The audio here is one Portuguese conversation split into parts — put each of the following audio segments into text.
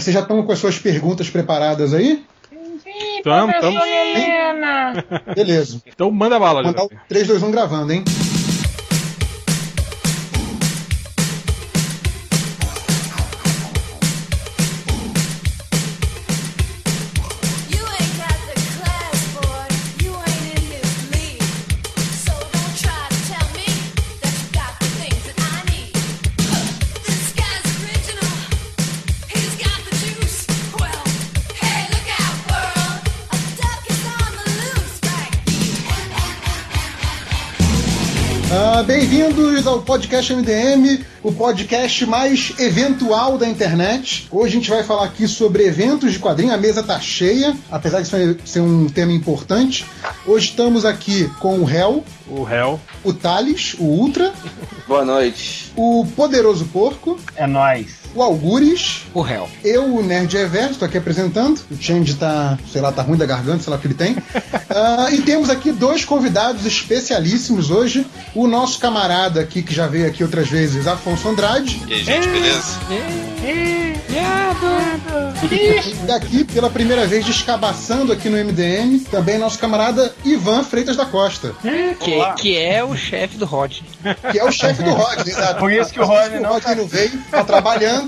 Ah, vocês já estão com as suas perguntas preparadas aí? Tamo, tamo. Helena. Beleza. Então manda bala, Mandar o JP. 3, 2, 1 gravando, hein? Ao podcast MDM, o podcast mais eventual da internet. Hoje a gente vai falar aqui sobre eventos de quadrinho. A mesa tá cheia, apesar de ser- ser um tema importante. Hoje estamos aqui com o Hel, O réu. o Thales, o Ultra, Boa noite. o Poderoso Porco, É nóis. O Algures, O réu. eu, o Nerd Reverso, tô aqui apresentando. O Change tá, sei lá, tá ruim da garganta, sei lá o que ele tem. Ah, e temos aqui dois convidados especialíssimos hoje. O nosso camarada aqui, que já veio aqui outras vezes, Afonso Andrade. E aí, gente, beleza? E aqui, pela primeira vez, descabaçando aqui no MDM, também nosso camarada Ivan Freitas da Costa, Que, que é o chefe do Rod. que é o chefe do Rodney, exato. Por isso que o Rodney não não veio, tá trabalhando,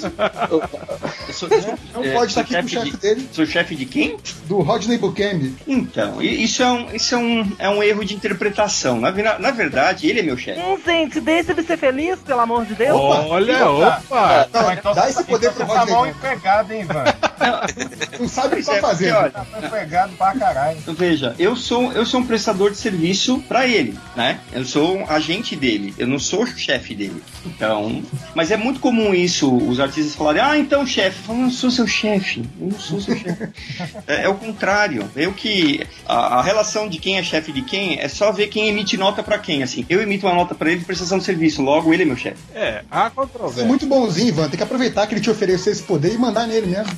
Eu sou, não é, pode estar aqui com o chefe de, dele, Sou chefe de quem? do Rodney Bukemi. Então, isso é um, isso é um, é um erro de interpretação. Na, vena- na verdade, ele é meu chefe. Hum, gente, deixa ele ser feliz, pelo amor de Deus. Olha, opa! Não, Mas então dá você- esse poder então pro você tá Rodney. mal não. empregado, hein, Ivan? Não sabe o que tá é, fazendo. olha, Tá mal empregado pra caralho. Então, Veja, eu sou, eu sou um prestador de serviço pra ele, né? Eu sou um agente dele, eu não sou o chefe dele. Então, mas é muito comum isso, os artistas falarem, ah, então chefe, eu falo, não sou seu chefe, eu não sou seu chefe. é, é o contrário, eu que a, a relação de quem é chefe de quem é só ver quem emite nota pra quem, assim. Eu emito uma nota pra ele de prestação de serviço, logo ele é meu chefe. É, há Você é controvérsia. muito bonzinho, Ivan. Tem que aproveitar que ele te ofereceu esse poder e mandar nele mesmo.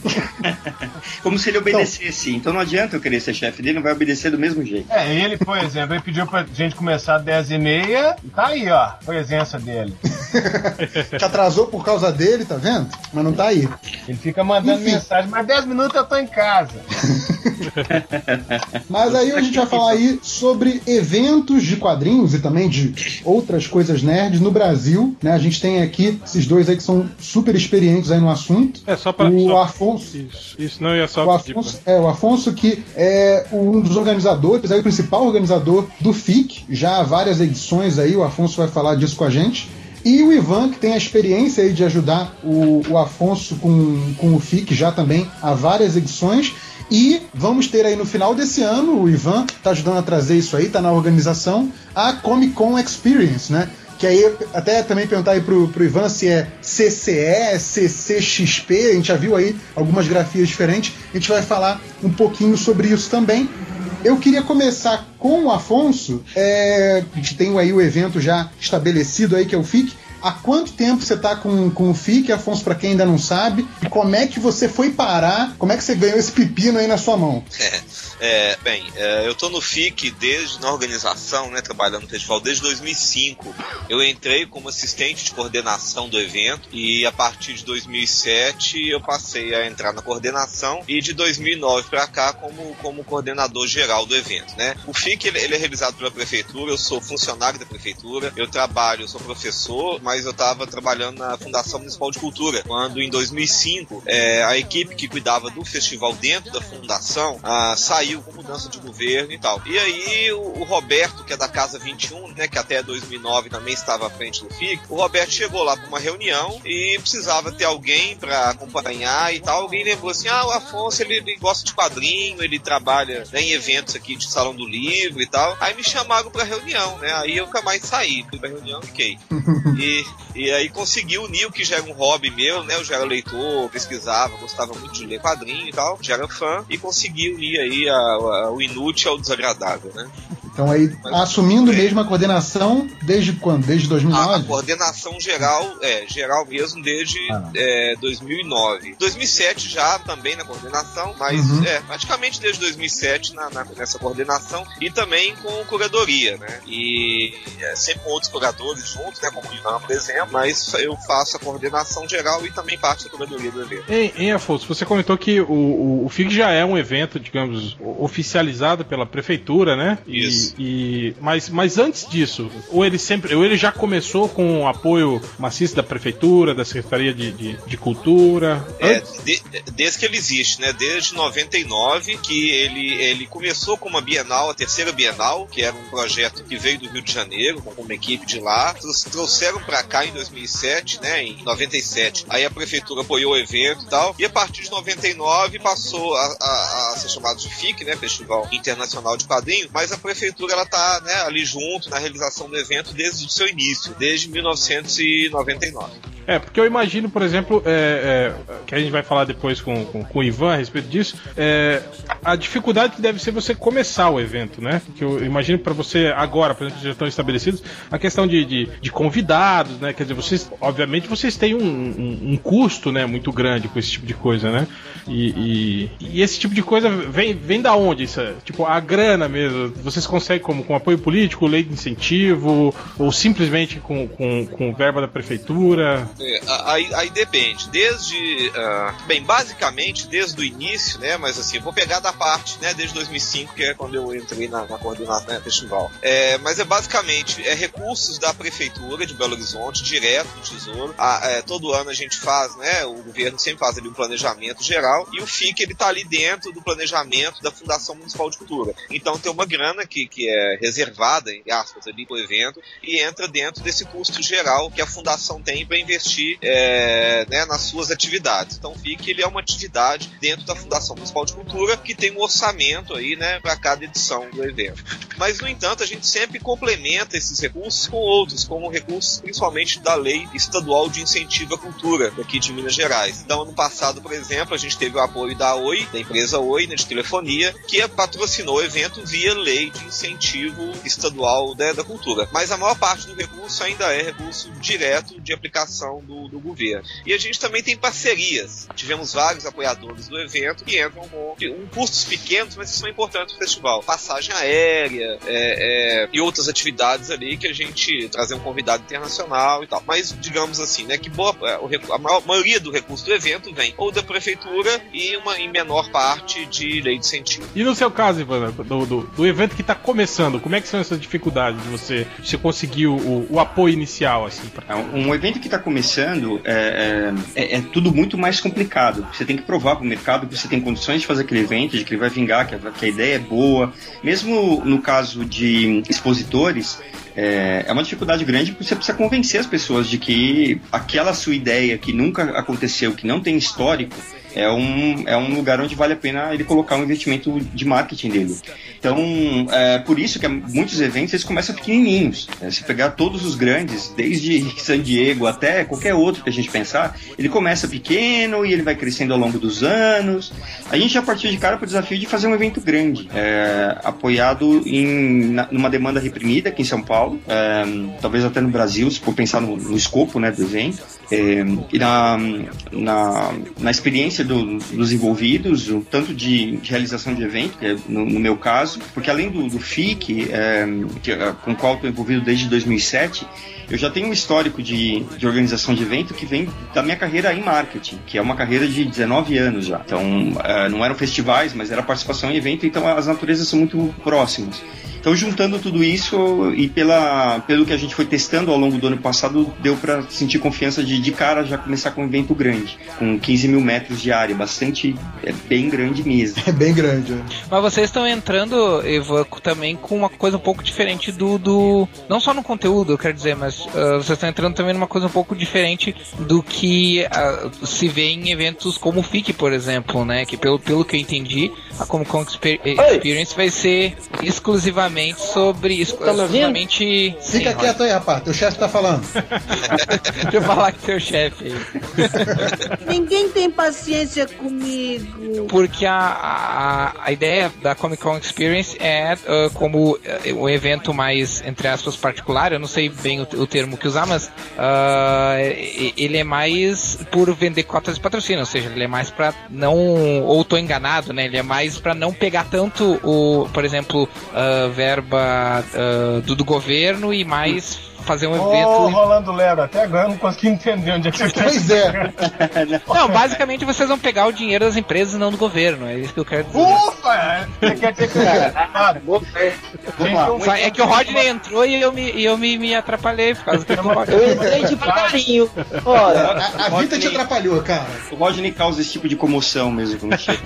Como se ele obedecesse. Então, não adianta eu querer ser chefe dele, não vai obedecer do mesmo jeito. É, ele, por exemplo, ele pediu pra gente começar às 10h30 e tá aí, ó, presença dele. Te atrasou por causa dele, tá vendo? Mas não tá aí. Ele fica mandando Enfim. mensagem, mas 10 minutos eu tô em casa. Mas aí a gente vai falar aí sobre eventos de quadrinhos e também de outras coisas nerds no Brasil. Né? A gente tem aqui esses dois aí que são super experientes aí no assunto. É só pra. O só- Afonso. Isso, isso não ia só O Afonso, é, o Afonso que é um dos organizadores, é o principal organizador do FIC, já há várias edições aí, o Afonso vai falar disso com a gente. E o Ivan, que tem a experiência de ajudar o, o Afonso com, com o FIC já também há várias edições. E vamos ter aí no final desse ano, o Ivan tá ajudando a trazer isso aí, tá na organização, a Comic Con Experience, né? Que aí, até também perguntar aí pro, pro Ivan se é CCE, CCXP, a gente já viu aí algumas grafias diferentes, a gente vai falar um pouquinho sobre isso também. Eu queria começar com o Afonso, é, a gente tem aí o evento já estabelecido aí, que é o FIC. Há quanto tempo você está com, com o FIC, Afonso, para quem ainda não sabe? E como é que você foi parar? Como é que você ganhou esse pepino aí na sua mão? É, bem, é, eu tô no FIC desde na organização, né, trabalhando no festival desde 2005. Eu entrei como assistente de coordenação do evento e a partir de 2007 eu passei a entrar na coordenação e de 2009 para cá como, como coordenador geral do evento, né? O FIC ele, ele é realizado pela prefeitura, eu sou funcionário da prefeitura, eu trabalho, eu sou professor, mas eu estava trabalhando na Fundação Municipal de Cultura, quando em 2005 é, a equipe que cuidava do festival dentro da fundação ah, saiu com mudança de governo e tal. E aí o, o Roberto, que é da Casa 21, né, que até 2009 também estava à frente do FIC, o Roberto chegou lá para uma reunião e precisava ter alguém para acompanhar e tal. Alguém lembrou assim: ah, o Afonso ele, ele gosta de quadrinho, ele trabalha né, em eventos aqui de Salão do Livro e tal. Aí me chamaram para reunião, né? Aí eu nunca mais saí, fui pra reunião e fiquei. E, e aí consegui unir o que já era um hobby meu, né? Eu já era leitor, pesquisava, gostava muito de ler quadrinho e tal, já era fã, e consegui unir aí a- a- o inútil ao desagradável, né? Então aí, assumindo mesmo a coordenação, desde quando? Desde A, a 2009? coordenação geral, é, geral mesmo desde Ah. é, 2009. 2007 já também na coordenação, mas Uhum. é, praticamente desde 2007 na, na- nessa coordenação e também com curadoria, né? E é, sempre com outros curadores juntos, né? Como o Ivan, por exemplo, mas eu faço a coordenação geral e também parte da curadoria do evento. Em, em Afonso, você comentou que o, o, o FIG já é um evento, digamos, oficializado pela prefeitura, né? E- Isso. E, mas, mas antes disso, ou ele sempre, ou ele já começou com o apoio maciço da prefeitura, da Secretaria de, de, de Cultura. É, de- desde que ele existe, né? Desde 99 que ele, ele começou com uma Bienal, a terceira Bienal, que era um projeto que veio do Rio de Janeiro, com uma equipe de lá. Trou- Trouxeram pra cá em 2007, né? Em 97. Aí a prefeitura apoiou o evento e tal. E a partir de 99 passou a, a- a ser chamado de FIC, né? Festival Internacional de Quadrinho. Mas a prefeitura ela tá né, ali junto na realização do evento desde o seu início, desde 1999. É, porque eu imagino, por exemplo, é, é, que a gente vai falar depois com, com, com o Ivan a respeito disso, é, a dificuldade que deve ser você começar o evento, né? Que eu imagino para você agora, por exemplo, já estão estabelecidos, a questão de, de, de convidados, né? Quer dizer, vocês, obviamente, vocês têm um, um, um custo, né, muito grande com esse tipo de coisa, né? E, e, e esse tipo de coisa vem, vem da onde? Isso é, tipo, a grana mesmo. Vocês conseguem como? Com apoio político, lei de incentivo, ou simplesmente com, com, com verba da prefeitura? É, aí, aí depende. Desde. ah, bem, basicamente, desde o início, né? Mas assim, vou pegar da parte, né? Desde 2005, que é quando eu entrei na, na coordenação né, festival. É, mas é basicamente é recursos da prefeitura de Belo Horizonte, direto do Tesouro. Ah, é, todo ano a gente faz, né? O governo sempre faz ali um planejamento geral e o FIC ele tá ali dentro do planejamento da Fundação Municipal de Cultura. Então tem uma grana que, que é reservada, em aspas, ali pro evento e entra dentro desse custo geral que a fundação tem para investir é, né, nas suas atividades. Então, o FIC ele é uma atividade dentro da Fundação Municipal de Cultura que tem um orçamento aí, né, para cada edição do evento. Mas, no entanto, a gente sempre complementa esses recursos com outros, como recursos principalmente da Lei Estadual de Incentivo à Cultura daqui de Minas Gerais. Então, ano passado, por exemplo, a gente teve o apoio da Oi, da empresa Oi, né, de telefonia, que patrocinou o evento via Lei de Incentivo Estadual né, da Cultura. Mas a maior parte do recurso ainda é recurso direto de aplicação do, do governo. E a gente também tem parcerias. Tivemos vários apoiadores do evento que entram com um, custos pequenos, mas que são importantes para o festival. Passagem aérea é, é, e outras atividades ali que a gente trazer um convidado internacional e tal. Mas digamos assim, né, que boa, é, a maior- maioria do recurso do evento vem ou da prefeitura e uma em menor parte de lei de incentivo. E no seu caso, Ivana, do, do, do evento que está começando, como é que são essas dificuldades de você, você conseguir o, o, o apoio inicial, assim? Pra... É, Um evento que está começando é, é- é- é tudo muito mais complicado. Você tem que provar para o mercado que você tem condições de fazer aquele evento, de que ele vai vingar, que a, que a ideia é boa. Mesmo no caso de expositores, é, é uma dificuldade grande porque você precisa convencer as pessoas de que aquela sua ideia que nunca aconteceu, que não tem histórico, é um, é um lugar onde vale a pena ele colocar um investimento de marketing dele. Então, é por isso que muitos eventos eles começam pequenininhos. né? Se pegar todos os grandes, desde San Diego até qualquer outro que a gente pensar, ele começa pequeno e ele vai crescendo ao longo dos anos. A gente já partiu de cara para o desafio de fazer um evento grande, é, apoiado em na- numa demanda reprimida aqui em São Paulo, é, talvez até no Brasil, se for pensar no, no escopo né, do evento. É, e na, na, na experiência do- dos envolvidos, o tanto de, de realização de evento, que é no, no meu caso, porque além do, do FIC, é, que, é, com o qual estou envolvido desde 2007, eu já tenho um histórico de, de organização de evento que vem da minha carreira em marketing, que é uma carreira de 19 anos já. Então, é, não eram festivais, mas era participação em evento, então as naturezas são muito próximas. Então, juntando tudo isso e pela, pelo que a gente foi testando ao longo do ano passado, deu para sentir confiança de, de cara já começar com um evento grande, com 15 mil metros de área, bastante, é bem grande mesmo. É bem grande. é. Mas vocês estão entrando, Eva, também com uma coisa um pouco diferente do. do não só no conteúdo, eu quero dizer, mas ah, vocês estão entrando também numa coisa um pouco diferente do que ah, se vê em eventos como o FIC, por exemplo, né? Que pelo, pelo que eu entendi, a Comic Con Exper- Experience vai ser exclusivamente sobre. Tá me ouvindo? exclusivamente. Sim, Fica Roger. quieto aí, rapaz. Teu chefe tá falando. Deixa eu falar aqui. seu chefe aí. Ninguém tem paciência comigo. Porque a, a, a ideia da Comic Con Experience é ah, como eh, o evento mais, entre aspas, particular, eu não sei bem o, o termo que usar, mas e- ele é mais por vender cotas de patrocínio, ou seja, ele é mais pra não, ou tô enganado, né, ele é mais pra não pegar tanto o, por exemplo, ah, verba ah, do, do governo e mais fazer um Ô, evento... Rolando Lero, até agora eu não consegui entender onde é que você quer. Pois é. Não, basicamente vocês vão pegar o dinheiro das empresas e não do governo, é isso que eu quero dizer. Ufa! Você quer dizer que Ah, eu- É que o Rodney entrou e eu me, e eu me, me atrapalhei por causa que o Rodney- Eu entrei devagarinho. Olha, A, a vida te atrapalhou, cara. O Rodney causa esse tipo de comoção mesmo quando chega.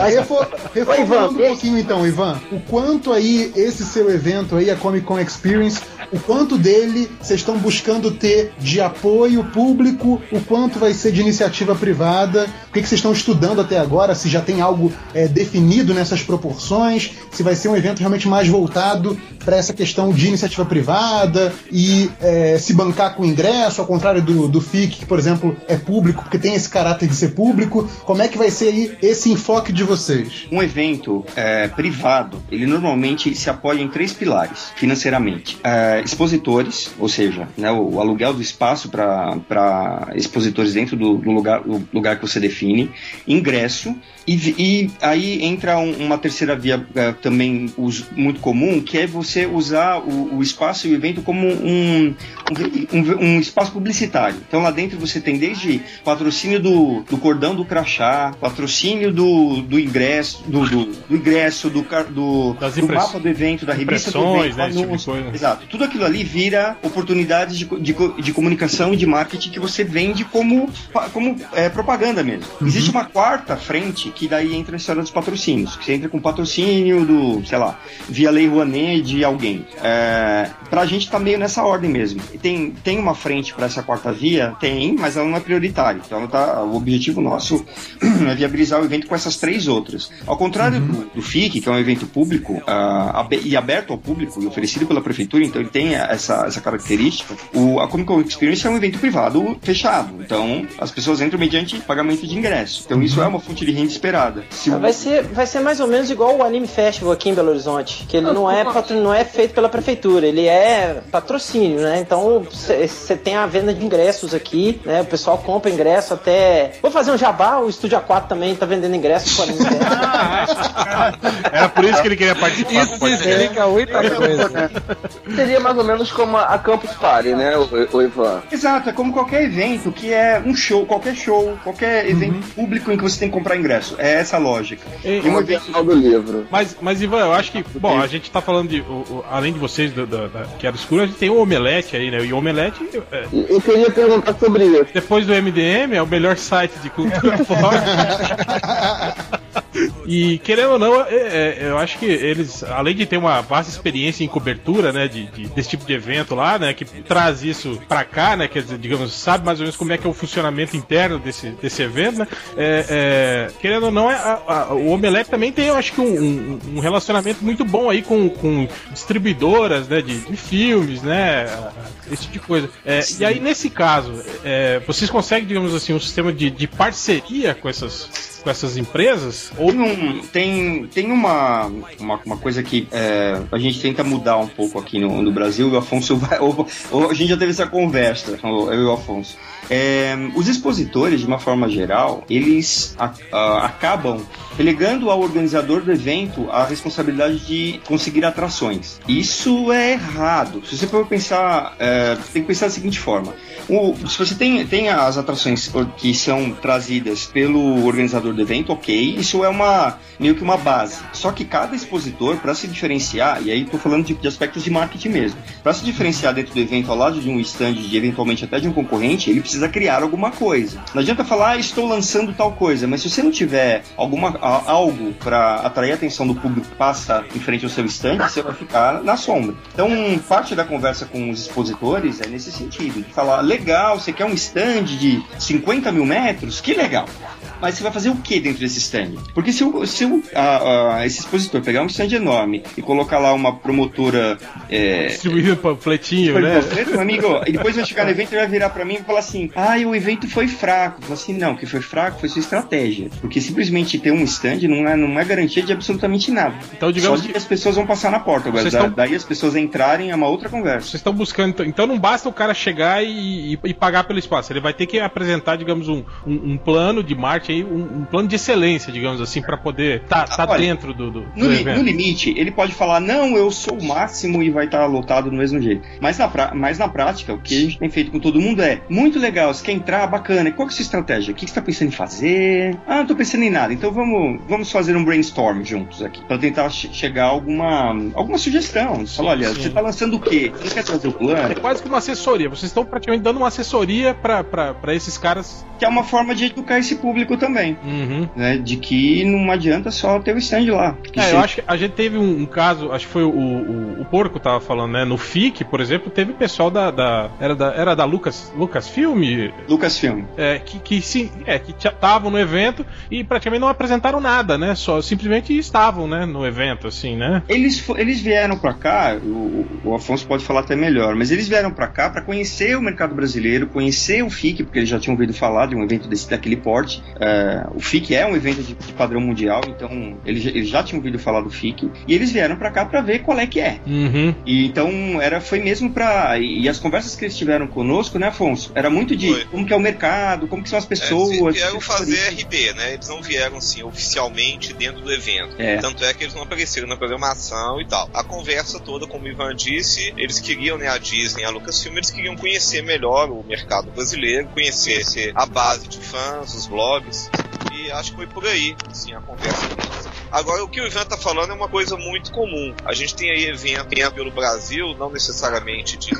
Aí refo- reformulando Ivan, um pouquinho então, Ivan. O quanto aí esse seu evento aí, a Comic Con Experience, o quanto dele vocês estão buscando ter de apoio público, o quanto vai ser de iniciativa privada, o que, vocês estão estudando até agora, se já tem algo é, definido nessas proporções, se vai ser um evento realmente mais voltado para essa questão de iniciativa privada e é, se bancar com ingresso, ao contrário do, do FIC, que, por exemplo, é público, porque tem esse caráter de ser público. Como é que vai ser aí esse enfoque de vocês? Um evento é, privado, ele normalmente se apoia em três pilares, financeiramente. É, expositores, ou seja, né, o, aluguel do espaço para expositores dentro do, do lugar, lugar que você define, ingresso, e, e aí entra um- uma terceira via é, também us- muito comum, que é você usar o, o espaço e o evento como um, um, um- espaço publicitário. Então lá dentro você tem desde patrocínio do, do cordão do crachá, patrocínio do, do ingresso, do, do, do ingresso, do, do, do mapa do evento, da revista do evento, né, tipo anúncio. coisa. Exato. Tudo aquilo ali vira oportunidades de, de, de comunicação e de marketing que você vende como, como é, propaganda mesmo. Existe uma quarta frente que daí entra a história dos patrocínios. Que você entra com patrocínio do, sei lá, via Lei Rouanet de alguém. É, pra gente tá meio nessa ordem mesmo. Tem, tem uma frente para essa quarta via? Tem, mas ela não é prioritária. Então tá, o objetivo nosso é viabilizar o evento com essas três outras. Ao contrário do, do FIC, que é um evento público abe- e aberto ao público e oferecido pela prefeitura, então ele tem essa, essa característica. O, a Comic Con Experience é um evento privado fechado. Então as pessoas entram mediante pagamento de ingresso. Então isso é uma fonte de renda esperada. Se o- Vai ser, vai ser mais ou menos igual o Anime Festival aqui em Belo Horizonte, que ele não é, patro- não é feito pela prefeitura, ele é patrocínio, né? Então você tem a venda de ingressos aqui, né? O pessoal compra ingresso até. Vou fazer um jabá, o Estúdio A4 também tá vendendo ingresso pro Anime Festival. Era por isso que ele queria participar Isso explica muita coisa. Seria mais ou menos como a Campus Party, né, o, o Ivan? Exato, é como qualquer evento que é um show, qualquer show, qualquer evento público em que você tem que comprar ingresso. É essa a lógica. E- E um evento final do livro. Mas, mas Ivan, eu acho que, bom, a gente tá falando de, o- o- além de vocês, do, do- da, que era escuro, a gente tem o Omelete aí, né? E o Omelete, é, Eu queria perguntar sobre isso. depois do MDM, é o melhor site de cultura pop. E querendo ou não, é- é- eu acho que eles, além de ter uma vasta experiência em cobertura, né, de, de- desse tipo de evento lá, né, que traz isso pra cá, né, quer dizer, digamos, sabe mais ou menos como é que é o funcionamento interno desse, desse evento, né, é, é, querendo ou não, é, a- a- o Omelete também tem, eu acho que um, um- um relacionamento muito bom aí com, com distribuidoras, né, de, de filmes, né, esse tipo de coisa. É, e aí, nesse caso, é, vocês conseguem, digamos assim, um sistema de, de parceria com essas, com essas empresas? Ou Tem, um- tem, tem uma, uma, uma coisa que é, a gente tenta mudar um pouco aqui no, no Brasil, o Afonso vai. o- o- a gente já teve essa conversa, eu e o Afonso. É, os expositores, de uma forma geral, eles a- a- acabam relegando ao organizador do evento a responsabilidade de conseguir atrações. Isso é errado. Se você for pensar, é, tem que pensar da seguinte forma: o- se você tem, tem as atrações que são trazidas pelo organizador do evento, ok, isso é uma meio que uma base. Só que cada expositor, para se diferenciar, e aí estou falando de, de aspectos de marketing mesmo, para se diferenciar dentro do evento ao lado de um stand, de eventualmente até de um concorrente, ele precisa criar alguma coisa. Não adianta falar, ah, estou lançando tal coisa, mas se você não tiver alguma, a- algo para atrair a atenção do público que passa em frente ao seu stand, você vai ficar na sombra. Então, parte da conversa com os expositores é nesse sentido, de falar, legal, você quer um stand de 50 mil metros? Que legal. Mas você vai fazer o que dentro desse stand? Porque se, o, se o, a- a- esse expositor pegar um stand enorme e colocar lá uma promotora. É, Distribuindo panfletinho, né? panfleto, meu amigo, e depois vai chegar no evento e vai virar pra mim e falar assim: ah, o evento foi fraco. Eu falo assim: não, o que foi fraco foi sua estratégia. Porque simplesmente ter um stand não é, não é garantia de absolutamente nada. Então, digamos Só que- as pessoas vão passar na porta. Agora, da- daí as pessoas entrarem é uma outra conversa. Vocês estão buscando. então- Então não basta o cara chegar e, e- e pagar pelo espaço. Ele vai ter que apresentar, digamos, um, um, um plano de marketing, aí, um, um plano de excelência, digamos assim, para poder estar tá, Olha, dentro do, do, No, do li- no limite, ele pode falar, não, eu sou o máximo e vai estar lotado do mesmo jeito. Mas na, pra- mas na prática, o que a gente tem feito com todo mundo é muito legal, você quer entrar, bacana. Qual que é a sua estratégia? O que que você está pensando em fazer? Ah, não tô pensando em nada. Então vamos, vamos fazer um brainstorm juntos aqui. Para tentar che- chegar a alguma, alguma sugestão. Você fala, olha, sim. você tá lançando o quê? Você quer trazer o plano? É quase que uma assessoria. Vocês estão praticamente dando uma assessoria para esses caras. Que é uma forma de educar esse público também. Uhum. Né? De que não adianta só ter o stand lá. É, se- eu acho que a gente teve um, um caso, acho que foi o, o, o Porco tava falando, né? No FIC, por exemplo, teve pessoal da. da- era da, era da Lucas, Lucas Filme, Lucasfilm. é, que, que, sim, é, que estavam no evento e praticamente não apresentaram nada, né? Só simplesmente estavam, né? No evento, assim, né? Eles, eles vieram pra cá, o, o Afonso pode falar até melhor, mas eles vieram pra cá pra conhecer o mercado brasileiro, conhecer o FIC, porque eles já tinham ouvido falar de um evento desse, daquele porte. É, o FIC é um evento de, de padrão mundial, então eles, já- eles já tinham ouvido falar do FIC, e eles vieram pra cá pra ver qual é que é. Uhum. E então era, foi mesmo pra. E as conversas que eles tiveram conosco, né, Afonso? Era muito de Foi. como que é o mercado, como que são as pessoas. É, eles vieram fazer RP, né? Eles não vieram assim oficialmente dentro do evento. É. Tanto é que eles não apareceram na programação e tal. A conversa toda, como o Ivan disse, eles queriam, né, a Disney, a Lucasfilm, eles queriam conhecer melhor o mercado brasileiro, conhecer a base de fãs, os blogs. E acho que foi por aí, assim, a conversa. Agora, o que o Ivan tá falando é uma coisa muito comum. A gente tem aí evento pelo Brasil, não necessariamente de,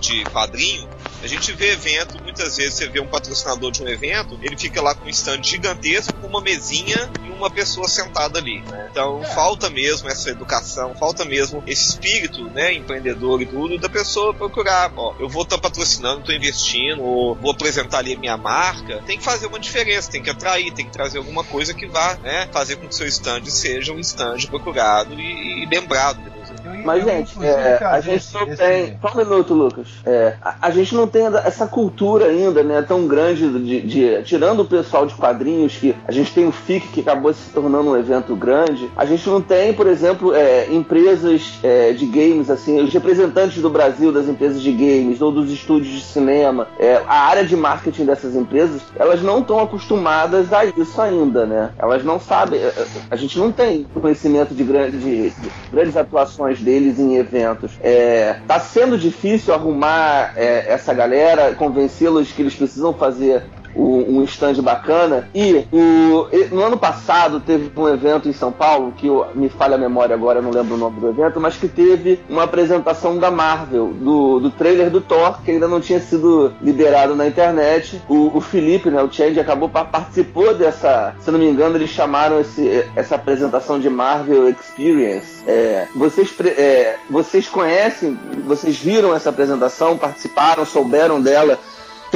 de quadrinho, a gente vê evento, muitas vezes você vê um patrocinador de um evento, ele fica lá com um stand gigantesco, com uma mesinha e uma pessoa sentada ali. né? Então falta mesmo essa educação, falta mesmo esse espírito, né, empreendedor e tudo, da pessoa procurar, ó, eu vou estar patrocinando, estou investindo, ou vou apresentar ali a minha marca, tem que fazer uma diferença, tem que atrair, tem que trazer alguma coisa que vá, né, fazer com que seu stand seja um stand procurado e, e lembrado. Mas, gente, é, a gente não tem. Só um minuto, Lucas. É, a, a gente não tem essa cultura ainda, né, tão grande de, de- Tirando o pessoal de quadrinhos, que a gente tem o FIC que acabou se tornando um evento grande. A gente não tem, por exemplo, é, empresas é, de games, assim, os representantes do Brasil das empresas de games ou dos estúdios de cinema. é, a área de marketing dessas empresas, elas não estão acostumadas a isso ainda, né? Elas não sabem. é, A gente não tem conhecimento de, grande, de- de grandes atuações deles em eventos. É, tá sendo difícil arrumar é, essa galera, convencê-los que eles precisam fazer um stand bacana. E o, no ano passado teve um evento em São Paulo, que me falha a memória agora, não lembro o nome do evento, mas que teve uma apresentação da Marvel, do, do trailer do Thor, que ainda não tinha sido liberado na internet. O, o Felipe, né, o Change, acabou pa- participou dessa, se não me engano, eles chamaram esse, essa apresentação de Marvel Experience. É, vocês, é, vocês conhecem, vocês viram essa apresentação, participaram, souberam dela?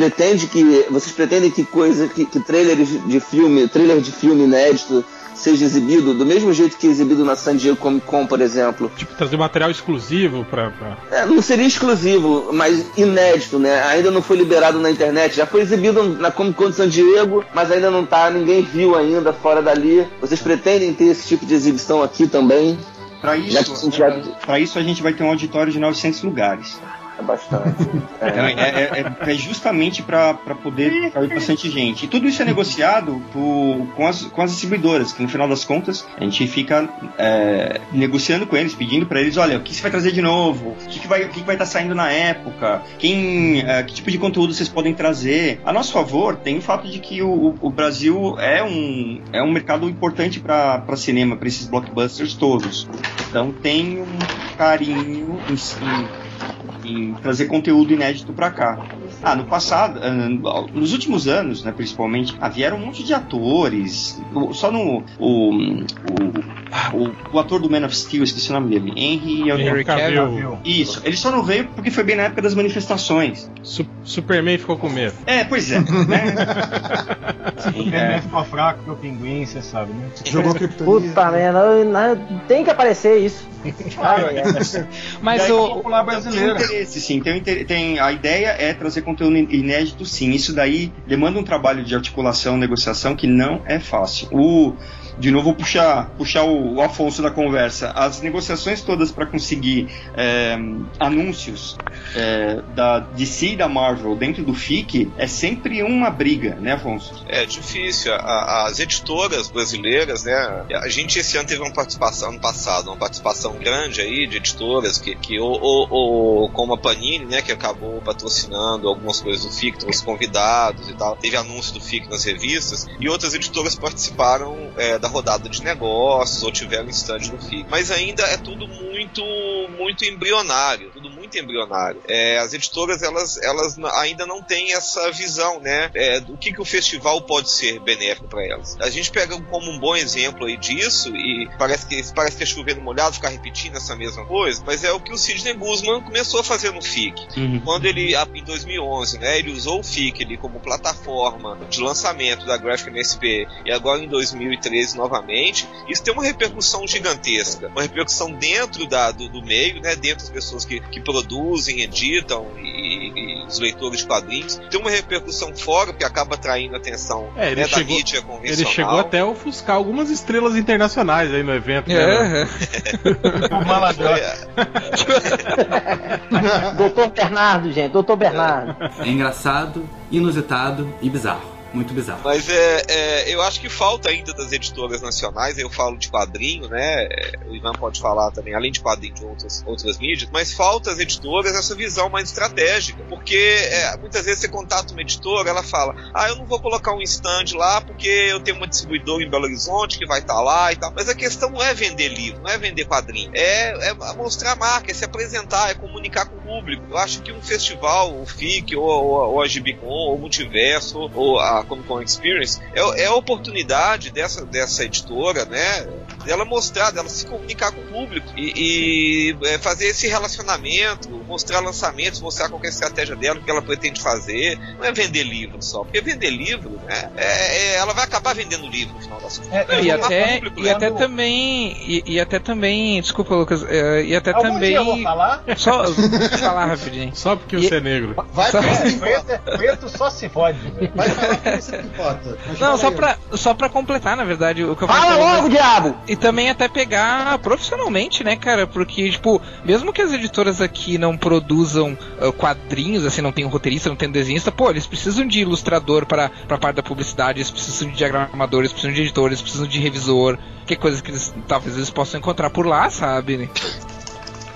Pretende que vocês pretendem que coisa que, que trailers de filme trailer de filme inédito seja exibido do mesmo jeito que é exibido na San Diego Comic Con por exemplo Tipo, trazer material exclusivo pra. pra... É, não seria exclusivo mas inédito né ainda não foi liberado na internet já foi exibido na Comic Con de San Diego mas ainda não tá ninguém viu ainda fora dali vocês pretendem ter esse tipo de exibição aqui também Para isso, a gente já- isso a gente vai ter um auditório de 900 lugares. É bastante É, é- é- é justamente para poder cair bastante gente. E tudo isso é negociado por- com, as, com as distribuidoras, que no final das contas a gente fica é, negociando com eles, pedindo para eles: olha, o que você vai trazer de novo? O que, que vai o que, que vai estar saindo na época? Quem, é, que tipo de conteúdo vocês podem trazer? A nosso favor, tem o fato de que o, o Brasil é um, é um mercado importante para cinema, para esses blockbusters todos. Então tem um carinho em, em- trazer conteúdo inédito para cá. Ah, no passado, ah, nos últimos anos, né, principalmente, havia um monte de atores. Só no. O, o, o, o ator do Man of Steel, esqueci o nome dele. Henry. Henry Cavill. Isso, ele só não veio porque foi bem na época das manifestações. Su- Superman ficou com medo. É, pois é. Né? Superman ficou fraco porque o pinguim, você sabe, né? Jogou criptonita. Puta merda, tem que aparecer isso. Ai, ai. Mas o. Popular Tem interesse, sim. Tem, tem- a ideia é trazer conteúdo inédito, sim. Isso daí demanda um trabalho de articulação, negociação que não é fácil. O, de novo, puxar, puxar o, o Afonso da conversa. As negociações todas para conseguir é, anúncios é, da DC e da Marvel dentro do FIC é sempre uma briga, né, Afonso? É difícil. A- as editoras brasileiras, né? A gente esse ano teve uma participação, ano passado, uma participação grande aí de editoras que, que ou, ou- ou como a Panini, né? Que acabou patrocinando algumas coisas do FIC, trouxe convidados e tal. Teve anúncio do FIC nas revistas. E outras editoras participaram é, da rodada de negócios ou tiveram stand no FIC. Mas ainda é tudo muito, muito embrionário. Tudo muito embrionário. É, as editoras, elas, elas ainda não têm essa visão, né? É, do que, que o festival pode ser benéfico para elas. A gente pega como um bom exemplo aí disso, e parece que, parece que é chovendo molhado ficar repetindo essa mesma coisa, mas é o que o Sidney Guzman começou a fazer no FIC. Quando ele, em 2011, né, ele usou o FIC ali como plataforma de lançamento da Graphic MSP e agora em 2013 novamente, isso tem uma repercussão gigantesca. Uma repercussão dentro da, do, do meio, né, dentro das pessoas que, que produzem, editam e, e os leitores de quadrinhos. Tem uma repercussão fora, que acaba atraindo a atenção É, ele né, da chegou- mídia Ele convencional. chegou até a ofuscar algumas estrelas internacionais aí no evento. né? É, O maladrote. É, Doutor Bernardo, gente, doutor Bernardo. É engraçado, inusitado e bizarro. Muito bizarro. Mas é, é, eu acho que falta ainda das editoras nacionais, eu falo de quadrinho, né? O Ivan pode falar também, além de quadrinho de outras, outras mídias, mas falta às editoras essa visão mais estratégica. Porque é, muitas vezes você contata uma editora, ela fala, ah, eu não vou colocar um stand lá porque eu tenho uma distribuidora em Belo Horizonte que vai estar lá e tal. Mas a questão não é vender livro, não é vender quadrinho. É, é mostrar a marca, é se apresentar, é comunicar com o público. Eu acho que um festival, o FIC, ou, ou, ou a Gibicon, ou o Multiverso, ou a Comic Con Experience, é, é a oportunidade dessa, dessa editora, né? Dela mostrar, dela se comunicar com o público e, e, é, fazer esse relacionamento, mostrar lançamentos, mostrar qual é a estratégia dela, o que ela pretende fazer. Não é vender livro só, porque vender livro, né? é- é- ela vai acabar vendendo livro no final das contas. É, E até, público, e né? até também. E, e até também. Desculpa, Lucas. é, E até Algum também. dia eu vou falar. Só eu falar rapidinho. Só porque E- você é negro. Vai Só- Preto, preto só se fode. Vai falar Não, só pra, só pra completar, na verdade, o que eu Fala logo, diabo! E também até pegar profissionalmente, né, cara? Porque, tipo, mesmo que as editoras aqui não produzam ah, quadrinhos, assim, não tem um roteirista, não tem um desenhista, pô, eles precisam de ilustrador para pra parte da publicidade, eles precisam de diagramadores, precisam de editores, precisam de revisor, que é coisa que eles talvez eles possam encontrar por lá, sabe?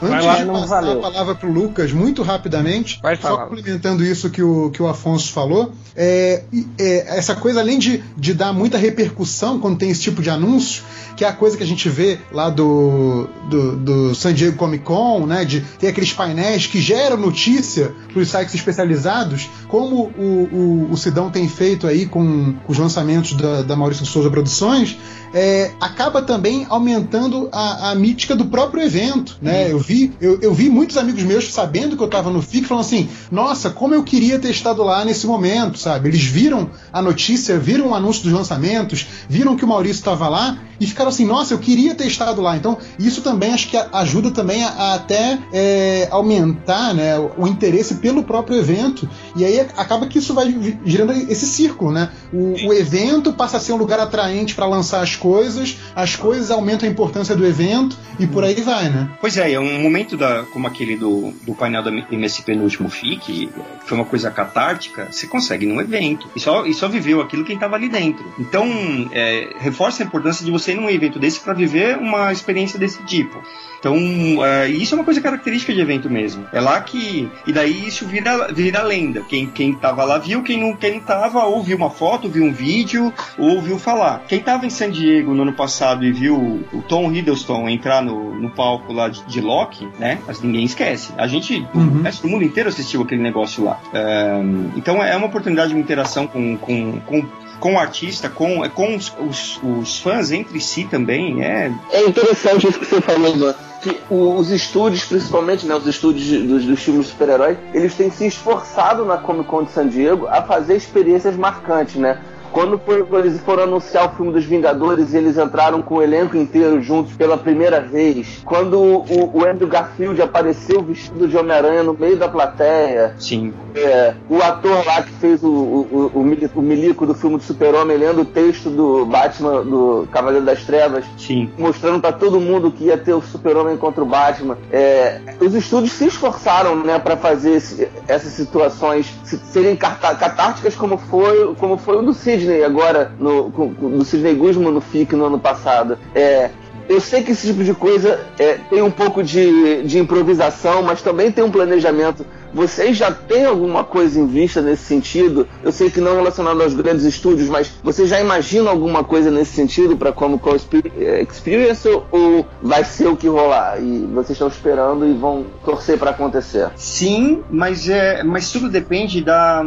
Vai Antes lá. de Não passar valeu. a palavra para o Lucas, muito rapidamente, Vai só complementando isso que o, que o Afonso falou, é, é, essa coisa, além de, de dar muita repercussão quando tem esse tipo de anúncio, que é a coisa que a gente vê lá do, do, do San Diego Comic Con, né, de ter aqueles painéis que geram notícia para os sites especializados, como o, o, o Sidão tem feito aí com, com os lançamentos da, da Maurício Souza Produções, é, acaba também aumentando a, a mítica do próprio evento, né? Eu vi, eu, eu vi muitos amigos meus sabendo que eu estava no FIC falando assim, nossa, como eu queria ter estado lá nesse momento, sabe? Eles viram a notícia, viram o anúncio dos lançamentos, viram que o Maurício estava lá e ficaram assim, nossa, eu queria ter estado lá. Então, isso também acho que ajuda também a, a até é, aumentar né, o interesse pelo próprio evento. E aí acaba que isso vai girando esse círculo, né? O, o evento passa a ser um lugar atraente para lançar as coisas, as coisas aumentam a importância do evento e por aí vai, né? Pois é, é um momento da, como aquele do, do painel da MSP no último FIC, que foi uma coisa catártica, você consegue num evento. E só, e só viveu aquilo quem estava ali dentro. Então, é, reforça a importância de você ir num evento desse para viver uma experiência desse tipo. Então, é, isso é uma coisa característica de evento mesmo. É lá que. E daí isso vira, vira lenda. Quem, quem tava lá viu, quem não, quem não tava, ou viu uma foto, viu um vídeo, ou ouviu falar. Quem tava em San Diego no ano passado e viu o Tom Hiddleston entrar no, no palco lá de, de Loki, né? Mas ninguém esquece. A gente, o resto do mundo inteiro assistiu aquele negócio lá. É, então é uma oportunidade de uma interação com, com, com, com o artista, com, com os, os, os fãs entre si também. É, É interessante isso que você falou, Ivan. Que os estúdios, principalmente né, os estúdios dos, dos filmes de super-heróis, eles têm se esforçado na Comic Con de San Diego a fazer experiências marcantes, né? Quando eles foram anunciar o filme dos Vingadores e eles entraram com o elenco inteiro juntos pela primeira vez. Quando o, o Andrew Garfield apareceu vestido de Homem-Aranha no meio da plateia. Sim. É, o ator lá que fez o, o, o, o mili- o milico do filme do Super-Homem lendo o texto do Batman, do Cavaleiro das Trevas, Sim. mostrando pra todo mundo que ia ter o Super-Homem contra o Batman. É, os estúdios se esforçaram né, para fazer esse- essas situações se- serem catárticas como foi, como foi o do Sidney agora, no, com- do Sidney Guzman no FIC no ano passado. É, eu sei que esse tipo de coisa é, tem um pouco de, de improvisação, mas também tem um planejamento. Vocês já têm alguma coisa em vista nesse sentido? Eu sei que não relacionado aos grandes estúdios, mas vocês já imaginam alguma coisa nesse sentido para como Call Expe- Experience ou- vai ser o que rolar? E vocês estão esperando e vão torcer para acontecer? Sim, mas, é, mas tudo depende da,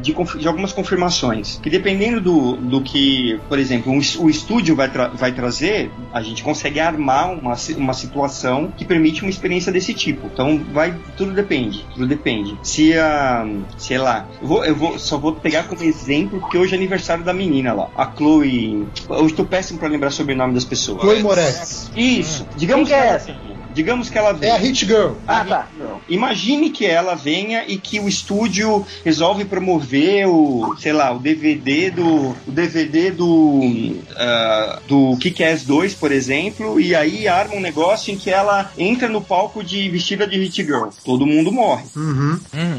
de, de algumas confirmações. Que dependendo do, do que, por exemplo, um o estúdio vai, tra- vai trazer, a gente consegue armar uma, uma situação que permite uma experiência desse tipo. Então, vai, tudo depende. Tudo depende. Se a. Sei lá. Eu, vou, eu vou, só vou pegar como exemplo, porque hoje é aniversário da menina lá. A Chloe. Eu estou péssimo pra lembrar sobre o nome das pessoas. Chloe Moretz. Isso. Digamos Quem que é essa? Digamos que ela É venha. a Hit Girl. Ah, tá. Imagine que ela venha e que o estúdio resolve promover o, sei lá, o DVD do, o DVD do, ah, do Kick-Ass 2, por exemplo, e aí arma um negócio em que ela entra no palco de vestida de Hit Girl. Todo mundo morre. Uhum.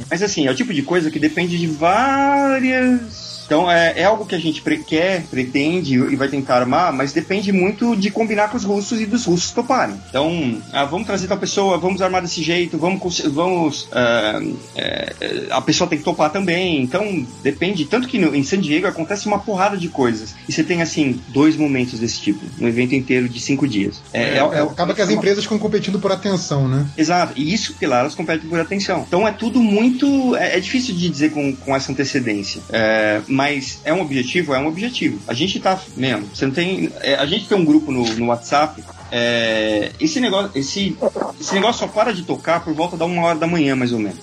Mas assim, é o tipo de coisa que depende de várias. Então é, é algo que a gente pre- quer, pretende e vai tentar armar, mas depende muito de combinar com os russos e dos russos toparem. Então, ah, vamos trazer tal pessoa, vamos armar desse jeito, vamos. vamos ah, é, é, a pessoa tem que topar também. Então, depende. Tanto que no- em San Diego acontece uma porrada de coisas. E você tem, assim, dois momentos desse tipo, no evento inteiro de cinco dias. É, é- É, acaba que as uma- empresas ficam competindo por atenção, né? Exato, e isso que lá elas competem por atenção. Então é tudo muito. É, difícil de dizer com, com essa antecedência. É, mas é um objetivo? É um objetivo. A gente tá. Mesmo, você não tem. é, a gente tem um grupo no, no WhatsApp. É, esse, negócio, esse, esse negócio só para de tocar por volta da uma hora da manhã, mais ou menos.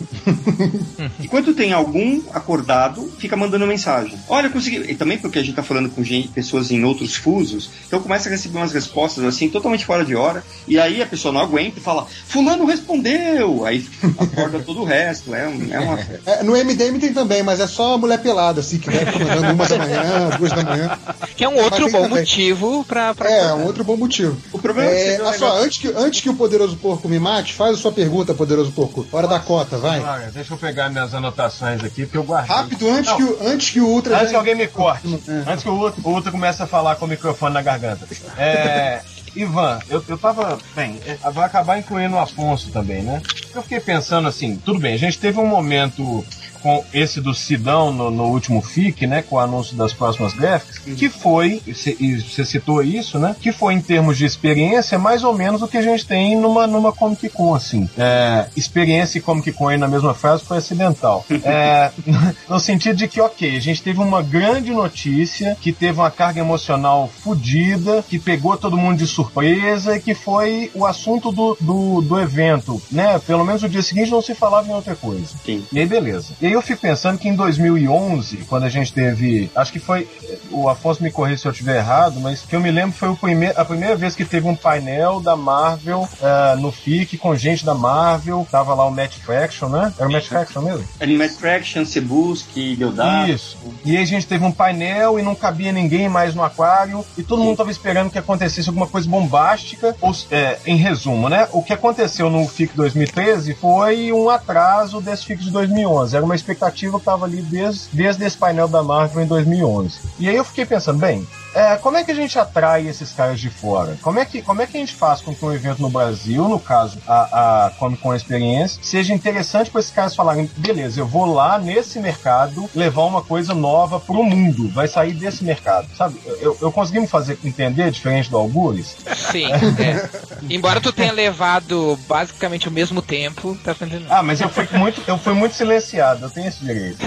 Enquanto tem algum acordado, fica mandando mensagem. Olha, eu consegui. E também porque a gente tá falando com gente, pessoas em outros fusos, então começa a receber umas respostas assim, totalmente fora de hora. E aí a pessoa não aguenta e fala: Fulano respondeu! Aí acorda todo o resto. É, é uma. É, no MDM tem também, mas é só a mulher pelada, assim, que vai mandando uma da manhã, duas da manhã. Que é um outro bom também. motivo pra. pra É, um outro bom motivo. O problema é só, antes que, antes que o Poderoso Porco me mate, faz a sua pergunta, Poderoso Porco. Hora da cota, vai. Deixa eu pegar minhas anotações aqui, porque eu guardei. Rápido, antes Não, que, o- antes que o Ultra. Antes já- que alguém me corte. É. Antes que o Ultra, o Ultra comece a falar com o microfone na garganta. É, Ivan, eu, eu tava. Bem, é, vai acabar incluindo o Afonso também, né? Eu fiquei pensando assim, tudo bem, a gente teve um momento com esse do Sidão no, no último FIC, né? Com o anúncio das próximas graphics, que foi, e cê- você citou isso, né? Que foi em termos de experiência mais ou menos o que a gente tem numa, numa Comic Con, assim. É, experiência e Comic Con aí na mesma frase foi acidental. É, no sentido de que, ok, a gente teve uma grande notícia que teve uma carga emocional fodida, que pegou todo mundo de surpresa e que foi o assunto do, do, do evento, né? Pelo menos no dia seguinte não se falava em outra coisa. Sim. E aí, beleza. E aí eu fico pensando que em 2011, quando a gente teve. Acho que foi. O Afonso me corrija se eu estiver errado, mas que eu me lembro foi o primeir, a primeira vez que teve um painel da Marvel eh, no FIC com gente da Marvel. Tava lá o Matt Fraction, né? Era o Matt Fraction mesmo? Animate Fraction, Sebuski, Deodato. Isso. E aí a gente teve um painel e não cabia ninguém mais no aquário e todo mundo tava esperando que acontecesse alguma coisa bombástica. Ou, é, em resumo, né? O que aconteceu no FIC 2013 foi um atraso desse FIC de 2011. Era uma expectativa que tava ali desde, desde esse painel da Marvel em 2011. E aí eu fiquei pensando, bem, É, como é que a gente atrai esses caras de fora? Como é que, como é que a gente faz com que um evento no Brasil, no caso a, a Comic Con Experience, seja interessante para esses caras falarem: beleza, eu vou lá nesse mercado levar uma coisa nova pro mundo, vai sair desse mercado, sabe? Eu, eu consegui me fazer entender diferente do Algures? Sim, é. Embora tu tenha levado basicamente o mesmo tempo, tá entendendo? Ah, mas eu fui muito, eu fui muito silenciado, eu tenho esse direito.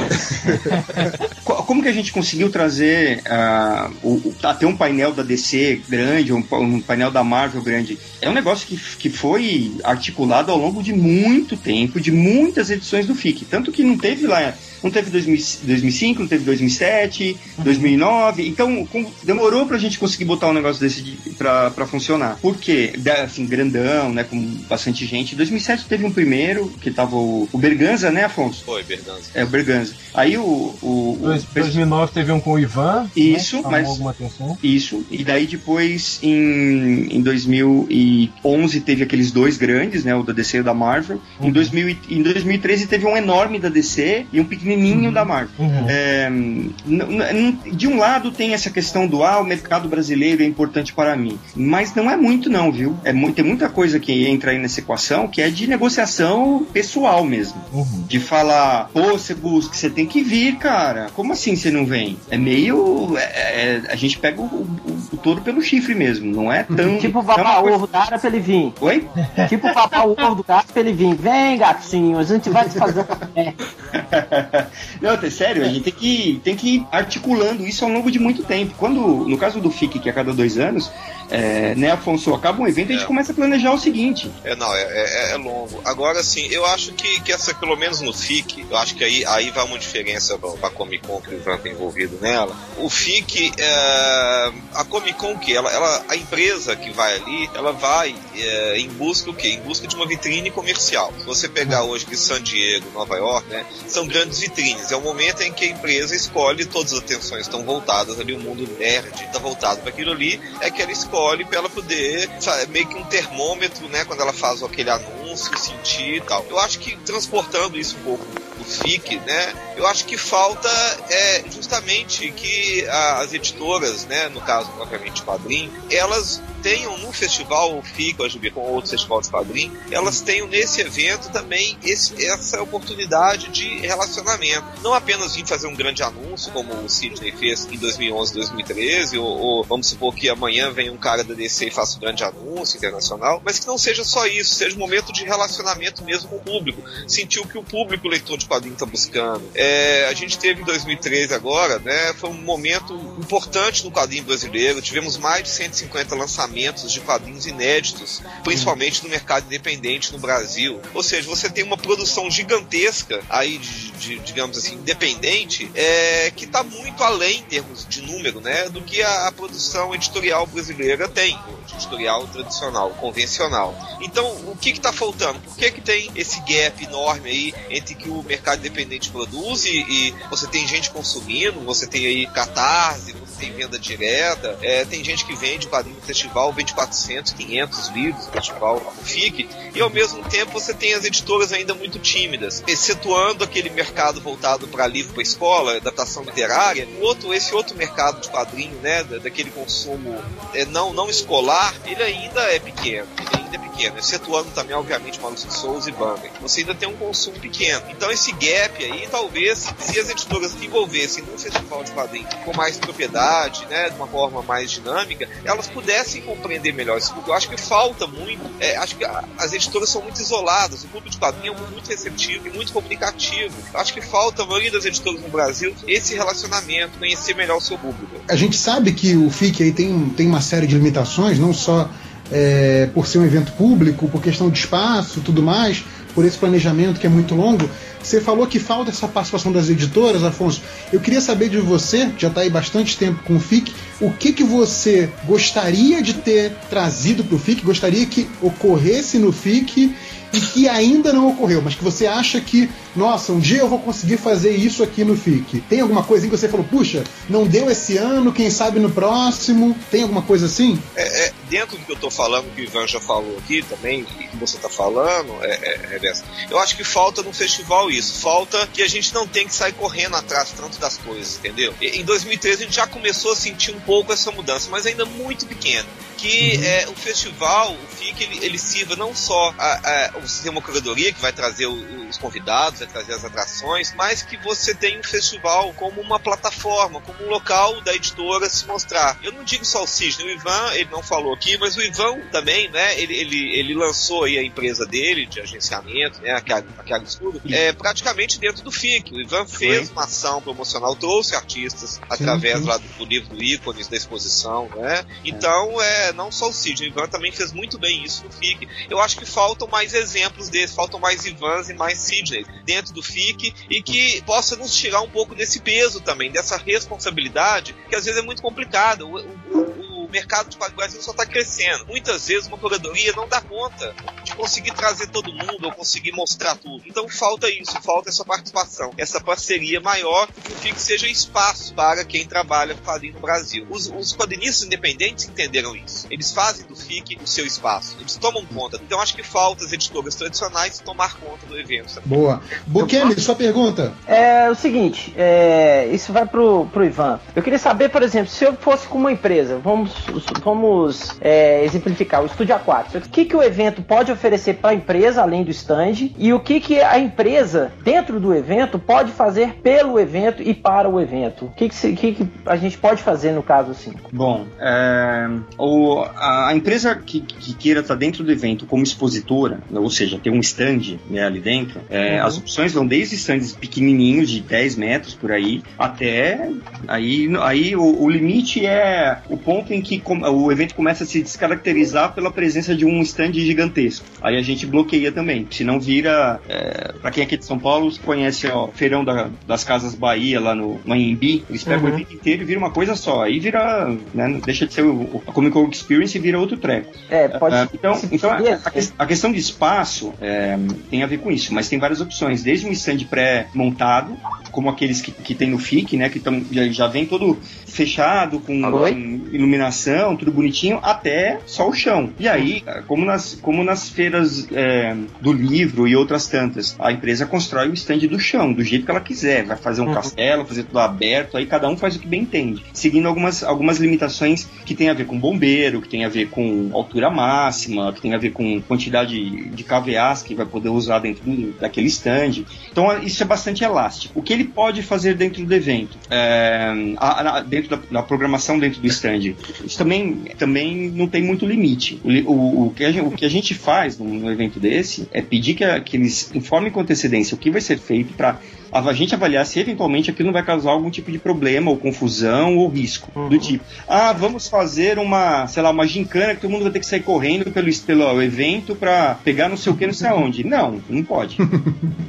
Co- Como que a gente conseguiu trazer ah, o, o- até um painel da DC grande, um, um painel da Marvel grande? É um negócio que, que foi articulado ao longo de muito tempo, de muitas edições do FIC. Tanto que não teve lá. Não teve 2000 2005, não teve 2007, 2009. Então, com- demorou pra gente conseguir botar um negócio desse de, pra, pra funcionar. Por quê? Assim, grandão, né? Com bastante gente. Em 2007 teve um primeiro, que tava o, o Berganza, né, Afonso? Foi, Berganza. É, o Berganza. Aí o. o, o Dois- 2009 teve um com o Ivan. Isso, né? Chamou mas- alguma atenção. Isso, e daí depois em, em 2011 teve aqueles dois grandes, né, o da DC e o da Marvel. Em, 2000, e- em 2013 teve um enorme da DC e um pequenininho da Marvel. É, n- n- de um lado tem essa questão do ah, o mercado brasileiro é importante para mim, mas não é muito não, viu? É mu- tem muita coisa que entra aí nessa equação que é de negociação pessoal mesmo. De falar, pô, você busca, você tem que vir, cara. Como assim você não vem? É meio. é- é- a gente pega o, o, o touro pelo chifre mesmo, não é tão. Tipo é uma papar o coisa- ovo do cara pra ele vir. Oi? Tipo papar o ovo do gato pra ele vir. Vem, gatinho, a gente vai te fazer café. Não, é sério, a gente tem que, tem que ir articulando isso ao longo de muito tempo. Quando, no caso do FIC, que é a cada dois anos, é, né, Afonso, acaba um evento, a gente É. começa a planejar o seguinte. É, não, é, é, é longo. Agora, sim, eu acho que, que essa, pelo menos no FIC, eu acho que aí, aí vai uma diferença pra, pra Comic Con que o Ivan tá envolvido nela. O FIC, é, a Comic Con, que ela, ela, a empresa que vai ali, ela vai é, em busca o quê? Em busca de uma vitrine comercial. Se você pegar hoje que San Diego, Nova York, né, são grandes vitrines. É o momento em que a empresa escolhe, todas as atenções estão voltadas ali, o mundo nerd está voltado para aquilo ali, é que ela escolhe para ela poder, sabe, meio que um termômetro, né, quando ela faz aquele anúncio, sentir e tal. Eu acho que transportando isso um pouco do FIC, né, eu acho que falta é justamente que a- as editoras, né, no caso propriamente quadrinho, elas tenham no festival o FIC, a GB, com outros festivais de quadrinho, elas tenham nesse evento também esse- essa oportunidade de relacionamento. Não apenas vir fazer um grande anúncio, como o Sidney fez em 2011, 2013, ou, ou vamos supor que amanhã vem um cara da DC e faça um grande anúncio internacional, mas que não seja só isso, seja um momento de relacionamento mesmo com o público. Sentir o que o público leitor de quadrinho está buscando. É, a gente teve em 2013 agora, né, foi um momento importante no quadrinho brasileiro, tivemos mais de 150 lançamentos de quadrinhos inéditos, principalmente no mercado independente no Brasil. Ou seja, você tem uma produção gigantesca aí de, de, digamos assim, independente, é, que está muito além em termos de número, né, do que a, a produção editorial brasileira tem, editorial tradicional, convencional. Então, o que está faltando? Por que, que tem esse gap enorme aí entre que o mercado independente produz e, e você tem gente consumindo, você tem aí catarse, você tem venda direta, é, tem gente que vende quadrinho no festival, vende 400, 500 livros no festival FIC, e ao mesmo tempo você tem as editoras ainda muito tímidas, excetuando aquele mercado voltado para livro para escola, adaptação literária, outro, esse outro mercado de quadrinho, né, da- daquele consumo é, não, não escolar, ele ainda é pequeno, ele ainda é pequeno, excetuando também, obviamente, Maurício de Souza e Banga. Você ainda tem um consumo pequeno. Então esse gap aí, talvez, se as editoras se envolvessem num festival de quadrinhos com mais propriedade, né, de uma forma mais dinâmica, elas pudessem compreender melhor isso. Eu acho que falta muito, é, acho que as editoras são muito isoladas, o público de quadrinho é muito receptivo e muito comunicativo. Eu acho que falta, a maioria das editoras no Brasil, esse relacionamento, conhecer melhor o seu público. A gente sabe que o FIC aí tem, tem uma série de limitações, não só é, por ser um evento público, por questão de espaço tudo mais, por esse planejamento que é muito longo. Você falou que falta essa participação das editoras, Afonso. Eu queria saber de você, já está aí bastante tempo com o FIC, o que, que você gostaria de ter trazido para o FIC, gostaria que ocorresse no FIC e que ainda não ocorreu, mas que você acha que, nossa, um dia eu vou conseguir fazer isso aqui no FIC. Tem alguma coisa que você falou, puxa, não deu esse ano, quem sabe no próximo? Tem alguma coisa assim? É, é, dentro do que eu tô falando, que o Ivan já falou aqui também, e que você tá falando, é, é, Reverso, eu acho que falta no festival isso. Falta que a gente não tem que sair correndo atrás tanto das coisas, entendeu? E, em 2013 a gente já começou a sentir um pouco essa mudança, mas ainda muito pequena que é, o festival, o FIC, ele, ele sirva não só a, a, o sistema uma curadoria que vai trazer o, os convidados, vai trazer as atrações, mas que você tem o festival como uma plataforma, como um local da editora se mostrar. Eu não digo só o Cisne, o Ivan, ele não falou aqui, mas o Ivan também, né, ele, ele, ele lançou aí a empresa dele de agenciamento, né, a Chiago Escuro, é, praticamente dentro do FIC. O Ivan fez uma ação promocional, trouxe artistas através sim. lá do, do livro do ícones, da exposição, né? Então, é, não só o Cid, o Ivan também fez muito bem isso no FIC. Eu acho que faltam mais exemplos desses, faltam mais Ivans e mais Sidney dentro do FIC e que possa nos tirar um pouco desse peso também, dessa responsabilidade, que às vezes é muito complicada. O, o, o mercado de quadro Brasil só está crescendo. Muitas vezes uma curadoria não dá conta de conseguir trazer todo mundo ou conseguir mostrar tudo. Então falta isso, falta essa participação, essa parceria maior que o FIC seja espaço para quem trabalha com quadrinho no Brasil. Os, os quadrinistas independentes entenderam isso. Eles fazem do FIC o seu espaço. Eles tomam conta. Então acho que falta as editoras tradicionais tomar conta do evento. Boa. Bukemi, sua pergunta. É o seguinte, é, isso vai pro, pro Ivan. Eu queria saber, por exemplo, se eu fosse com uma empresa, vamos, vamos é, exemplificar, o Estúdio Aquático. O que, que o evento pode oferecer para a empresa, além do stand, e o que, que a empresa, dentro do evento, pode fazer pelo evento e para o evento? O que, que, se- que, que a gente pode fazer no caso assim? Bom, é, o- a, empresa que, que queira estar dentro do evento como expositora, ou seja, ter um stand né, ali dentro, é, Uhum. as opções vão desde stands pequenininhos de 10 metros por aí, até aí, aí o, o limite é o ponto em que com- o evento começa a se descaracterizar pela presença de um stand gigantesco. Aí a gente bloqueia também, senão vira, é, para quem é aqui de São Paulo, conhece ó, o Feirão da- das Casas Bahia lá no, AMB, eles pegam Uhum. o evento inteiro e vira uma coisa só. Aí vira, né, deixa de ser o, a Comic Con Experience e vira outro treco. É, pode Ah, então, se- então a, se- a a questão de espaço é, tem a ver com isso, mas tem várias opções, desde um stand pré-montado, como aqueles que, que tem no FIC, né, que tão, já, já vem todo fechado, com, com iluminação, tudo bonitinho, até só o chão. E aí, como nas, como nas feiras é, do livro e outras tantas, a empresa constrói o stand do chão, do jeito que ela quiser, vai fazer um Uhum. castelo, fazer tudo aberto, aí cada um faz o que bem entende, seguindo algumas, algumas limitações que tem a ver com bombeiro, que tem a ver com altura máxima, que tem a ver com quantidade de KVAs que vai poder usar dentro do- daquele stand. Então isso é bastante elástico. O que ele pode fazer dentro do evento, é, a- a- dentro da, da programação dentro do stand, também, também não tem muito limite. O, o- o que a gente, o que a gente faz num evento desse é pedir que, a- que eles informem com antecedência o que vai ser feito para a gente avaliar se eventualmente aquilo não vai causar algum tipo de problema ou confusão ou risco. Do tipo, ah, vamos fazer uma, sei lá, uma gincana que todo mundo vai ter que sair correndo pelo, pelo evento pra pegar não sei o que, não sei aonde. Não, não pode.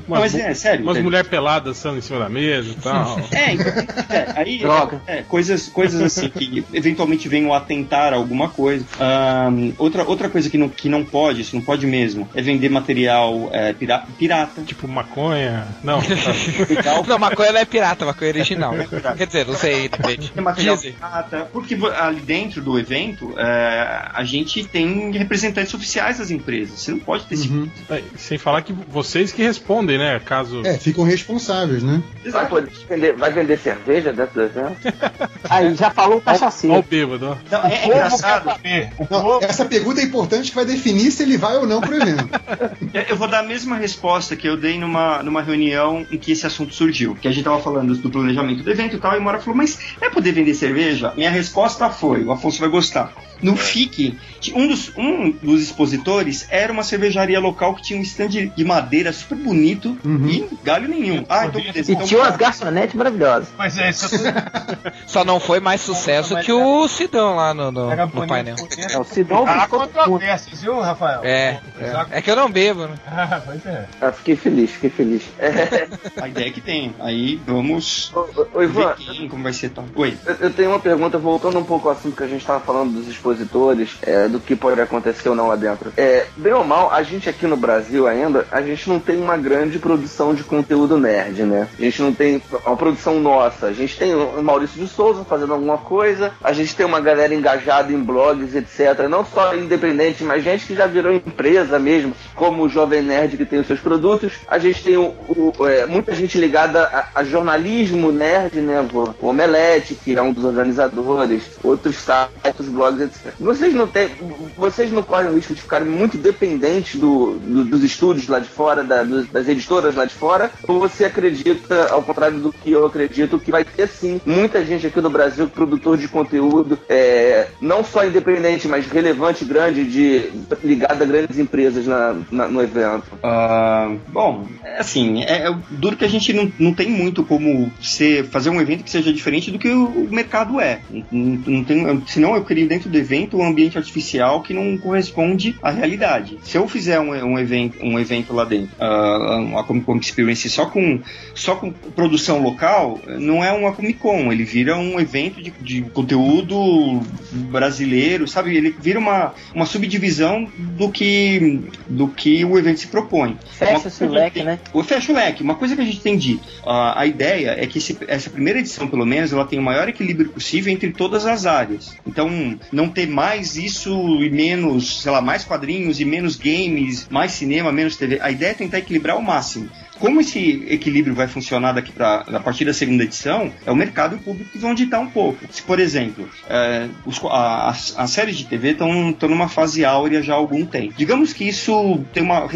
Não, mas é, sério. Umas mulheres peladas dançando em cima da mesa e tal. é, então, é, aí Droga. é, coisas, coisas assim que eventualmente venham a atentar alguma coisa. Ahn, outra, outra coisa que não, que não pode, isso não pode mesmo, é vender material é, pira- pirata. Tipo maconha. Não. Não, maconha não é pirata, maconha é original. Quer dizer, não sei. É material Dizem. pirata, porque ali dentro do evento é, a gente tem representantes oficiais das empresas. Você não pode ter esse Uhum. É, Sem falar que vocês que respondem, né? Caso. É, ficam responsáveis, né? Vai, vender, vai vender cerveja dentro do evento? Aí, já falou o Olha cachaceiro. o bêbado, ó. Não, é, é engraçado. Não, essa pergunta é importante que vai definir se ele vai ou não pro evento. Eu eu vou dar a mesma resposta que eu dei numa, numa reunião em que esse assunto surgiu. Que a gente tava falando do planejamento do evento e tal, e Mora falou, mas é poder vender cerveja? Minha resposta foi, o Afonso vai gostar. No FIC, um dos, um dos expositores era uma cervejaria local que tinha um stand de madeira super bonito e galho nenhum. Ah, então beleza. E então tinha umas garçonetes maravilhosas. Mas é isso. Só não foi mais sucesso que o Sidão lá no, no, no bonito painel. É, o ficou muito. controvérsias, viu, Rafael? É, é, é que eu não bebo, né? Ah, pois é. Ah, fiquei feliz, fiquei feliz. É, Aí ideia é que tem. Aí vamos Ô, Ivan, ver quem, como vai ser tal. Oi. Eu, eu tenho uma pergunta, voltando um pouco ao assunto que a gente estava falando dos expositores, é, do que pode acontecer ou não lá dentro. É, bem ou mal, a gente aqui no Brasil ainda, a gente não tem uma grande produção de conteúdo nerd, né? A gente não tem uma produção nossa. A gente tem o Maurício de Souza fazendo alguma coisa, a gente tem uma galera engajada em blogs, etc. Não só independente, mas gente que já virou empresa mesmo, como o Jovem Nerd que tem os seus produtos. A gente tem o, o- é, muita gente ligada a, a jornalismo nerd, né? O Omelete, que é um dos organizadores, outros sites, blogs, etc. Vocês não têm, vocês não correm o risco de ficarem muito dependentes do, do- dos estúdios lá de fora, da- dos- das editoras lá de fora? Ou você acredita, ao contrário do que eu acredito, que vai ter sim muita gente aqui no Brasil, produtor de conteúdo, é, não só independente, mas relevante, grande, de ligado a grandes empresas na- na- no evento? Ah, bom, é assim, é, é duro que a gente não, não tem muito como ser, fazer um evento que seja diferente do que o, o mercado é. Não, não tem, senão eu queria dentro do evento um ambiente artificial que não corresponde à realidade. Se eu fizer um, um evento, um evento lá dentro, ah, uma Comic Con Experience só com, só com produção local, não é uma Comic Con, ele vira um evento de, de conteúdo brasileiro, sabe? Ele vira uma, uma subdivisão do que, do que o evento se propõe. Fecha-se o leque, que- né? fecha o leque. Uma coisa que a gente tem dito, a, a ideia é que esse- essa primeira edição, pelo menos, ela tem o maior equilíbrio possível entre todas as áreas. Então, não ter mais isso e menos, sei lá, mais quadrinhos e menos games, mais cinema, menos TV. A ideia é tentar equilibrar ao máximo. Como esse equilíbrio vai funcionar daqui para a partir da segunda edição, é o mercado e o público que vão ditar um pouco. Se, por exemplo, é, os, a, as, as séries de TV estão numa fase áurea já há algum tempo. Digamos que isso tem uma,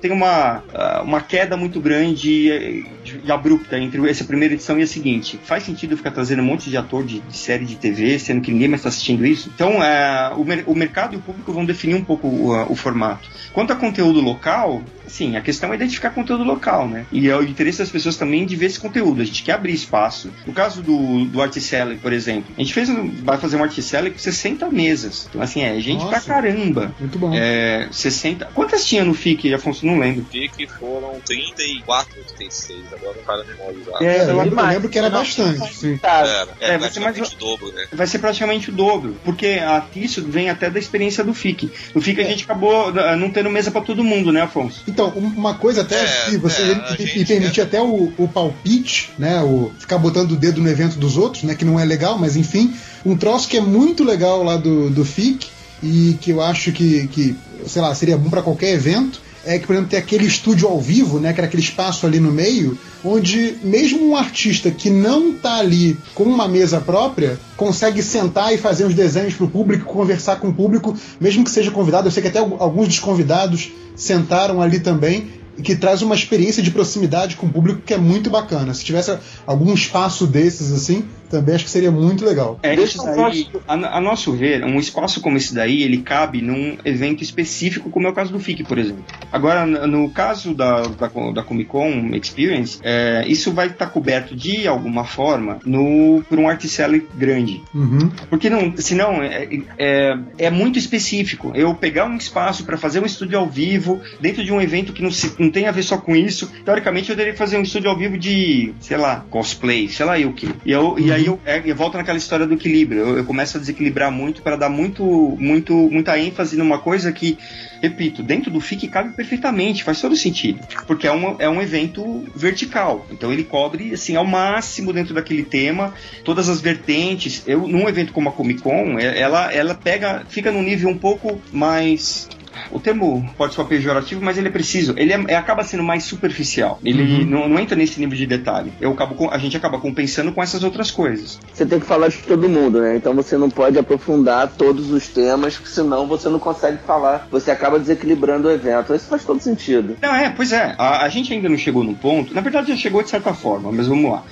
tem uma, ah, uma queda muito grande e abrupta entre essa primeira edição e a seguinte. Faz sentido ficar trazendo um monte de ator de, de série de TV, sendo que ninguém mais está assistindo isso? Então, é, o, mer- o mercado e o público vão definir um pouco o, formato. Quanto a conteúdo local, sim, a questão é identificar conteúdo local, né? E é o interesse das pessoas também de ver esse conteúdo. A gente quer abrir espaço. No caso do, do Art Seller, por exemplo, a gente fez, um- vai fazer um Art Seller com 60 mesas. Então, assim, é gente pra Nossa. caramba. Muito bom. É, 60. Quantas tinha no FIC, Afonso? Não lembro. que foram 34 ou 36, agora não para memorizar. É, eu, lembro, eu lembro que era bastante. Sim. Era, é, É, vai ser mais praticamente o dobro, né? vai ser praticamente o dobro, porque a, isso vem até da experiência do FIC. No FIC a gente acabou não tendo mesa pra todo mundo, né, Afonso? Então, um- uma coisa até É, que você é, gente- permitir até o, o palpite, né? O ficar botando o dedo no evento dos outros, né? Que não é legal, mas enfim, um troço que é muito legal lá do, do FIC e que eu acho que, que sei lá, seria bom para qualquer evento. É que, por exemplo, tem aquele estúdio ao vivo, né? Que era aquele espaço ali no meio, onde mesmo um artista que não tá ali com uma mesa própria consegue sentar e fazer uns desenhos pro público, conversar com o público, mesmo que seja convidado. Eu sei que até al- alguns dos convidados sentaram ali também que traz uma experiência de proximidade com o público que é muito bacana. Se tivesse algum espaço desses assim, também acho que seria muito legal. É, Deixa isso eu daí, a, a nosso ver, um espaço como esse daí, ele cabe num evento específico, como é o caso do FIC, por exemplo. Agora, no, caso da, da, da Comic Con Experience, é, isso vai estar coberto de alguma forma no, por um art seller grande. Uhum. Porque não, senão é, é, é muito específico. Eu pegar um espaço para fazer um estúdio ao vivo dentro de um evento que não, se, não tem a ver só com isso. Teoricamente eu deveria fazer um estúdio ao vivo de, sei lá, cosplay, sei lá e o que. E, eu, e aí eu, é, eu volto naquela história do equilíbrio. Eu, eu começo a desequilibrar muito para dar muito, muito, muita ênfase numa coisa que, repito, dentro do FIC cabe perfeitamente, faz todo sentido. Porque é um, é um evento vertical. Então ele cobre assim ao máximo dentro daquele tema, todas as vertentes. Eu, num evento como a Comic Con, é- ela, ela pega, fica num nível um pouco mais. O termo pode soar pejorativo, mas ele é preciso. Ele é- é- acaba sendo mais superficial. Ele não, não entra nesse nível de detalhe. Eu acabo com- a gente acaba compensando com essas outras coisas. Você tem que falar de todo mundo, né? Então você não pode aprofundar todos os temas, senão você não consegue falar. Você acaba desequilibrando o evento. Isso faz todo sentido. Não, é, pois é. A, a gente ainda não chegou no ponto. Na verdade, já chegou de certa forma, mas vamos lá.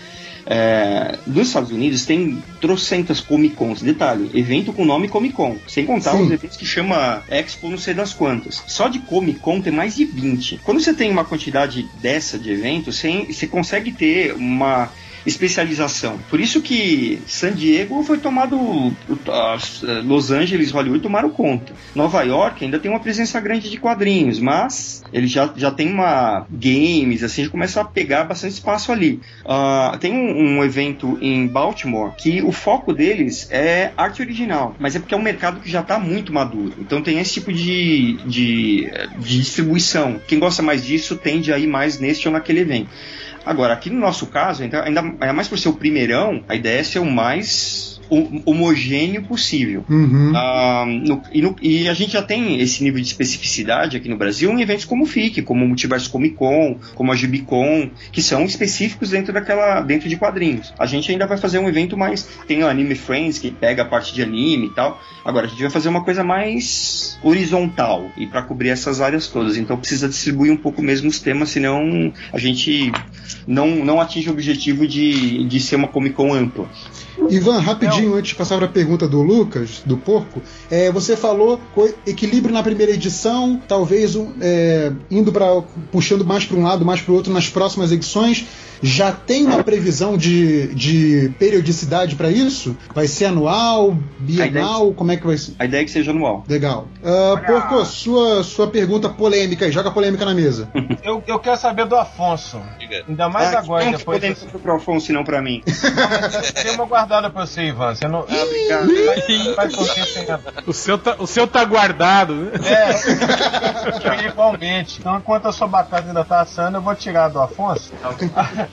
É, nos Estados Unidos tem trocentas Comic Cons. Detalhe, evento com nome Comic Con. Sem contar Sim. os eventos que chama Expo não sei das quantas. Só de Comic Con tem mais de 20. Quando você tem uma quantidade dessa de eventos, você, você consegue ter uma especialização. Por isso que San Diego foi tomado, eh, Los Angeles, Hollywood tomaram conta. Nova York ainda tem uma presença grande de quadrinhos, mas ele já, já tem uma games, assim, já começa a pegar bastante espaço ali. Ah, tem um, um evento em Baltimore que o foco deles é arte original, mas é porque é um mercado que já está muito maduro. Então tem esse tipo de, de, de distribuição. Quem gosta mais disso tende a ir mais neste ou naquele evento. Agora, aqui no nosso caso, ainda, ainda mais por ser o primeirão, a ideia é ser o mais homogêneo possível. Uhum. Ah, no- e, no- e a gente já tem esse nível de especificidade aqui no Brasil em eventos como o FIC, como o Multiverso Comic Con, como a Gibicon, que são específicos dentro daquela dentro de quadrinhos. A gente ainda vai fazer um evento mais tem o Anime Friends que pega a parte de anime e tal. Agora a gente vai fazer uma coisa mais horizontal e para cobrir essas áreas todas. Então precisa distribuir um pouco mesmo os temas, senão a gente não não atinge o objetivo de, de ser uma Comic Con ampla. Ivan, rapidinho, antes de passar para a pergunta do Lucas, do Porco, é, você falou equilíbrio na primeira edição, talvez um, é, indo para puxando mais para um lado, mais para o outro nas próximas edições. Já tem uma previsão de, de periodicidade para isso? Vai ser anual, bienal? Como é que vai ser? A ideia é que seja anual. Legal. Ah, Porco, sua, sua pergunta polêmica aí, joga a polêmica na mesa. Eu, eu quero saber do Afonso. Ainda mais Ah, agora, não, depois. desse- pro Afonso e não pra mim. Tem uma guardada pra você, Ivan. Você não. obrigado. Vai, vai correr sem a- O seu tá, o seu tá guardado, né? É, igualmente. Então, enquanto a sua batata ainda tá assando, eu vou tirar do Afonso.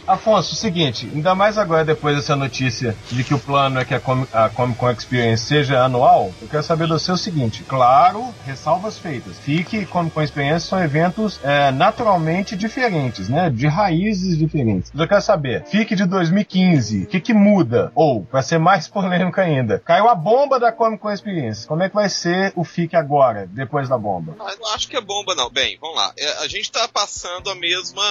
Afonso, o seguinte, ainda mais agora depois dessa notícia de que o plano é que a, Com a Comic Con Experience seja anual, eu quero saber do seu seguinte. Claro, ressalvas feitas. Fique e Comic Con Experience são eventos é, naturalmente diferentes, né? De raízes diferentes. Mas eu quero saber, Fique de 2015, o que que muda? Ou, pra ser mais polêmico ainda, caiu a bomba da Comic Con Experience. Como é que vai ser o Fique agora, depois da bomba? Ah, não acho que é bomba, não. Bem, vamos lá. É, a gente está passando a mesma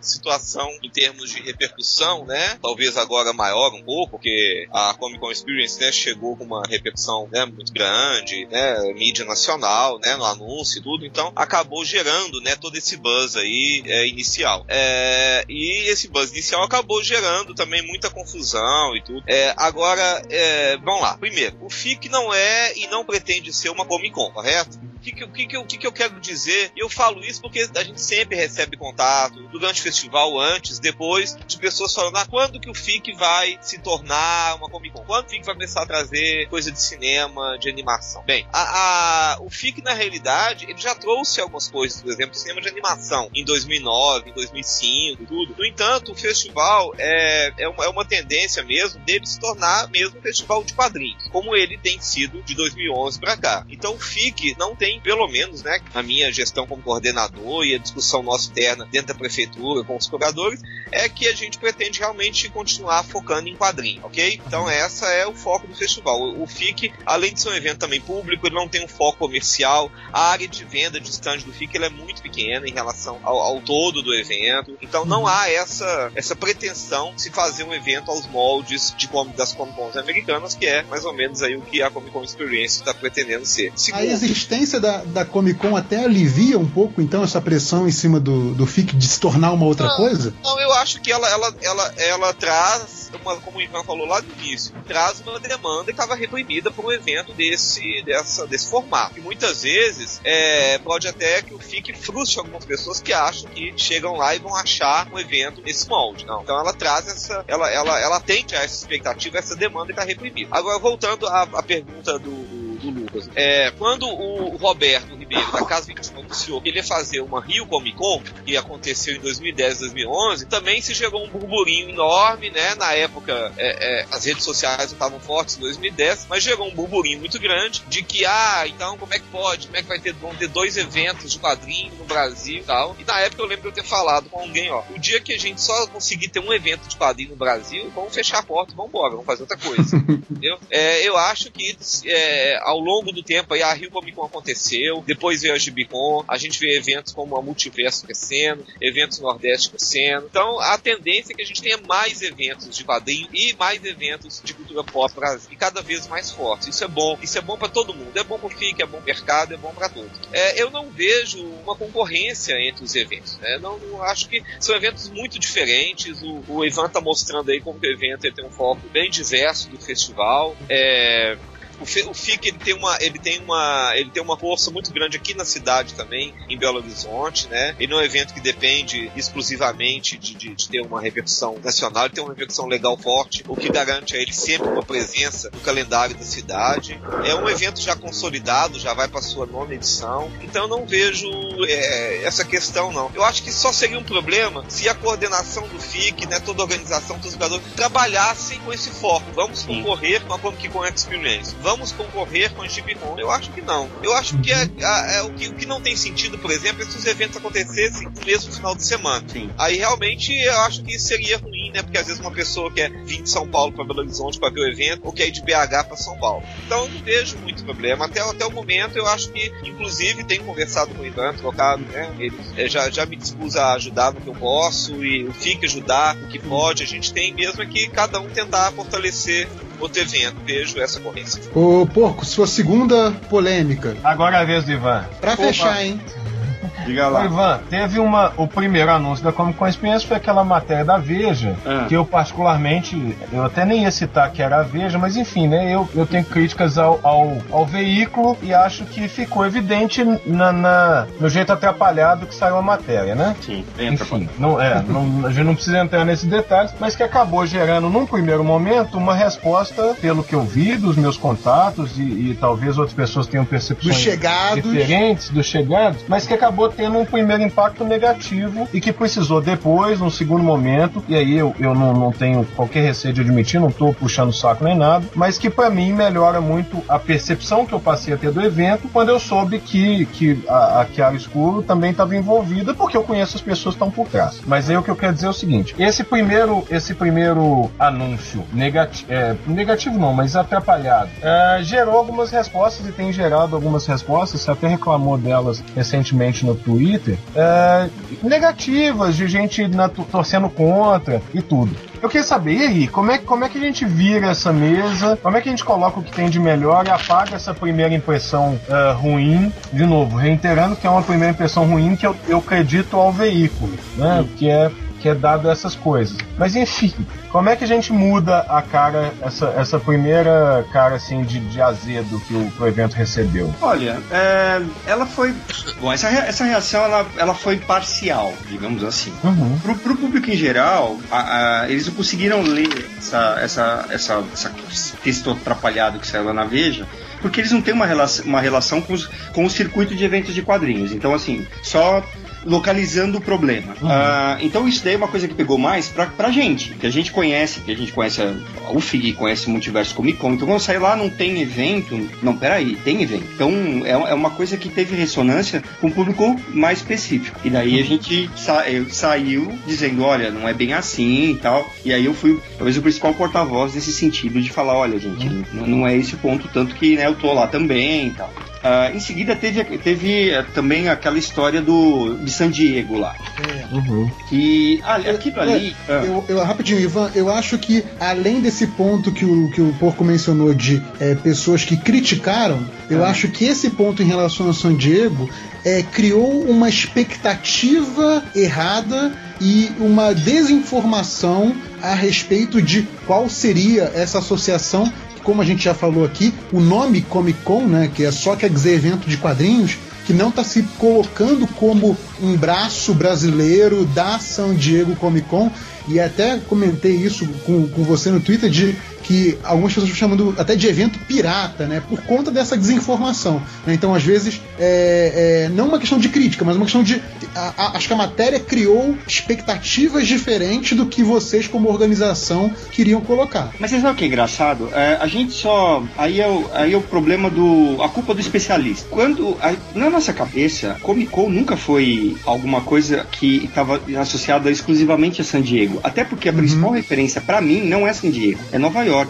situação em termos de repercussão, né? Talvez agora maior um pouco, porque a Comic Con Experience né, chegou com uma repercussão né, muito grande, né? Mídia nacional, né? No anúncio e tudo. Então, acabou gerando, né? Todo esse buzz aí é, inicial. É, e esse buzz inicial acabou gerando também muita confusão e tudo. É, agora, é, vamos lá. Primeiro, o FIC não é e não pretende ser uma Comic Con, correto? Que, que, que, que, que eu quero dizer? Eu falo isso porque a gente sempre recebe contato durante o festival, antes, depois, de pessoas falando: ah, quando que o FIC vai se tornar uma Comic Con? Quando o FIC vai começar a trazer coisa de cinema, de animação? Bem, a, a- o FIC, na realidade, ele já trouxe algumas coisas, por exemplo, cinema de animação em 2009, em 2005, tudo. No entanto, o festival é, é, uma, é uma tendência mesmo dele se tornar mesmo um festival de quadrinhos, como ele tem sido de 2011 para cá. Então, o FIC não tem, pelo menos, né, a minha gestão como coordenador e a discussão nossa interna dentro da prefeitura com os curadores, é que a gente pretende realmente continuar focando em quadrinho, ok? Então, essa é o foco do festival. O, FIC, além de ser um evento também público, ele não tem um foco comercial. A área de venda de stand do FIC é muito pequena em relação ao, ao todo do evento. Então, não há essa, essa pretensão de se fazer um evento aos moldes de das Comic Cons americanas, que é mais ou menos aí o que a Comic Con Experience está pretendendo ser. A Segundo, existência da, da Comic Con até alivia um pouco, então, essa pressão em cima do, do FIC de se tornar uma outra Não. coisa? Não, eu acho que ela, ela, ela, ela traz, uma, como o Ivan falou lá no início, traz uma demanda que estava reprimida por um evento desse, dessa, desse formato. E muitas vezes é, pode até que o FIC frustre algumas pessoas que acham que chegam lá e vão achar um evento nesse molde. Não. Então ela traz essa, ela, ela, ela atende a essa expectativa, essa demanda que está reprimida. Agora, voltando à, à pergunta do, Lucas. É, quando o Roberto Ribeiro, da Casa 21, anunciou que ele ia fazer uma Rio Comic Con, que aconteceu em 2010, 2011, também se gerou um burburinho enorme, né? Na época, é, é, as redes sociais não estavam fortes em 2010, mas gerou um burburinho muito grande de que, ah, então como é que pode? Como é que vai ter, vão ter dois eventos de quadrinho no Brasil e tal? E na época eu lembro de eu ter falado com alguém, ó, o dia que a gente só conseguir ter um evento de quadrinho no Brasil, vamos fechar a porta e vamos embora, vamos fazer outra coisa. entendeu? É, eu acho que é, ao longo do tempo aí a Rio Comic Con aconteceu, depois veio a Gibicon. A gente vê eventos como a Multiverso crescendo, eventos Nordeste crescendo. Então a tendência é que a gente tenha mais eventos de quadrinho e mais eventos de cultura pop Brasil, e cada vez mais fortes. Isso é bom. Isso é bom para todo mundo. É bom pro FIC, é bom pro mercado, é bom para todos. É, eu não vejo uma concorrência entre os eventos. Né? Não, não acho que são eventos muito diferentes. O, o Ivan tá mostrando aí como o evento tem um foco bem diverso do festival. É, o, o FIC ele tem uma ele tem uma ele tem uma força muito grande aqui na cidade também em Belo Horizonte né? Ele não é um evento que depende exclusivamente de, de, de ter uma repercussão nacional ele tem uma repercussão legal forte o que garante a ele sempre uma presença no calendário da cidade. É um evento já consolidado já vai para sua nona edição então eu não vejo é, essa questão não. Eu acho que só seria um problema se a coordenação do FIC né toda a organização todos os jogadores trabalhassem com esse foco. Vamos concorrer com a Comic Con Experience. Vamos concorrer com a GPCon? Eu acho que não. Eu acho que, é, é- é o que o que não tem sentido, por exemplo, é se os eventos acontecessem no mesmo final de semana. Aí realmente eu acho que isso seria ruim, né? Porque às vezes uma pessoa quer vir de São Paulo para Belo Horizonte para ver o evento, ou quer ir de BH para São Paulo. Então eu não vejo muito problema. Até, até o momento eu acho que, inclusive, tenho conversado com o Ivan, trocado, né? Ele eh, já, já me dispus a ajudar no que eu posso e o FIC ajudar no que pode. A gente tem mesmo é que cada um tentar fortalecer outro evento. Vejo essa corrência. Ô, Porco, sua segunda polêmica. Agora é a vez do Ivan. Pra Opa. fechar, hein? Diga Ô, Ivan, teve uma. O primeiro anúncio da Comic Con Experience foi aquela matéria da Veja, Ah. que eu particularmente. Eu até nem ia citar que era a Veja, mas enfim, né? Eu, eu tenho críticas ao, ao, ao veículo e acho que ficou evidente na, na- no jeito atrapalhado que saiu a matéria, né? Sim, bem Enfim, não, é, não, a gente não precisa entrar nesses detalhes, mas que acabou gerando, num primeiro momento, uma resposta, pelo que eu vi dos meus contatos, e, e talvez outras pessoas tenham percepções Dos diferentes dos chegados, mas que acabou tendo um primeiro impacto negativo e que precisou depois, num segundo momento, e aí eu, eu não, não tenho qualquer receio de admitir, não tô puxando o saco nem nada, mas que pra mim melhora muito a percepção que eu passei a ter do evento quando eu soube que, que a, a Chiara Escuro também estava envolvida, porque eu conheço as pessoas que estão por trás. Mas aí o que eu quero dizer é o seguinte: esse primeiro, esse primeiro anúncio negativo, negativo não, mas atrapalhado, é, gerou algumas respostas e tem gerado algumas respostas, você até reclamou delas recentemente no Twitter, é, negativas, de gente na- torcendo contra e tudo. Eu queria saber, e aí, como é, como é que a gente vira essa mesa? Como é que a gente coloca o que tem de melhor e apaga essa primeira impressão ah, ruim? De novo, reiterando que é uma primeira impressão ruim que eu, eu acredito ao veículo, né? Que é que é dado essas coisas. Mas enfim, como é que a gente muda a cara, essa, essa primeira cara assim de, de azedo que o, que o evento recebeu? Olha, é, ela foi. Bom, essa, essa reação ela, ela foi parcial, digamos assim. Uhum. Pro, pro público em geral, a- a- eles não conseguiram ler essa, essa, essa, essa, esse texto atrapalhado que saiu lá na Veja, porque eles não têm uma relação, uma relação com, os, com o circuito de eventos de quadrinhos. Então, assim, só localizando o problema. Ah, então isso daí é uma coisa que pegou mais pra, pra gente, que a gente conhece, que a gente conhece a, o FIG, conhece o Multiverso Comic Con. Então quando sai lá não tem evento, não, peraí, tem evento. Então é, é uma coisa que teve ressonância com um público mais específico. E daí a gente sa- eu- saiu dizendo, olha, não é bem assim e tal. E aí eu fui, talvez o principal porta-voz nesse sentido de falar, olha, gente, não, não é esse o ponto, tanto que né, eu tô lá também e tal. Ah, em seguida teve, teve eh, também aquela história do de San Diego lá. Que ah, aquilo ali. É, eu, eu- rapidinho, Ivan, eu acho que além desse ponto que o, que o Porco mencionou de é, pessoas que criticaram, eu acho que esse ponto em relação a San Diego é, criou uma expectativa errada e uma desinformação a respeito de qual seria essa associação como a gente já falou aqui, o nome Comic Con, né, que é só quer dizer evento de quadrinhos, que não está se colocando como um braço brasileiro da San Diego Comic Con, e até comentei isso com, com você no Twitter de que algumas pessoas estão chamando até de evento pirata, né? Por conta dessa desinformação. né? Então, às vezes, é, é, não uma questão de crítica, mas uma questão de. a- a- acho que a matéria criou expectativas diferentes do que vocês, como organização, queriam colocar. Mas você sabe o que é engraçado? É, a gente só. Aí é, o, aí é o problema do. A culpa do especialista. Quando. a- na, nossa cabeça, Comic Con nunca foi alguma coisa que estava associada exclusivamente a San Diego. Até porque a principal referência para mim não é San Diego, é Nova York.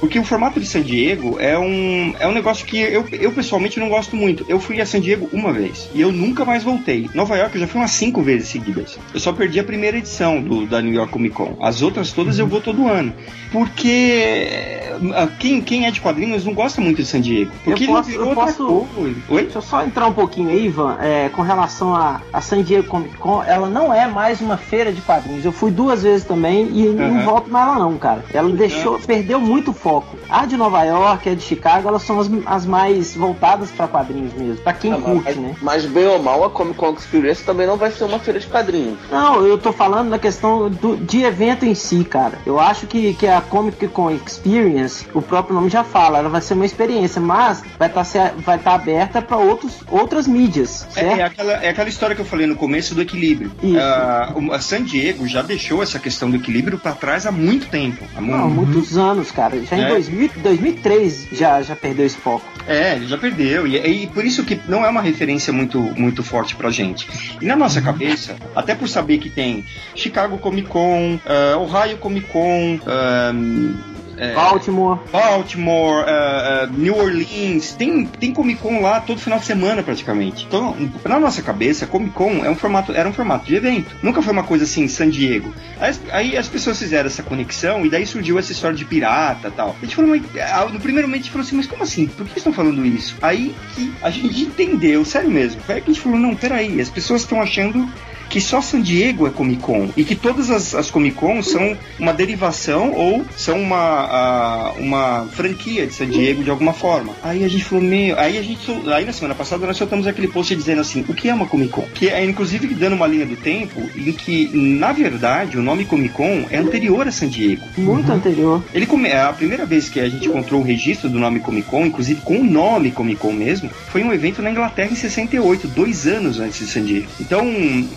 Porque o formato de San Diego é um, é um negócio que eu, eu pessoalmente não gosto muito. Eu fui a San Diego uma vez e eu nunca mais voltei. Nova York eu já fui umas cinco vezes seguidas. Eu só perdi a primeira edição do, da New York Comic Con. As outras todas eu vou todo ano. Porque ah, quem, quem é de quadrinhos não gosta muito de San Diego. Porque eu posso, eu posso. Oi? Deixa eu só entrar um pouquinho aí, Ivan, é, com relação a, a San Diego Comic Con, ela não é mais uma feira de quadrinhos. Eu fui duas vezes também e não Aham. volto mais lá não, cara. Ela deixou, perdeu muito foco. A de Nova York, a de Chicago, elas são as, as mais voltadas pra quadrinhos mesmo, pra quem Ah, curte, mas, né? mas bem ou mal, a Comic Con Experience também não vai ser uma feira de quadrinhos. Não, eu tô falando da questão do, de evento em si, cara. Eu acho que, que a Comic Con Experience, o próprio nome já fala, ela vai ser uma experiência, mas vai estar vai tá aberta para outras mídias, É, certo? é aquela, é aquela história que eu falei no começo do equilíbrio. Isso. Ah, o- a San Diego já deixou essa questão do equilíbrio para trás há muito tempo. Há Não, muitos anos, cara. Já em É. 2000, 2003 já, já perdeu esse foco. É, ele já perdeu. E, e por isso que não é uma referência muito, muito forte pra gente. E na nossa cabeça, até por saber que tem Chicago Comic Con, ah, Ohio Comic Con, ah, é, Baltimore. Baltimore, ah, ah, New Orleans, tem, tem Comic Con lá todo final de semana praticamente. Então, na nossa cabeça, Comic Con é um formato, era um formato de evento. Nunca foi uma coisa assim, San Diego. Aí, as- aí as pessoas fizeram essa conexão e daí surgiu essa história de pirata e tal. A gente falou, mas, ah, no primeiro momento a gente falou assim, mas como assim? Por que estão falando isso? Aí que a gente entendeu, sério mesmo. Foi aí que a gente falou, não, peraí, as pessoas estão achando que só San Diego é Comic Con e que todas as, as Comic Con são uma derivação ou são uma, a- uma franquia de San Diego de alguma forma. Aí a gente falou, meu, aí a gente, aí na semana passada nós soltamos aquele post dizendo assim, o que é uma Comic Con? Que é inclusive dando uma linha do tempo em que, na verdade, o nome Comic Con é anterior a San Diego. Muito anterior. Ele come... A primeira vez que a gente encontrou o registro do nome Comic Con, inclusive com o nome Comic Con mesmo, foi um evento na Inglaterra em 68, dois anos antes de San Diego. Então,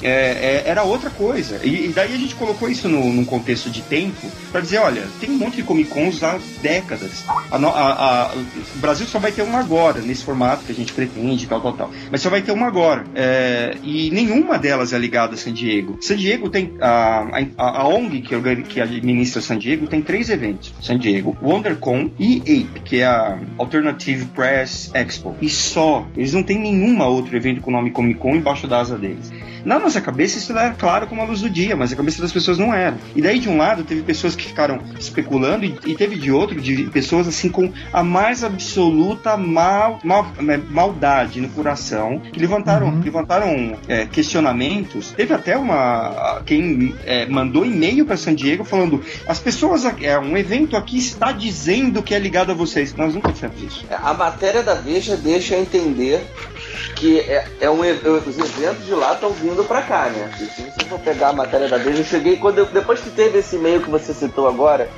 é, é, era outra coisa. E, e daí a gente colocou isso no, num contexto de tempo para dizer, olha, tem um monte de Comic Cons há décadas. A a- a- o Brasil só vai ter uma agora, nesse formato que a gente pretende, tal, tal, tal. Mas só vai ter uma agora. É, e nenhuma delas é ligada a San Diego. San Diego tem. A, a, ONG que, que administra San Diego tem três eventos: San Diego, WonderCon e APE, que é a Alternative Press Expo. E só. Eles não têm nenhuma outro evento com o nome Comic Con embaixo da asa deles. Na nossa cabeça isso era claro como a luz do dia, mas a cabeça das pessoas não era. E daí de um lado teve pessoas que ficaram especulando e, e teve de outro de pessoas assim com a mais absoluta mal, mal- é, maldade no coração que levantaram, levantaram é, questionamentos. Teve até uma quem é, mandou e-mail para San Diego falando as pessoas aqui- é um evento aqui está dizendo que é ligado a vocês. Nós nunca dissemos isso. A matéria da Veja deixa entender que é, é um, os eventos de lá estão vindo pra cá, né? E se você for pegar a matéria da Veja, eu cheguei quando eu- depois que teve esse e-mail que você citou agora,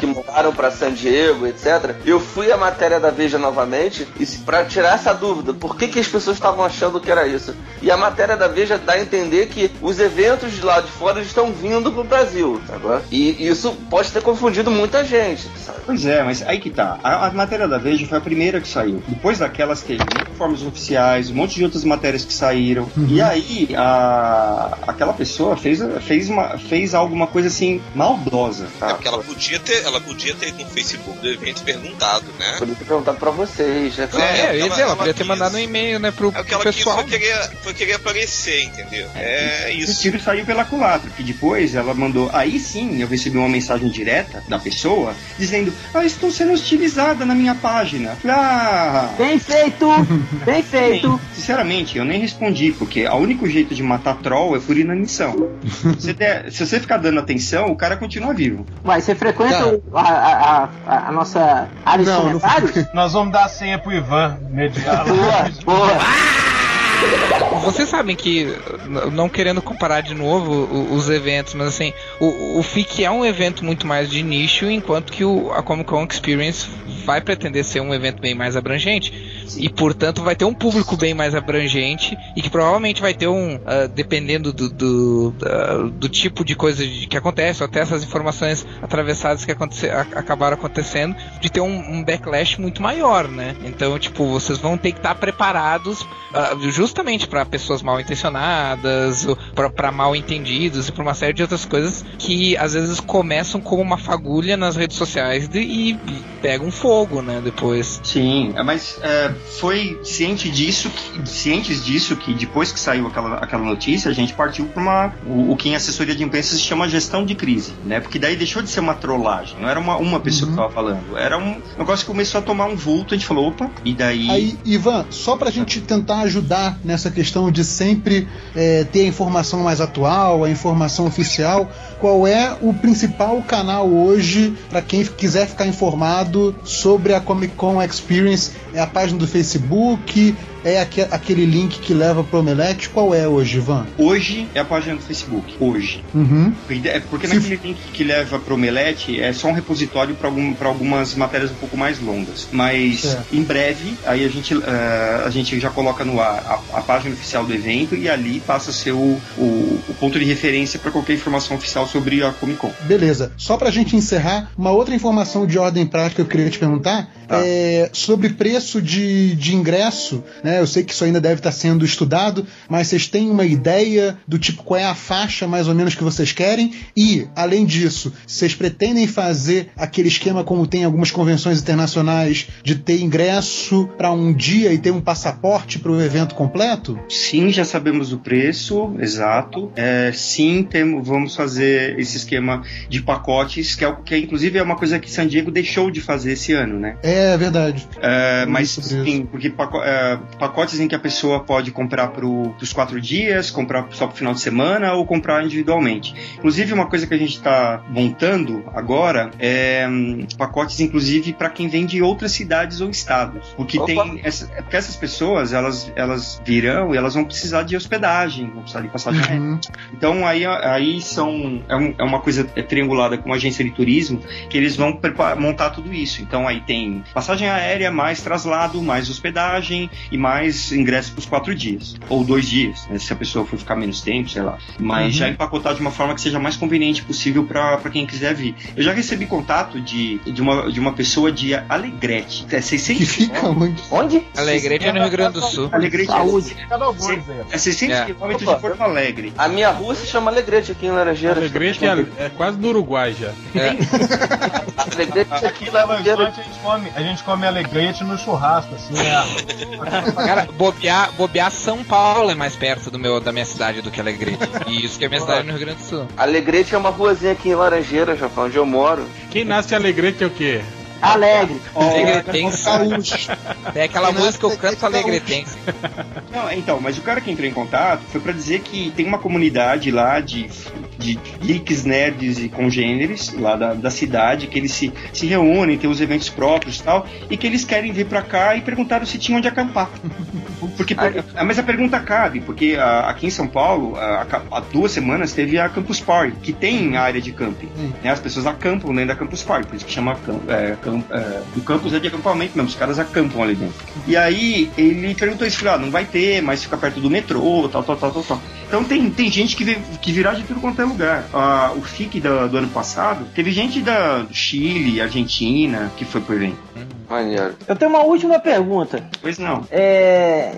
que mudaram pra San Diego, etc. Eu fui à matéria da Veja novamente pra tirar essa dúvida, por que, que as pessoas estavam achando que era isso? E a matéria da Veja dá a entender que os eventos de lá de fora estão vindo pro Brasil, sabe? E isso pode ter confundido muita gente, sabe? Pois é, mas aí que tá. A, a matéria da Veja foi a primeira que saiu. Depois daquelas teve informes oficiais, um monte de outras matérias que saíram. E aí a, aquela pessoa fez, fez, uma, fez alguma coisa assim maldosa. É Tá? porque ela podia ter, ela podia ter ido no Facebook do evento perguntado, né? Podia ter perguntado pra vocês, né? É, eu ia dizer, ela ela podia ter mandado um e-mail, né, pro, É o que pro ela pessoal. foi querer, foi querer aparecer, entendeu? É O isso. tiro saiu pela culatra, que depois ela mandou. Aí sim eu recebi uma mensagem direta da pessoa dizendo: Ah, estou sendo hostilizada na minha página. Falei, ah. Bem feito! Bem feito! Bem, sinceramente, eu nem respondi, porque o único jeito de matar troll é por inanição. Se, der- se você ficar dando atenção, o cara continua vivo. Vai, você frequenta o- a, a, a, a nossa área de Não, não comentários? Nós vamos dar a senha pro Ivan mediar lá. Boa, boa. Vocês sabem que, não querendo comparar de novo os eventos, mas assim, o, o FIC é um evento muito mais de nicho, enquanto que o, a Comic Con Experience vai pretender ser um evento bem mais abrangente. E portanto vai ter um público bem mais abrangente e que provavelmente vai ter um, ah, dependendo do, do, da- do tipo de coisa que acontece, ou até essas informações atravessadas que acabaram acontecendo, de ter um, um backlash muito maior, né? Então, tipo, vocês vão ter que estar preparados ah, justamente para pessoas mal intencionadas, para mal entendidos e para uma série de outras coisas que às vezes começam como uma fagulha nas redes sociais de- e, pegam fogo, né? Depois. Sim, mas é, foi ciente disso, que- cientes disso que depois que saiu aquela, aquela notícia, a gente partiu para uma o, o que em assessoria de imprensa se chama gestão de crise, né? Porque daí deixou de ser uma trollagem, não era uma, uma pessoa que estava falando, era um negócio que começou a tomar um vulto, a gente falou, opa, e daí Aí, Ivan, só pra gente tentar ajudar nessa questão de sempre é, ter a informação mais atual, a informação oficial, qual é o principal canal hoje para quem quiser ficar informado sobre a Comic Con Experience? É a página do Facebook? É aque- aquele link que leva pro Omelete? Qual é hoje, Ivan? hoje é a página do Facebook, hoje. Uhum. É Porque naquele link que leva para o Omelete é só um repositório para algum, algumas matérias um pouco mais longas. Mas em breve, aí a gente, eh, a gente já coloca no ar a, a página oficial do evento e ali passa a ser o, o, o ponto de referência para qualquer informação oficial sobre a Comic Con. Beleza. Só pra gente encerrar, uma outra informação de ordem prática que eu queria te perguntar é sobre preço de, de ingresso. Né? Eu sei que isso ainda deve estar sendo estudado, mas vocês têm uma ideia do tipo qual é a faixa mais ou menos que vocês querem? E, além disso, vocês pretendem fazer aquele esquema como tem em algumas convenções internacionais de ter ingresso para um dia e ter um passaporte para o evento completo? Sim, já sabemos o preço exato. É, sim, temos, vamos fazer esse esquema de pacotes, que é, o- que inclusive é uma coisa que San Diego deixou de fazer esse ano, né? É verdade. É, Eu mas li sobre sim, porque paco- é, pacotes em que a pessoa pode comprar para os quatro dias, comprar só para o final de semana ou comprar individualmente. Inclusive, uma coisa que a gente está montando agora é hum, pacotes, inclusive, para quem vem de outras cidades ou estados. Porque Opa. tem essa, é porque essas pessoas, elas, elas virão e elas vão precisar de hospedagem, vão precisar de passagem. Uhum. Então aí, aí são é, um- é uma coisa triangulada com uma agência de turismo que eles vão montar tudo isso. Então aí tem passagem aérea, mais traslado, mais hospedagem e mais ingresso para os quatro dias ou dois dias, né, se a pessoa for ficar menos tempo, sei lá. Mas Uhum. já empacotar de uma forma que seja mais conveniente possível para quem quiser vir. Eu já recebi contato de, de, uma, de uma pessoa de Alegrete. É 600 Que fica onde? Onde? Alegrete é no Rio Grande do Sul. Alegrete Saúde. é 600 É. quilômetros Opa. de Porto Alegre. A minha rua se chama Alegrete aqui em Laranjeiras. Alegrete é, é quase no Uruguai já. Alegrete aqui em Laranjeiras. Horizonte a gente come, a gente come alegrete no churrasco, assim, é. Cara, bobear, bobear São Paulo é mais perto do meu, da minha cidade do que Alegrete. E isso que é minha cidade no Rio Grande do Sul. Alegrete é uma ruazinha aqui em Laranjeiras, Japão, onde eu moro. Quem nasce Alegrete é o quê? Alegre. Alegretense. É aquela música Eu nasce Canto Alegretense. Não, é, então, mas o cara que entrou em contato foi pra dizer que tem uma comunidade lá de, de geeks, nerds e congêneres lá da, da cidade, que eles se, se reúnem, tem os eventos próprios e tal, e que eles querem vir pra cá e perguntaram se tinha onde acampar. Porque, por- ah, mas a pergunta cabe, porque ah, aqui em São Paulo, ah, há duas semanas teve a Campus Party, que tem área de camping. né? As pessoas acampam dentro da Campus Party, por isso que chama é, é, o campus é de acampamento mesmo, os caras acampam ali dentro. E aí ele perguntou isso, falou, ah, não vai ter, mas fica perto do metrô, tal, tal, tal, tal, tal. Então tem, tem gente que, que virá de tudo quanto é lugar. Ah, o FIC da- do ano passado, teve gente da do Chile, Argentina, que foi pro evento. Maneiro. Eu tenho uma última pergunta. Pois não. É,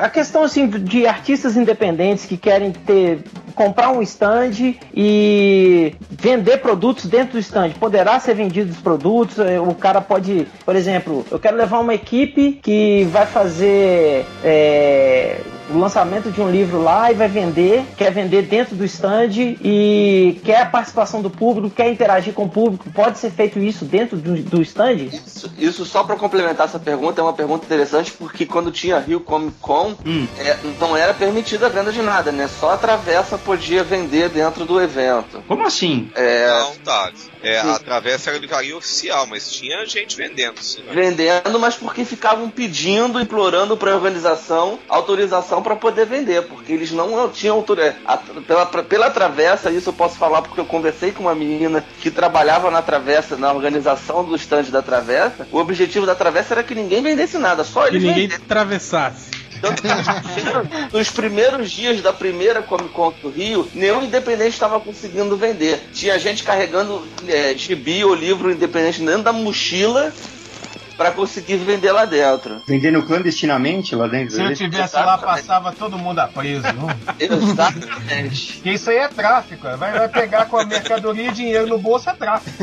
a questão assim de artistas independentes que querem ter comprar um stand e vender produtos dentro do stand. Poderá ser vendidos produtos. eh, O cara pode, por exemplo, eu quero levar uma equipe que vai fazer é, o lançamento de um livro lá e vai vender, quer vender dentro do stand e quer a participação do público, quer interagir com o público. Pode ser feito isso dentro do, do stand? Isso, isso só pra complementar essa pergunta é uma pergunta interessante porque quando tinha Rio Comic Con é, não era permitida a venda de nada, né? Só a travessa podia vender dentro do evento. Como assim? É, Não, tá. É, Sim. a travessa era livraria oficial, mas tinha gente vendendo, sim. né? vendendo, mas porque ficavam pedindo, implorando pra organização autorização para poder vender, porque eles não tinham autor- a- pela, pela travessa, isso eu posso falar porque eu conversei com uma menina que trabalhava na travessa, na organização do stand da travessa. O objetivo da travessa era que ninguém vendesse nada, só Que eles ninguém vendessem. atravessasse. Tanto que primeiros- nos primeiros dias da primeira Comic Con do Rio, nenhum independente estava conseguindo vender. Tinha gente carregando é, gibi ou livro independente dentro da mochila para conseguir vender lá dentro. Vendendo clandestinamente lá dentro. Se eu tivesse lá, passava todo mundo a preso. Não? Exatamente. Porque isso aí é tráfico. Vai, vai pegar com a mercadoria e dinheiro no bolso é tráfico.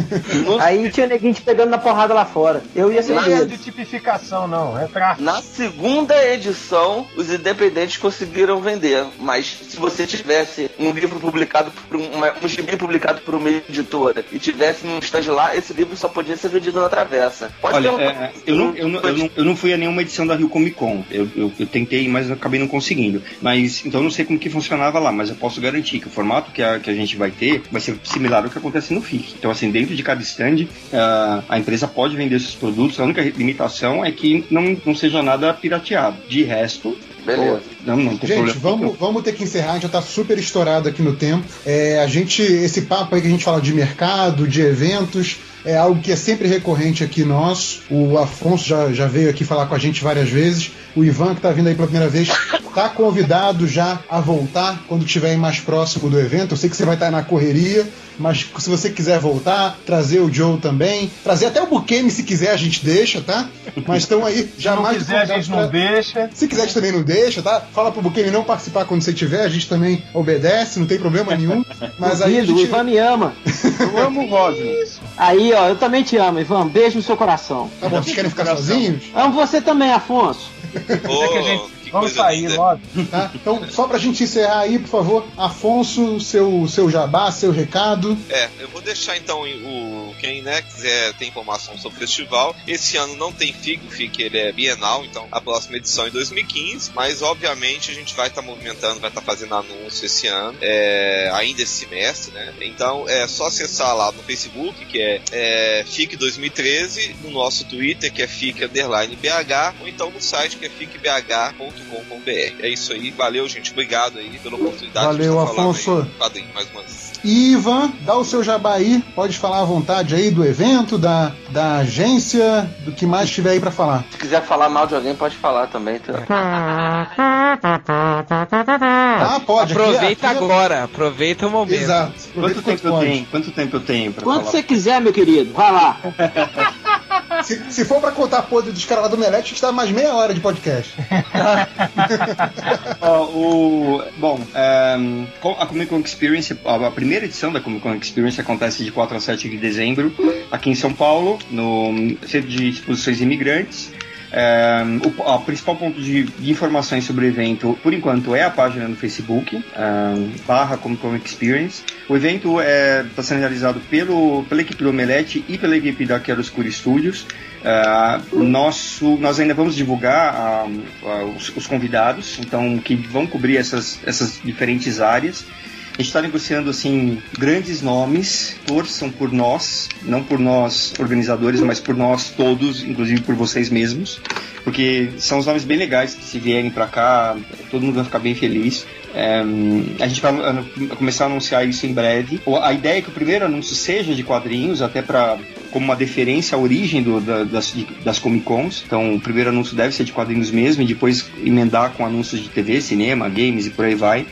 Aí tinha neguinho te pegando na porrada lá fora. Eu ia ser Não é de tipificação, não. É tráfico. Na segunda edição, os independentes conseguiram vender. Mas se você tivesse um livro publicado por uma, um gibi publicado por uma editora e tivesse num stand lá, esse livro só podia ser vendido na travessa. Pode Olha, perguntar. é, eu, não, eu, não, eu, não, eu não fui a nenhuma edição da Rio Comic Con. Eu, eu, eu tentei, mas eu acabei não conseguindo. Mas então eu não sei como que funcionava lá, mas eu posso garantir que o formato que a, que a gente vai ter vai ser similar ao que acontece no FIC. Então, assim, dentro de cada stand, ah, a empresa pode vender seus produtos. A única limitação é que não, não seja nada pirateado. De resto, Beleza. não, não tem Gente, problema. vamos, vamos ter que encerrar, a gente já tá super estourado aqui no tempo. É, a gente, esse papo aí que a gente fala de mercado, de eventos, é algo que é sempre recorrente aqui nosso. O Afonso já, já veio aqui falar com a gente várias vezes. O Ivan, que tá vindo aí pela primeira vez, tá convidado já a voltar quando estiver mais próximo do evento. Eu sei que você vai estar na correria, mas se você quiser voltar, trazer o Joe também, trazer até o Bukemi se quiser, a gente deixa, tá? Mas estão aí já Se quiser, a gente não deixa. se quiser, a gente também não deixa, tá? Fala pro Bukemi não participar quando você tiver, a gente também obedece, não tem problema nenhum. Mas aí a Duvido, o gente. Ivan me ama. Eu amo o Rodney. Aí, ó, eu também te amo, Ivan. Beijo no seu coração. Tá bom, vocês querem ficar sozinhos? Amo você também, Afonso. Ô, que a gente- Vamos coisa sair linda. logo. Tá? Então, só pra gente encerrar aí, por favor, Afonso, seu, seu jabá, seu recado. É, eu vou deixar então o quem né, quiser ter informação sobre o festival. Esse ano não tem FIC, o FIC ele é bienal, então a próxima edição é em 2015, mas obviamente a gente vai estar movimentando, vai estar fazendo anúncio esse ano, é, ainda esse semestre, né? Então é só acessar lá no Facebook, que é, é FIC 2013, no nosso Twitter, que é FIC underline BH, ou então no site que é É isso aí, valeu gente, obrigado aí pela oportunidade Valeu, de Afonso. aí, quadrinho mais uma vez. Ivan, dá o seu jabá aí, pode falar à vontade aí do evento, da, da agência, do que mais tiver aí pra falar. Se quiser falar mal de alguém, pode falar também. Tá? Ah, pode. aqui- Aproveita aqui é- agora, aproveita o momento. Exato. Quanto tempo eu tenho? Quanto tempo eu tenho pra Quanto falar? você quiser, meu querido. Vai lá. Se, se for pra contar a podre dos caras lá do Melete, a gente dá mais meia hora de podcast. Ó, o, bom, ehm, com- a Comic Con Experience, a primeira edição da Comic Con Experience acontece de 4 a 7 de dezembro, aqui em São Paulo, no Centro de Exposições Imigrantes. Ehm, o, a principal ponto de, de informações sobre o evento, por enquanto, é a página no Facebook, ehm, barra Comic Con Experience. O evento está sendo realizado pelo, pela equipe do Omelete e pela equipe da Chiaroscuro Studios. Ah, nosso, nós ainda vamos divulgar os, os convidados, então que vão cobrir essas, essas diferentes áreas. A gente está negociando assim grandes nomes, torçam por nós, não por nós organizadores, mas por nós todos, inclusive por vocês mesmos, porque são os nomes bem legais que se vierem para cá, todo mundo vai ficar bem feliz. É, a gente vai começar a anunciar isso em breve. A ideia é que o primeiro anúncio seja de quadrinhos, até para como uma deferência à origem do- da- das, das Comic Cons. Então, o primeiro anúncio deve ser de quadrinhos mesmo, e depois emendar com anúncios de TV, cinema, games e por aí vai.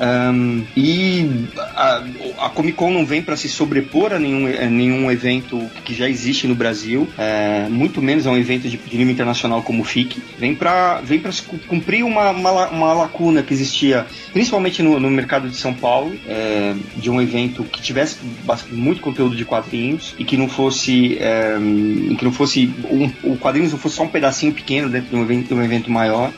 Ahn, e a, a Comic Con não vem para se sobrepor a nenhum, a nenhum evento que já existe no Brasil, é, muito menos a um evento de, nível internacional como o FIC. Vem para vem cumprir uma, uma, uma lacuna que existia, principalmente no, no mercado de São Paulo, é, de um evento que tivesse muito conteúdo de quadrinhos e que não fosse, é, que não fosse um, o quadrinhos não fosse só um pedacinho pequeno dentro de um evento, de um evento maior.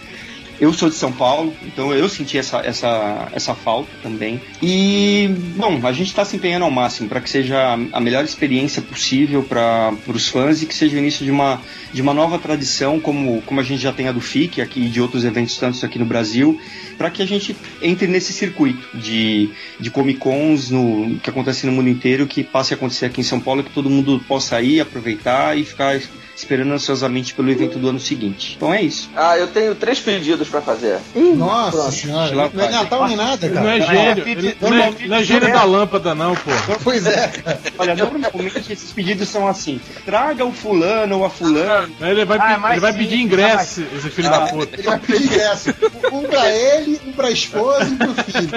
Eu sou de São Paulo, então eu senti essa, essa, essa falta também. E, bom, a gente está se empenhando ao máximo para que seja a melhor experiência possível para os fãs e que seja o início de uma, de uma nova tradição, como, como a gente já tem a do FIC aqui e de outros eventos tantos aqui no Brasil, para que a gente entre nesse circuito de, de Comic Cons no, que acontece no mundo inteiro, que passe a acontecer aqui em São Paulo, que todo mundo possa ir, aproveitar e ficar esperando ansiosamente pelo evento do ano seguinte. Então é isso. Ah, eu tenho três pedidos pra fazer. Nossa Pronto. senhora, não é. Natal nem nada, cara. Não é gênio, ele- não é, não é gênio da lâmpada, não, pô. Pois é. Olha, normalmente esses pedidos são assim: traga o fulano ou a fulana. Ele vai, Ah, mas ele vai sim, pedir ingresso, esse filho da puta. Ele vai pedir ingresso. Um pra ele, um pra esposa e um pro filho.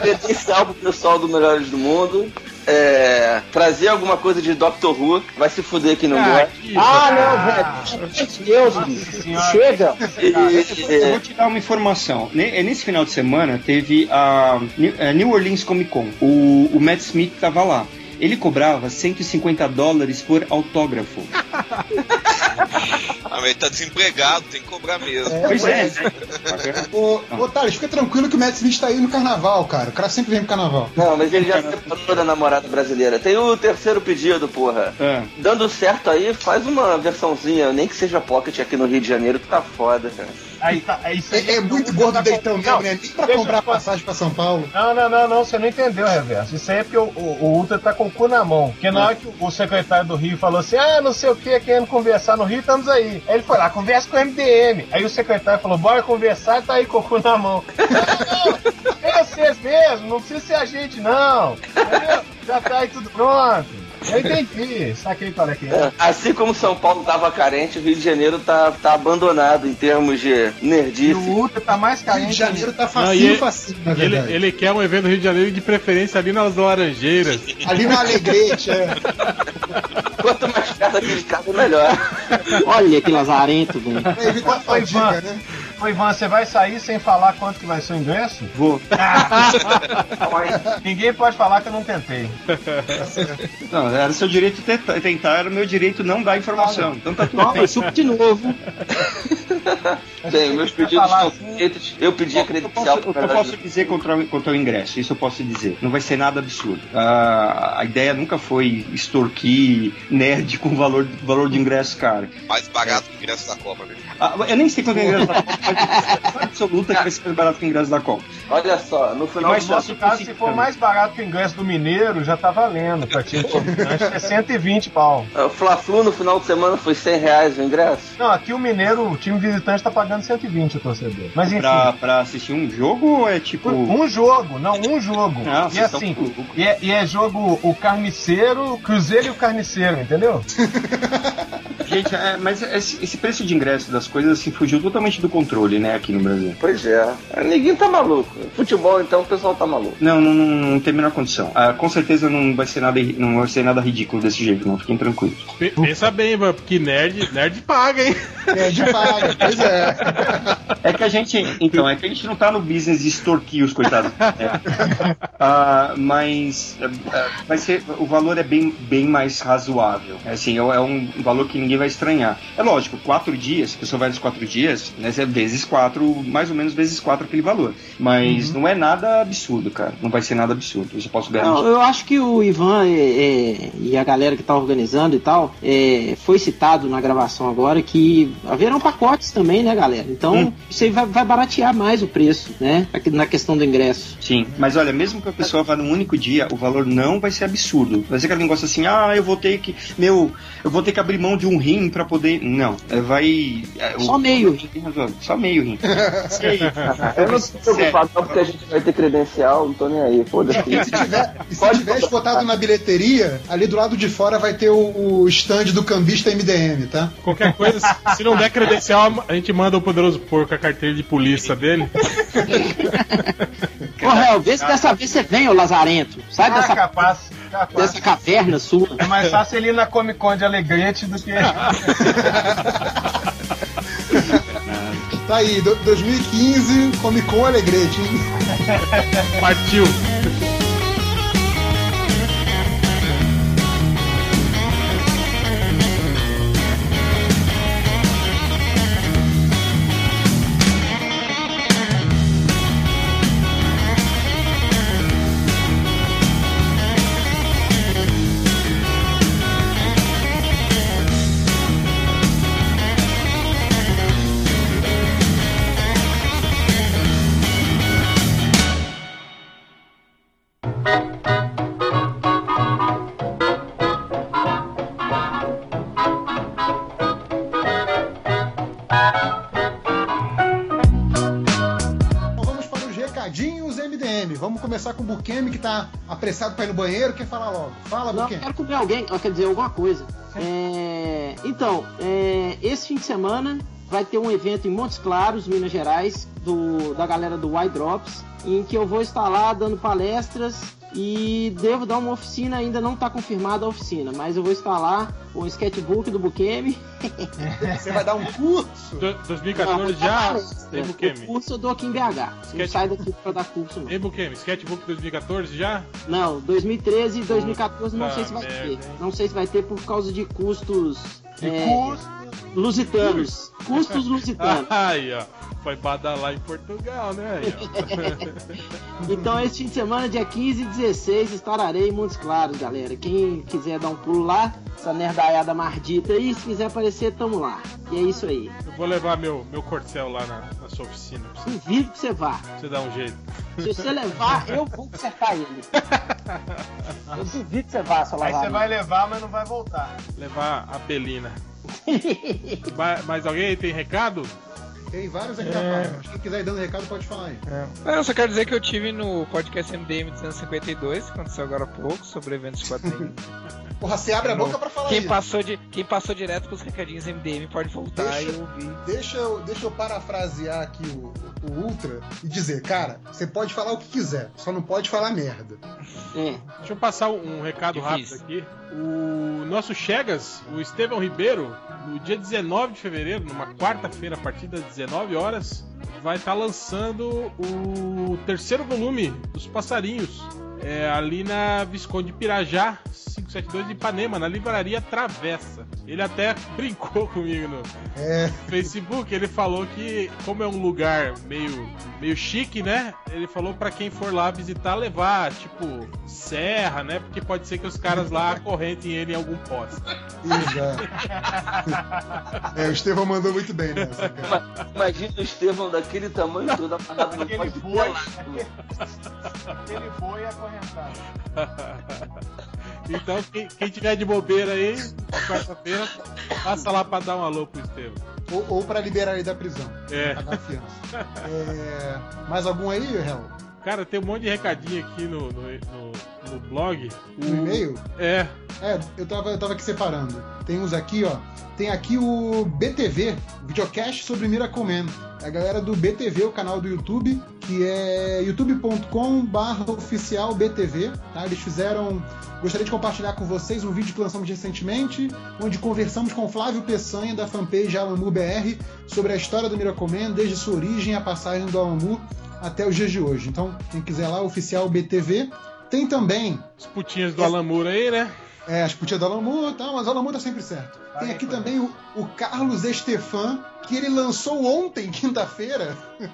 Credencial pro pessoal do Melhores do Mundo. É, trazer alguma coisa de Doctor Who, vai se fuder que não Ah, gosta. Ah, não, velho. Pelo amor de Deus. Chega. Eu vou te dar uma informação. É Nesse final de semana teve a New- a New Orleans Comic Con. O, o Matt Smith tava lá. Ele cobrava 150 dólares por autógrafo. Ah, mas ele tá desempregado, tem que cobrar mesmo. Pois é. Ô, ô Thales, fica tranquilo que o Matt Smith tá aí no carnaval, cara. O cara sempre vem pro carnaval. Não, mas ele já separou da namorada brasileira. Tem o terceiro pedido, porra. É. Dando certo aí, faz uma versãozinha, nem que seja pocket aqui no Rio de Janeiro, que tá foda, cara. Aí tá, é aí. É, é muito gordo deitão mesmo, né? Nem pra comprar passagem pra São Paulo. Não, não, não, não, você não entendeu, Reverso. Isso aí é porque o, o, o Ultra tá com o cu na mão. Porque na hora que o secretário do Rio falou assim, ah, não sei o que, querendo conversar no Rio, estamos aí. Aí ele foi lá, conversa com o MDM. Aí o secretário falou, bora conversar, tá aí com o cu na mão. Não, não, é vocês mesmo, não precisa ser a gente, não. Entendeu? Já tá aí tudo pronto. Eu entendi, saquei para que é. Assim como São Paulo tava carente, o Rio de Janeiro tá, tá abandonado em termos de E nerdice. o Ultra tá mais Rio carente. de Janeiro tá Não, facinho, e ele, facinho, na ele, verdade. ele quer um evento no Rio de Janeiro de preferência ali nas Laranjeiras. Ali na Alegrete, é. Quanto mais perto aqui de casa, melhor. Olha que lazarento, velho. Ivan, fadiga, né? Ô, Ivan, você vai sair sem falar quanto que vai ser o ingresso? Vou. Ninguém pode falar que eu não tentei. Não, era seu direito tenta- tentar, era o meu direito não dar informação. Então tá tudo bem. Chupa de novo. Bem, meus pedidos estão feitos. Eu pedi a Eu credencial posso, pro eu posso dizer contra, o- contra o ingresso, isso eu posso dizer. Não vai ser nada absurdo. Ah, a ideia nunca foi extorquir nerd com valor, valor de ingresso caro. Mais barato que o ingresso da Copa, velho. Ah, eu nem sei quanto é o ingresso da Copa, absoluta que vai ser mais barato que o ingresso da Copa. Olha só, no final Mas do nosso caso, se for mais barato que o ingresso do Mineiro, já tá valendo. Pra time visitante é 120 pau. O Fla-Flu no final de semana foi 100 reais o ingresso? Não, aqui o Mineiro, o time visitante tá pagando 120 o torcedor. Mas enfim. Pra, pra assistir um jogo ou é tipo. Um jogo, não, um jogo. Ah, e vocês assim, tão e é, e é jogo o carniceiro, o cruzeiro e o carniceiro, entendeu? Gente, é, mas esse, esse preço de ingresso das coisas assim, fugiu totalmente do controle, né, aqui no Brasil. Pois é. Ninguém tá maluco. Futebol, então, o pessoal tá maluco. Não, não, não, não tem a menor condição. Ah, com certeza não vai ser nada, não vai ser nada ridículo desse jeito, não. Fiquem tranquilos. Pe- Pensa bem, mano, porque nerd, nerd paga, hein? De paga, pois é. É que a gente, então, é que a gente não tá no business de extorquir os coitados. É. Ah, mas ah, vai ser, o valor é bem, bem mais razoável. É, assim, é, é um valor que ninguém vai estranhar. É lógico, quatro dias, a pessoa vai nos quatro dias, né, é vezes quatro, mais ou menos vezes quatro aquele valor. Mas não é nada absurdo, cara. Não vai ser nada absurdo. Isso eu posso Não, garantir. eu acho que o Ivan é, é, e a galera que tá organizando e tal, é, foi citado na gravação agora que haverão pacotes também, né, galera? Então, Hum. isso aí vai, vai baratear mais o preço, né? Na questão do ingresso. Sim, mas olha, mesmo que a pessoa vá num único dia, o valor não vai ser absurdo. Vai ser aquele negócio assim, ah, eu vou ter que. Meu, eu vou ter que abrir mão de um rim pra poder. Não, é, vai. é, Só o- meio rim. Só meio rim. Eu não tô preocupado não, porque a gente vai ter credencial, não tô nem aí, foda-se. E se tiver, se tiver esgotado na bilheteria, ali do lado de fora vai ter o, o stand do cambista MDM, tá? Qualquer coisa, se não der credencial, a gente manda o poderoso porco a carteira de polícia dele. Ô, Réu, vê se dessa vez você vem, ô Lazarento. Sai Ah, dessa, capaz, capaz. dessa caverna sua. É mais fácil ele ir na Comic Con de Alegrete do que. Tá aí, do- 2015, Comic Con Alegrete, hein? Partiu. Apressado pra ir no banheiro. Quer falar logo? Fala, Não, eu quero comer alguém, quer dizer, alguma coisa. É, então, é, esse fim de semana vai ter um evento em Montes Claros, Minas Gerais, do, da galera do Y Drops, em que eu vou estar lá dando palestras e devo dar uma oficina, ainda não está confirmada a oficina, mas eu vou com o sketchbook do Bukemi. Você vai dar um curso? Do- 2014 Não, já palestra. tem O Bukemi. curso eu dou aqui em BH. Não Sketch- sai daqui pra dar curso, não. Tem Bukemi. Sketchbook 2014 já? Não, 2013 e 2014 não sei se vai merda, ter. hein? Não sei se vai ter por causa de custos. De é, custos. Lusitanos. Custos lusitanos. Aí, ó. Foi badalar em Portugal, né? Aí. Então, esse fim de semana, dia 15 e 16, estarei em Montes Claros, galera. Quem quiser dar um pulo lá, essa nerdaiada mardita aí, se quiser aparecer, tamo lá. E é isso aí. Eu vou levar meu, meu corcel lá na, na sua oficina. Duvido que você vá. você dar um jeito. Se você levar, eu vou consertar ele. Eu duvido que você vá, sua Aí você vai levar, mas não vai voltar. Levar a Belina. Ma- mais alguém tem recado? Tem vários aqui É. na página. Quem quiser ir dando recado, pode falar aí. Não, eu só quero dizer que eu tive no podcast MDM 252, que aconteceu agora há pouco, sobre eventos de quadrinhos. Porra, você abre a boca pra falar quem isso. passou, de, quem passou direto pros recadinhos MDM pode voltar Deixa- e ouvir. Deixa eu, deixa eu parafrasear aqui o, o Ultra e dizer, cara, você pode falar o que quiser, só não pode falar merda. É. Deixa eu passar um recado rápido Difícil. aqui. O nosso Chegas, o Estevão Ribeiro, no dia 19 de fevereiro, numa quarta-feira, a partir das 19 horas, vai estar lançando o terceiro volume dos Passarinhos. É, ali na Visconde Pirajá, 572 de Ipanema, na livraria Travessa. Ele até brincou comigo no É, Facebook. Ele falou que, como é um lugar meio, meio chique, né? Ele falou pra quem for lá visitar levar, tipo, serra, né? Porque pode ser que os caras lá acorrentem ele em algum poste. exato. é, o Estevão mandou muito bem nessa, cara. Imagina o Estevão daquele tamanho todo amarrado no poste. Aquele boi acorrentado. Então, quem, quem tiver de bobeira aí, quarta-feira, passa lá pra dar um alô pro Estevam. Ou, ou pra liberar ele da prisão. É. Pagar fiança. É, mais algum aí, Hel? Cara, tem um monte de recadinho aqui no, no, no- no blog. No e-mail? É. É, eu tava, eu tava aqui separando. Tem uns aqui, ó. Tem aqui o BTV, videocast sobre Miracle Man. A galera do BTV, o canal do YouTube, que é youtube.com barra oficial BTV, tá? Eles fizeram... Gostaria de compartilhar com vocês um vídeo que lançamos recentemente, onde conversamos com Flávio Peçanha, da fanpage Alamu BR, sobre a história do Miracle Man, desde sua origem e a passagem do Alamu até os dias de hoje. Então, quem quiser lá, oficial BTV. Tem também Os putinhos do Alamura aí, né? é, as putinhas do Alamu e tal, mas o Alamu tá sempre certo. Tem aqui também o, o Carlos Estefan, que ele lançou ontem, quinta-feira,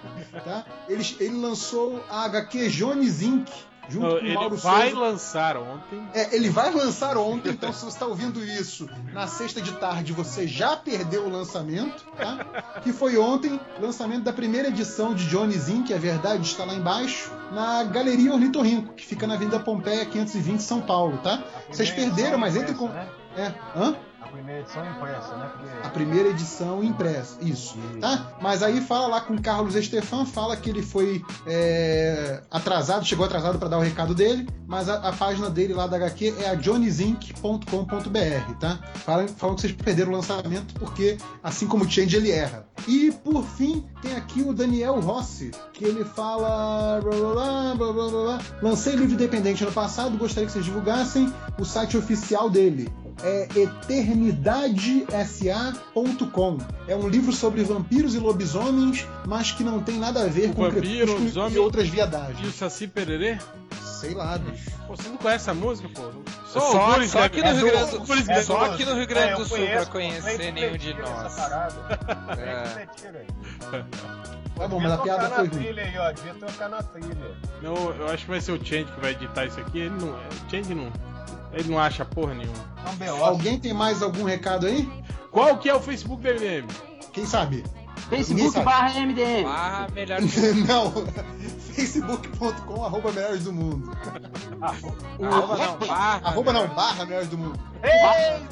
tá? Ele, ele lançou a HQ Jones Inc., junto com o Ele Mauro vai Souza. lançar ontem. É, ele vai lançar ontem, então se você está ouvindo isso na sexta de tarde, você já perdeu o lançamento, tá? Que foi ontem, lançamento da primeira edição de Jones Inc., a verdade está lá embaixo, na Galeria Ornitorrinco, que fica na Avenida Pompeia 520, São Paulo, tá? Vocês perderam, mas entrem com. Né? É, hã? A primeira edição impressa, né? Porque... A primeira edição impressa, isso, tá? Mas aí fala lá com Carlos Estefan, fala que ele foi é, atrasado, chegou atrasado para dar o recado dele, mas a, a página dele lá da HQ é a johnnyzinc.com.br, tá? Falam, falam que vocês perderam o lançamento porque, assim como o Change, ele erra. E por fim, tem aqui o Daniel Rossi, que ele fala. blá, blá, blá. Lancei livro independente ano passado, gostaria que vocês divulgassem o site oficial dele. É eternidadesa.com. É um livro sobre vampiros e lobisomens, mas que não tem nada a ver O com vampiro, lobisomem e outras E viadagens. o Saci Pererê? Sei lá, bicho. Pô, você não conhece essa música, pô? Só, algures só devem- aqui no é Rio do- Grande do Sul. devem- Só aqui no Rio Grande É, do Sul pra conhecer nenhum de nós. essa parada. É. Tá bom, mas a piada tocar foi na ruim. trilha aí, ó. Devia tocar na trilha. Não, eu acho que vai ser o Change que vai editar isso aqui. Ele não. O Change não. Ele não acha porra nenhuma. É. Alguém tem mais algum recado aí? Qual que é o Facebook do MDM? Quem sabe? Facebook sabe. barra MDM. Ah, melhor Não, facebook.com arroba melhores do mundo. Arroba não, barra. Arroba não, barra melhores do mundo.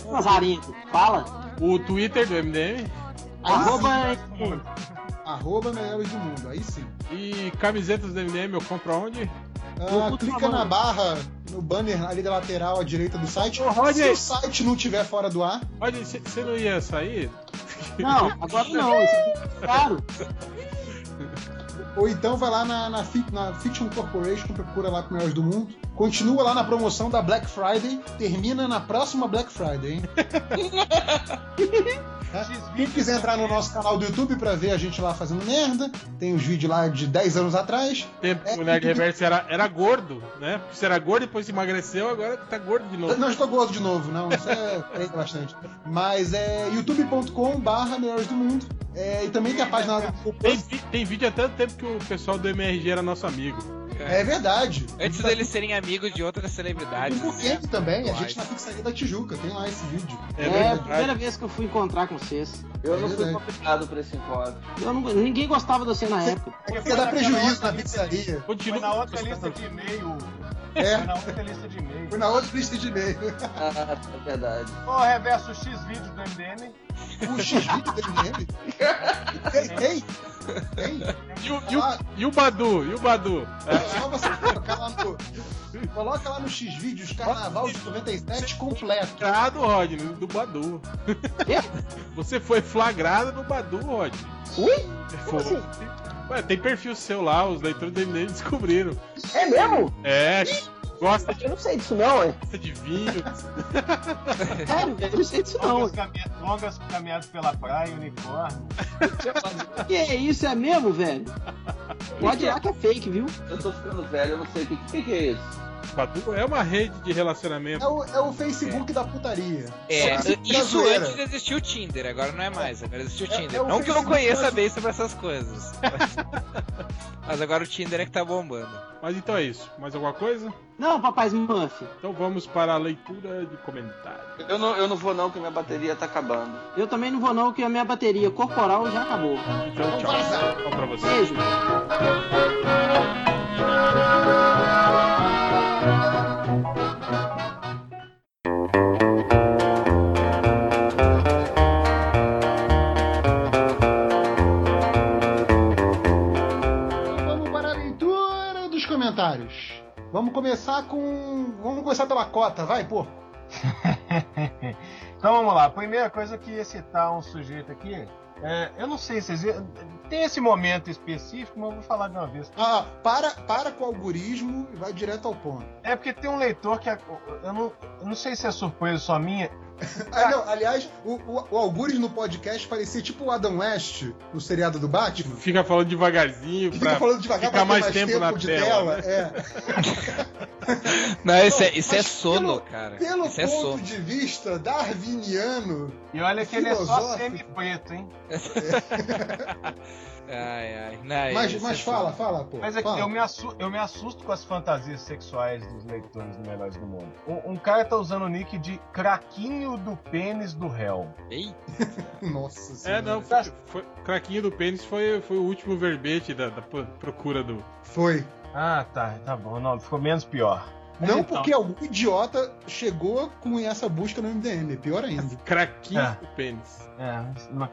Lazarento. Fala. O Twitter do MDM Aí Arroba sim, arroba melhores do mundo, aí sim. e camisetas do MDM eu compro aonde? Ah, clica na barra, no banner ali da lateral à direita do site. Rodney. Se o site não estiver fora do ar, Olha, você não ia sair? Não, agora não. É claro. ou então vai lá na, na, na Fiction Corporation, procura lá com Melhores do Mundo. Continua lá na promoção da Black Friday, termina na próxima Black Friday, hein? Tá? Quem quiser entrar no nosso canal do YouTube pra ver a gente lá fazendo merda, tem os vídeos lá de 10 anos atrás. Tempo É, o Nerd Reverso era, era gordo, né? Porque você era gordo, depois emagreceu, agora tá gordo de novo. Não estou gordo de novo, não. Isso é bastante. Mas é youtube.com barra Melhores do Mundo. É, e também tem a página lá do Tem, tem vídeo há tanto tempo que o pessoal do MRG era nosso amigo. É verdade. Antes deles serem amigos de outras celebridades. O Burkemp também, a gente na pizzaria da Tijuca, tem lá esse vídeo. É, a primeira vez que eu fui encontrar com vocês. Eu não fui convidado pra esse encontro. Eu não- ninguém gostava de você na época. Porque dá prejuízo na pizzaria. Foi Continua. na outra lista de e-mail. É. Foi na outra lista de e-mail. Foi na outra lista de e-mail. Ah, é verdade. Ô, Reverso X vídeo do MDM. O X-Vídeo tem nele? Tem, tem. Tem. E o, e o- e o Badu? E o Badu? É só você colocar lá no. Coloca lá no X-Vídeos Carnaval de 97 completo. Flagrado, Rodney, do Badu. Você foi flagrado no Badu, Rodney. Ui? Foi. assim? Ué, tem perfil seu lá, os leitores do MDM descobriram. É mesmo? É, gosta de, Eu não sei disso não, é. gosta de vinho. Sério, velho, eu não sei disso não. Longas, caminha- longas caminhadas pela praia, unicórnio. Que é isso, é mesmo, velho? Pode ir lá que é fake, viu? Eu tô ficando velho, eu não sei o que, que, que é isso. Badu é uma rede de relacionamento. É o, é o Facebook da putaria. É, isso antes existia o Tinder, agora não é mais, agora existe o É- Tinder. é o não que eu não Facebook conheça bem sobre essas coisas. Mas agora o Tinder é que tá bombando. Mas então é isso. Mais alguma coisa? Não, papai Smurf. Então vamos para a leitura de comentários. Eu não, eu não vou não, que minha bateria tá acabando. Eu também não vou não, que a minha bateria corporal já acabou. Então tchau. Tchau pra você. Beijo. Vamos começar com. Vamos começar pela cota, vai, pô. Então vamos lá. Primeira coisa que ia citar um sujeito aqui. É, eu não sei se tem esse momento específico, mas eu vou falar de uma vez. Ah, para, para com o algoritmo e vai direto ao ponto. É porque tem um leitor que é- eu não, eu não sei se é surpresa só minha. Ah, não, aliás, o, o, o Algures no podcast parecia tipo o Adam West no seriado do Batman. Fica falando devagarzinho Fica falando devagar ficar pra ter mais tempo, na de tela. né? É. Não, isso é, isso é sono, pelo- cara. Pelo Isso é ponto sono. de vista darwiniano, E olha que ele é só semi-preto, hein? Ai, ai. Não, mas, isso mas é fala, fala, pô. Mas é que fala. eu me, assu- eu me assusto com as fantasias sexuais dos leitores do Melhores do Mundo. Um, um cara tá usando o nick de craquinho do pênis do réu. Eita. Nossa É, senhora. não, foi, foi- craquinho do pênis foi, foi o último verbete da, da pro- procura do. Foi. Ah, tá, tá bom. Não, ficou menos pior. Mas Não então, porque algum idiota chegou com essa busca no MDM, é pior ainda. Craquinho É. do pênis. É,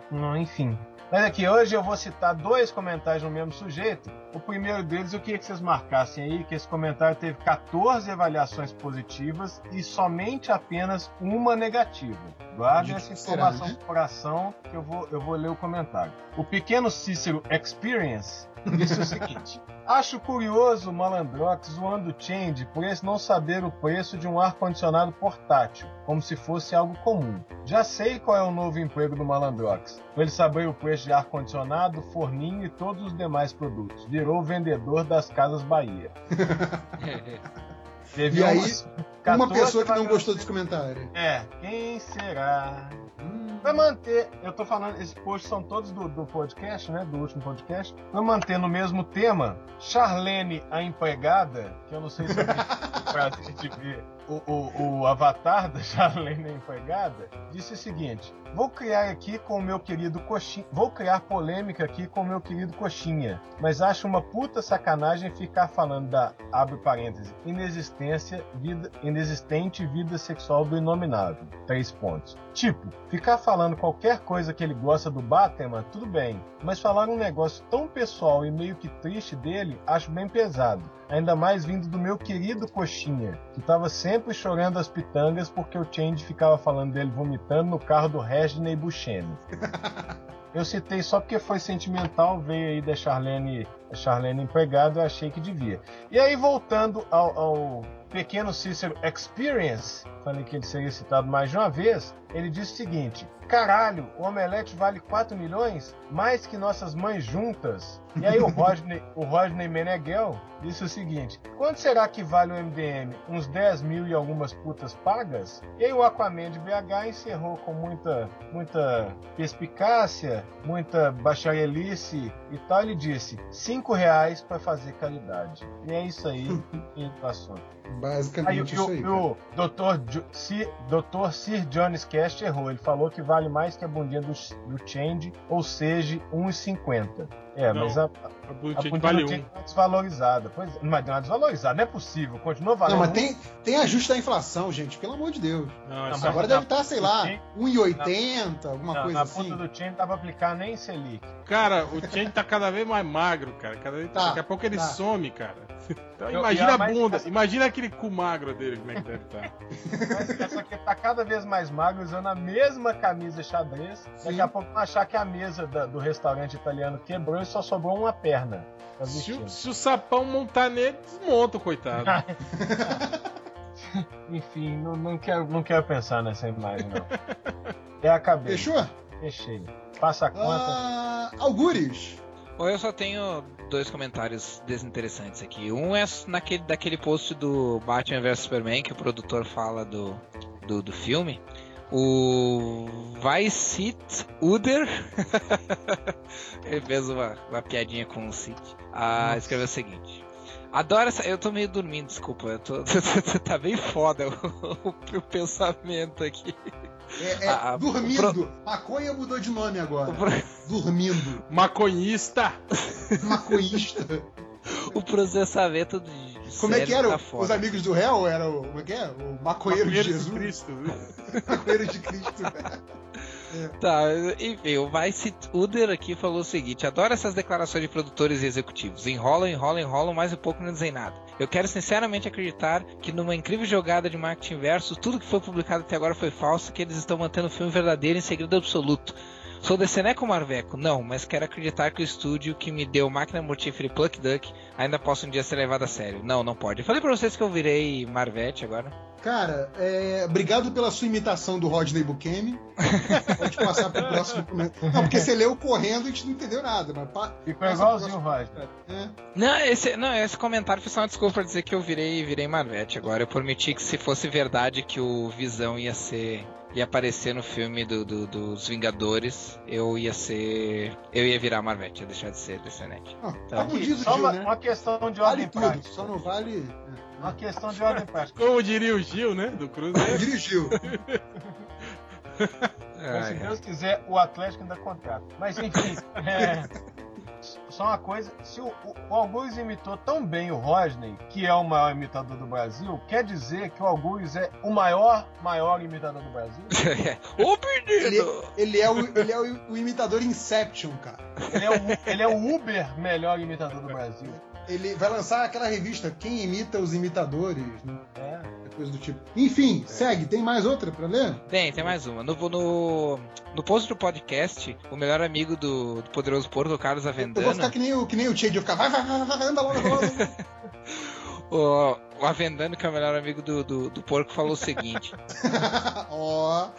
não, enfim. Mas aqui, hoje eu vou citar dois comentários no mesmo sujeito. O primeiro deles eu queria que vocês marcassem aí que esse comentário teve 14 avaliações positivas e somente apenas uma negativa. Guardem De essa informação né? no coração que eu vou, eu vou ler o comentário. O pequeno Cícero Experience disse o seguinte: Acho curioso o Malandrox zoando o Change por esse não saber o preço de um ar-condicionado portátil, como se fosse algo comum. Já sei qual é o novo emprego do Malandrox. Pra ele saber o preço de ar-condicionado, forninho e todos os demais produtos. Virou vendedor das Casas Bahia. Teve E aí, Uma 14 pessoa que não gostou desse comentário. É, quem será? Pra manter, eu tô falando, esses posts são todos do, do podcast, né? Do último podcast. Pra manter no mesmo tema, Charlene, a empregada, que eu não sei se o prazer de ver o, o, o avatar da Charlene Empregada disse o seguinte: Vou criar aqui com o meu querido Coxinha. Vou criar polêmica aqui com o meu querido Coxinha. Mas acho uma puta sacanagem ficar falando da, abre parênteses, inexistência, vida, inexistente vida sexual do inominável. Três pontos. Tipo, ficar falando qualquer coisa que ele gosta do Batman, tudo bem. Mas falar um negócio tão pessoal e meio que triste dele, acho bem pesado. Ainda mais vindo do meu querido Coxinha, que tava sempre chorando as pitangas porque o Change ficava falando dele vomitando no carro do Reginald Buscemi. Eu citei só porque foi sentimental, veio aí da Charlene, Charlene empregada, eu achei que devia. E aí, voltando ao, ao pequeno Cícero Experience, falei que ele seria citado mais de uma vez, ele disse o seguinte: Caralho, o Omelete vale 4 milhões? Mais que nossas mães juntas? E aí o Rodney, o Rodney Meneghel disse o seguinte: Quanto será que vale o MDM? Uns 10 mil e algumas putas pagas? E aí o Aquaman de BH encerrou com muita, muita perspicácia, muita bacharelice e tal. Ele disse: 5 reais para fazer caridade. E é isso aí, indo pro assunto. Basicamente Aí, o, isso aí. o, o Dr. Sir, Dr. Sir Jones Cast errou. Ele falou que vale mais que a bundinha do, do Change, ou seja, 1,50. É, Não, mas a, a vale um. Tá desvalorizada. Pois, é, mas deu uma desvalorizada, não é possível. Continua valendo. Não, mas tem, tem ajuste da inflação, gente, pelo amor de Deus. Não, Não, é Agora na- deve estar, sei lá, Sim. 1,80, alguma Não, coisa na assim. ponta do Change dá pra aplicar nem Selic. Cara, o Change tá cada vez mais magro, cara. Cada vez, Tá, daqui a pouco ele tá. some, cara. Então Eu- imagina a mais- bunda, imagina aquele cu magro dele, como é que deve estar. Mas essa aqui tá cada vez mais magro, usando a mesma camisa xadrez. Daqui Sim. a pouco vão achar que a mesa da- do restaurante italiano quebrou e só sobrou uma perna. pra Se o, se o sapão montar nele, desmonta, o coitado. Enfim, não, não, quero, não quero pensar nessa imagem, não. É a cabeça. Fechou? Fechei. Passa a conta. Ah, Algures. Bom, eu só tenho dois comentários desinteressantes aqui. Um é naquele, daquele post do Batman vs Superman que o produtor fala do, do, do filme. O Sit Uder ele fez uma, uma piadinha com o Cid. Ah, escreveu o seguinte. Adoro essa. Eu tô meio dormindo, desculpa. Eu tô, tá bem foda o, o pensamento aqui. É, é Ah, dormindo. Maconha mudou de nome agora. Dormindo. Maconhista! Maconhista. O processamento de. Como é que era? tá. Os amigos do réu era o. Como é que é? O maconheiro, de Maconheiro de Jesus. Cristo. Maconheiro de Cristo. Tá, enfim, o Vice Uder aqui falou o seguinte: adoro essas declarações de produtores e executivos. Enrolam, enrolam, enrolam, mas um pouco não dizem nada. Eu quero sinceramente acreditar que numa incrível jogada de marketing versus tudo que foi publicado até agora foi falso, que eles estão mantendo o filme verdadeiro em segredo absoluto. Sou Deceneco Marveco? Não, mas quero acreditar que o estúdio que me deu máquina mortífera e Pluck Duck ainda possa um dia ser levado a sério. Não, não pode. Eu falei pra vocês que eu virei Marvete agora. Cara, é, obrigado pela sua imitação do Rodney Bukemi. Pode passar pro próximo comentário. Não, porque você leu correndo e a gente não entendeu nada. Mas pa, Ficou igualzinho o comentário. É. Não, esse, não, esse comentário foi só uma desculpa pra dizer que eu virei, virei Marvete agora. Eu prometi que se fosse verdade que o Visão ia ser. Ia aparecer no filme do, do- dos Vingadores, eu ia ser. Eu ia virar Marvete, ia deixar de ser Decenete. Ah, Tá. como diz o Só Gil, uma, né? uma questão de Vale ordem tudo, prática. só não vale. Uma questão de ordem prática. Como diria o Gil, né? Do Cruzeiro. Dirigiu. Então, se Deus quiser, o Atlético ainda contrata. Mas enfim, é, só uma coisa: se o, o, o Algures imitou tão bem o Rodney, que é o maior imitador do Brasil, quer dizer que o Algures é o maior, maior imitador do Brasil? Ô Ele, menino! ele é, o, ele é o, o imitador Inception, cara. Ele é, o, ele é o Uber melhor imitador do Brasil. Ele vai lançar aquela revista Quem Imita os Imitadores, né? É. Coisa do tipo. Enfim, segue. Tem mais outra pra ler? Tem, tem mais uma. No, no, no post do podcast, o melhor amigo do, do Poderoso Porco, o Carlos Eu vou Avendano. ficar que nem o, que nem o ficar. Vai, vai, vai, vai, vai, anda logo, anda logo. O, o Avendano, que é o melhor amigo do, do, do porco, falou o seguinte. Ó.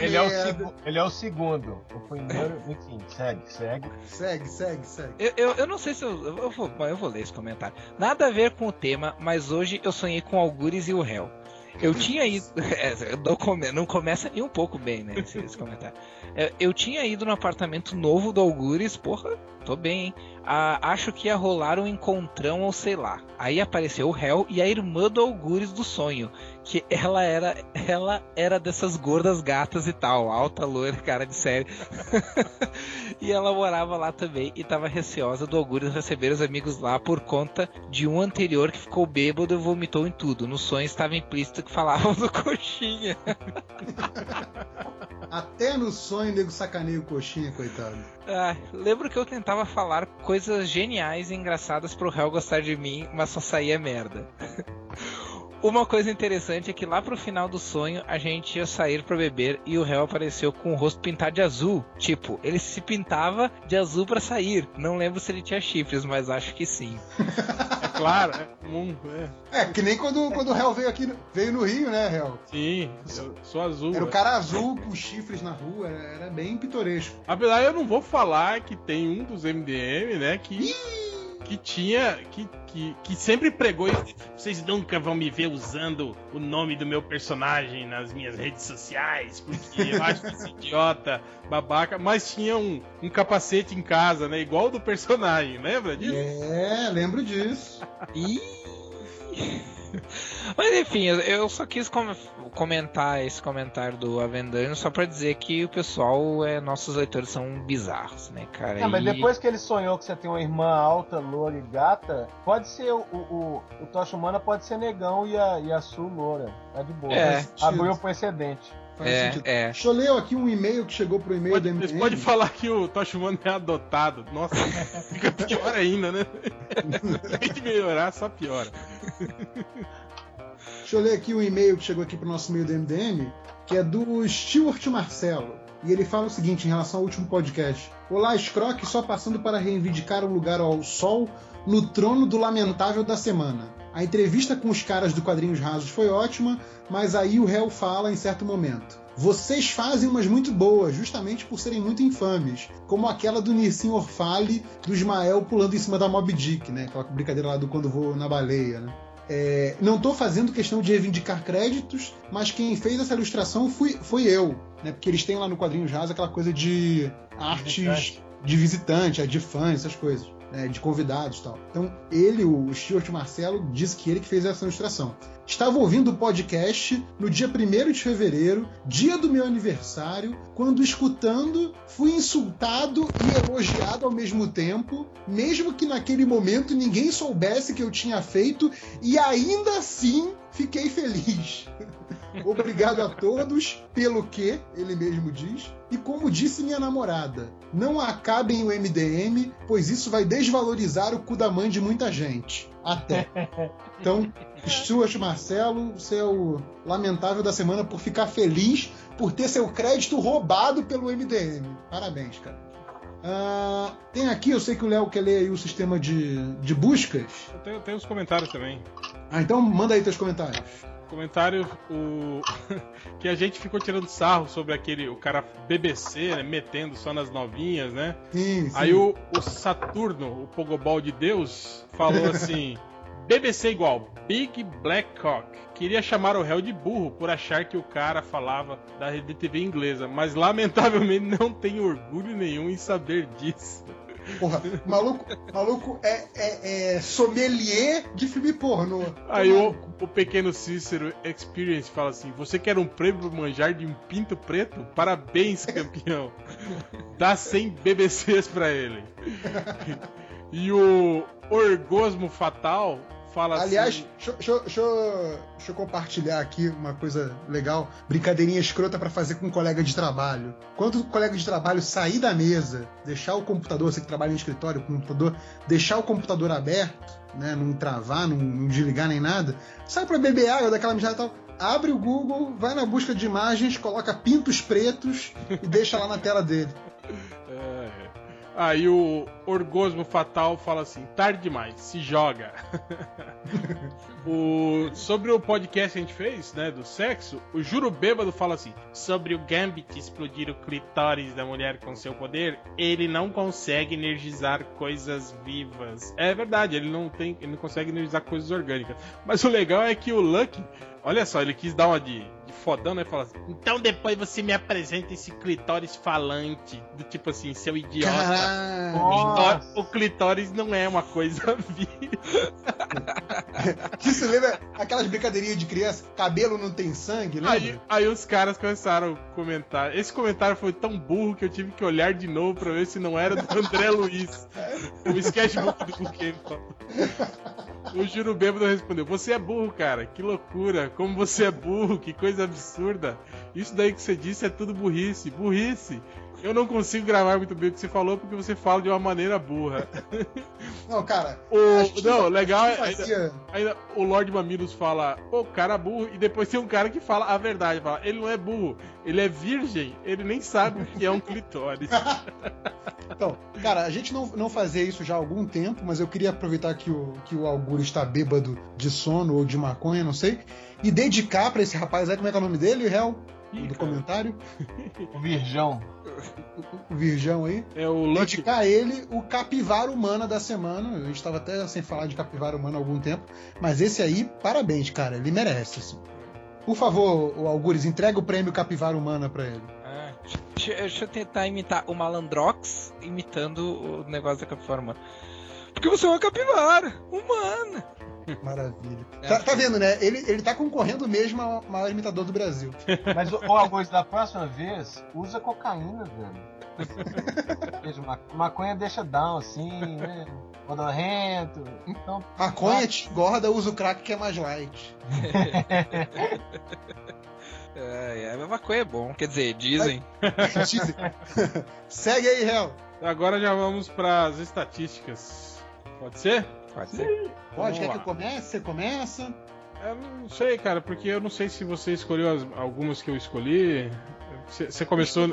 Ele é, o ele é o segundo. O primeiro, enfim, segue, segue. Segue, segue, segue. Eu, eu, eu não sei se eu. Eu vou, bom, eu vou ler esse comentário. Nada a ver com o tema, mas hoje eu sonhei com Algures e o réu. Eu tinha ido. É, não, come- não começa nem um pouco bem, né? Esse, esse comentário. É, Eu tinha ido no apartamento novo do Algures, porra, tô bem, hein? ah, acho que ia rolar um encontrão ou sei lá. Aí apareceu o réu e a irmã do Algures do sonho, que ela era ela era dessas gordas gatas e tal, alta, loira, cara de série. e ela morava lá também e tava receosa do Algures receber os amigos lá por conta de um anterior que ficou bêbado e vomitou em tudo. No sonho estava implícito que falavam do coxinha. Até no sonho, nego sacaneia o coxinha, coitado. Ah, lembro que eu tentava falar coisas geniais e engraçadas pro réu gostar de mim, mas só saía merda. Uma coisa interessante é que lá pro final do sonho a gente ia sair pra beber e o réu apareceu com o rosto pintado de azul. Tipo, ele se pintava de azul pra sair. Não lembro se ele tinha chifres, mas acho que sim. É claro, é comum. É, É, que nem quando, quando o réu veio aqui, no- veio no Rio, né, réu? Sim, eu sou azul. Era o é. cara azul com chifres na rua, era, bem pitoresco. Apesar, eu não vou falar que tem um dos MDM, né, que. Que tinha. Que, que, que sempre pregou isso. Vocês nunca vão me ver usando o nome do meu personagem nas minhas redes sociais, porque eu acho esse idiota babaca. Mas tinha um, um capacete em casa, né? Igual o do personagem, lembra disso? É, lembro disso. Mas enfim, eu- só quis com- comentar esse comentário do Avendano só pra dizer que o pessoal, é, nossos leitores são bizarros, né, cara? Não, mas E- depois que ele sonhou que você tem uma irmã alta, loura e gata, pode ser o, o, o, o Tocha Humana pode ser negão e a, e a Su loura. Tá de boa. É. Abriu pro excedente. Faz É, sentido. é. Deixa eu ler aqui um e-mail que chegou pro e-mail Pode, do MDM. podem falar que o Tosh Humano é adotado. Nossa, fica pior ainda, né? Tem que melhorar, só piora. Deixa eu ler aqui um e-mail que chegou aqui pro nosso e-mail do MDM, que é do Stuart Marcelo. E ele fala o seguinte em relação ao último podcast. Olá, Scrock, só passando para reivindicar um lugar ao sol no trono do lamentável da semana. A entrevista com os caras do Quadrinhos Rasos foi ótima, mas aí o réu fala em certo momento. Vocês fazem umas muito boas, justamente por serem muito infames, como aquela do Nirsim Orfale, do Ismael pulando em cima da Mob Dick, né? Aquela brincadeira lá do quando vou na baleia, né? É, não estou fazendo questão de reivindicar créditos, mas quem fez essa ilustração fui, foi eu, né? Porque eles têm lá no quadrinho Jazz aquela coisa de artes de visitante, de fãs, essas coisas, né? de convidados e tal. Então, ele, o Stuart Marcelo, disse que ele que fez essa ilustração. Estava ouvindo o podcast no dia 1 de fevereiro, dia do meu aniversário, quando escutando, fui insultado e elogiado ao mesmo tempo, mesmo que naquele momento ninguém soubesse que eu tinha feito, e ainda assim fiquei feliz. Obrigado a todos pelo que, ele mesmo diz. E como disse minha namorada, não acabem o MDM, pois isso vai desvalorizar o cu da mãe de muita gente. Até. Então, Stuart Marcelo, você é o lamentável da semana por ficar feliz por ter seu crédito roubado pelo MDM. Parabéns, cara. Ah, tem aqui, eu sei que o Léo quer ler aí o sistema de, de buscas. Eu tenho, tenho os comentários também. Ah, então manda aí teus comentários. Comentário o que a gente ficou tirando sarro sobre aquele o cara BBC, né, metendo só nas novinhas, né? Sim, sim. Aí o, o Saturno, o Pogobol de Deus, falou assim: BBC igual Big Black Cock. Queria chamar o réu de burro por achar que o cara falava da rede TV inglesa, mas lamentavelmente não tem orgulho nenhum em saber disso. Porra, maluco, maluco é, é, é sommelier de filme pornô. Aí o, o pequeno Cícero Experience fala assim: Você quer um prêmio por manjar de um pinto preto? Parabéns, campeão! Dá 100 BBCs pra ele. E o Orgosmo Fatal fala Aliás, assim. deixa, eu- compartilhar aqui uma coisa legal. Brincadeirinha escrota pra fazer com um colega de trabalho. Quando o colega de trabalho sair da mesa, deixar o computador, você que trabalha em escritório, o computador, deixar o computador aberto, né, não travar, não, não desligar nem nada, sai pra beber água daquela mijada e tal. Abre o Google, vai na busca de imagens, coloca pintos pretos e deixa lá na tela dele. É. Aí o Orgosmo Fatal fala assim: tarde demais, se joga. o, sobre o podcast que a gente fez, né, do sexo, o Juro Bêbado fala assim: sobre o Gambit explodir o clitóris da mulher com seu poder, ele não consegue energizar coisas vivas. É verdade, ele não tem, ele não consegue energizar coisas orgânicas. Mas o legal é que o Lucky, olha só, ele quis dar uma de, de fodão, né? Fala assim, então depois você me apresenta esse clitóris falante. Do tipo assim, seu idiota. O clitóris- O clitóris não é uma coisa vir. Isso lembra aquelas brincadeirinhas de criança? Cabelo não tem sangue, lembra? Aí, aí os caras começaram a comentar. Esse comentário foi tão burro que eu tive que olhar de novo pra ver se não era do André Luiz. O sketchbook do Buquê. O Juro Bêbado respondeu: Você é burro, cara. Que loucura. Como você é burro. Que coisa absurda. Isso daí que você disse é tudo burrice. Burrice. Eu não consigo gravar muito bem o que você falou porque você fala de uma maneira burra. Não, cara. O, gente não, legal é. Ainda, ainda o Lord Mamilos fala, ô cara burro, e depois tem um cara que fala a verdade, fala, ele não é burro, ele é virgem, ele nem sabe o que é um clitóris. Então, cara, a gente não, não fazia isso já há algum tempo, mas eu queria aproveitar que o, que o Augusto está bêbado de sono ou de maconha, não sei, e dedicar pra esse rapaz aí, como é que é o nome dele, Real? do comentário, O Virgão. o Virgão aí. É o Lucky. Dedicar a ele o capivara humana da semana. A gente tava até sem falar de capivara humana há algum tempo, mas esse aí, parabéns, cara, ele merece, assim. Por favor, o Algures, entrega o prêmio capivara humana pra ele. Ah, deixa, deixa eu tentar imitar o Malandrox imitando o negócio da capivara humana. Porque você é uma capivara humana. Maravilha. É, Tá, tá vendo, né? Ele, ele tá concorrendo mesmo ao maior imitador do Brasil. Mas, ô Augusto, da próxima vez, usa cocaína, velho. Maconha deixa down, assim, né? Modorrento. Então, Maconha te engorda, usa o crack que é mais light. É, é, a maconha é bom, quer dizer, dizem. Dizem. Segue aí, Hel. Agora já vamos para as estatísticas. Pode ser? Pode ser. Pode, Vamos quer lá. que eu comece? Você começa? Eu não sei, cara, porque eu não sei se você escolheu as- algumas que eu escolhi. Você você começou.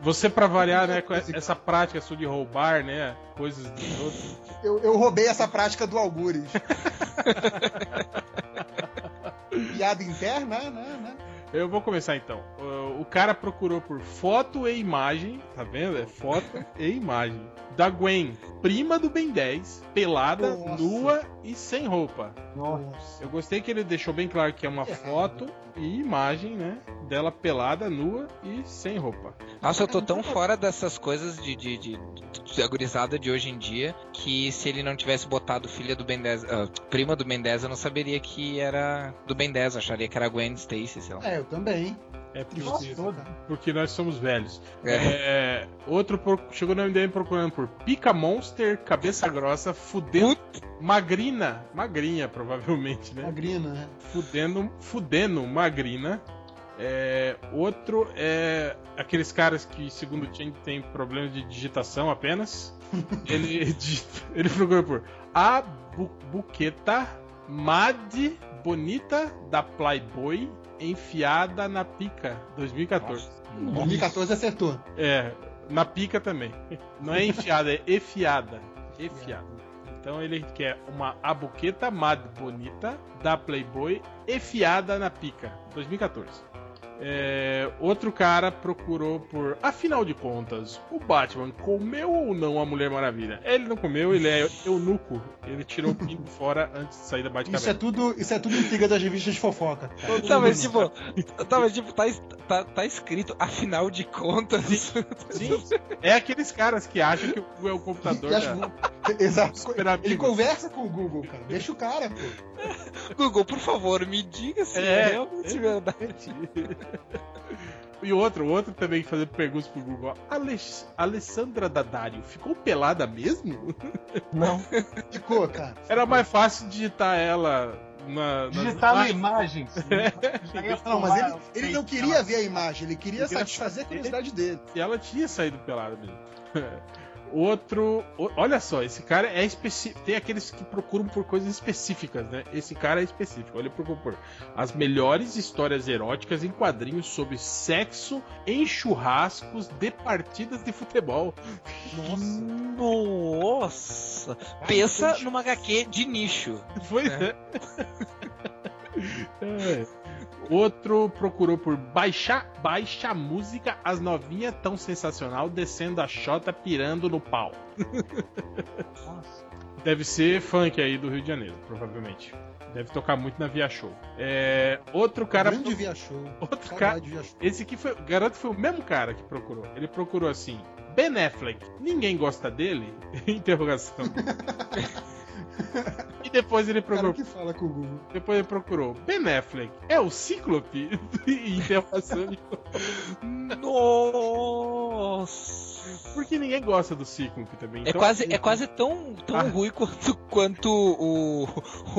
Você, pra variar, né, com essa prática sua de roubar, né? Coisas dos outros. Eu, eu roubei essa prática do Algures. Piada interna, né? né? Eu vou começar então. O, cara procurou por foto e imagem, tá vendo? É foto e imagem. Da Gwen, prima do Ben 10, pelada, Nossa. nua e sem roupa. Nossa. Eu gostei que ele deixou bem claro que é uma foto e imagem, né? Dela pelada, nua e sem roupa. Nossa, eu tô tão fora dessas coisas de, de, de, de agorizada de hoje em dia que se ele não tivesse botado filha do Ben 10, ah, prima do Ben 10, eu não saberia que era do Ben 10, eu acharia que era Gwen Stacy, sei lá. É, eu também. É cara. porque nós somos velhos. É. É, outro pro- chegou no MDM procurando por Pica Monster, cabeça grossa, fudendo. Magrina, magrinha, provavelmente, né? Magrina, né? Fudendo, fudendo magrina. É, outro é aqueles caras que, segundo o Chen, tem problemas de digitação apenas. ele, digita- ele procurou por a bu buqueta mad bonita da Playboy enfiada na pica 2014. 2014 acertou. É, na pica também. Não é enfiada, é efiada. Efiada. Então ele quer uma abuqueta mad bonita da Playboy efiada na pica. 2014. É, outro cara procurou por. Afinal de contas, o Batman comeu ou não a Mulher Maravilha? Ele não comeu, ele é eunuco. Ele tirou o pinto fora antes de sair da Isso é tudo, isso é tudo intriga das revistas de fofoca. Tá, mas tipo, tá, mas, tipo tá, tá, tá escrito, afinal de contas. Sim, é aqueles caras que acham que é o computador. E as- da- Exato. Ele conversa com o Google, cara. Deixa o cara, pô. Google, por favor, me diga se é, É, realmente verdade. E outro, outro também que fazendo perguntas pro Google. Alex- Alessandra Daddario ficou pelada mesmo? Não. Ficou, cara. Era mais fácil digitar ela na. Digitar na imagens. imagem. Não, mas ele, ele não queria ver a imagem, ele queria satisfazer a curiosidade dele. E ela tinha saído pelada mesmo. Outro. Olha só, esse cara é específico. Tem aqueles que procuram por coisas específicas, né? Esse cara é específico. Olha, procura por as melhores histórias eróticas em quadrinhos sobre sexo em churrascos de partidas de futebol. Nossa! Pensa numa HQ de nicho. Foi, É. né? É. Outro procurou por baixa, baixa música, as novinhas tão sensacional, descendo a chota, pirando no pau. Deve ser funk aí do Rio de Janeiro, provavelmente. Deve tocar muito na Via Show. É, outro cara. Grande Via Show. Outro cara. Via Show. Esse aqui foi. Garanto que foi o mesmo cara que procurou. Ele procurou assim. Ben Affleck, ninguém gosta dele? Interrogação. e depois ele O cara procurou. que fala com o Google. Depois ele procurou. Ben Affleck é o Cíclope? Interrogação. Nossa! Porque ninguém gosta do Cíclope também. É então- quase, é quase tão, tão Ah. ruim quanto, quanto o,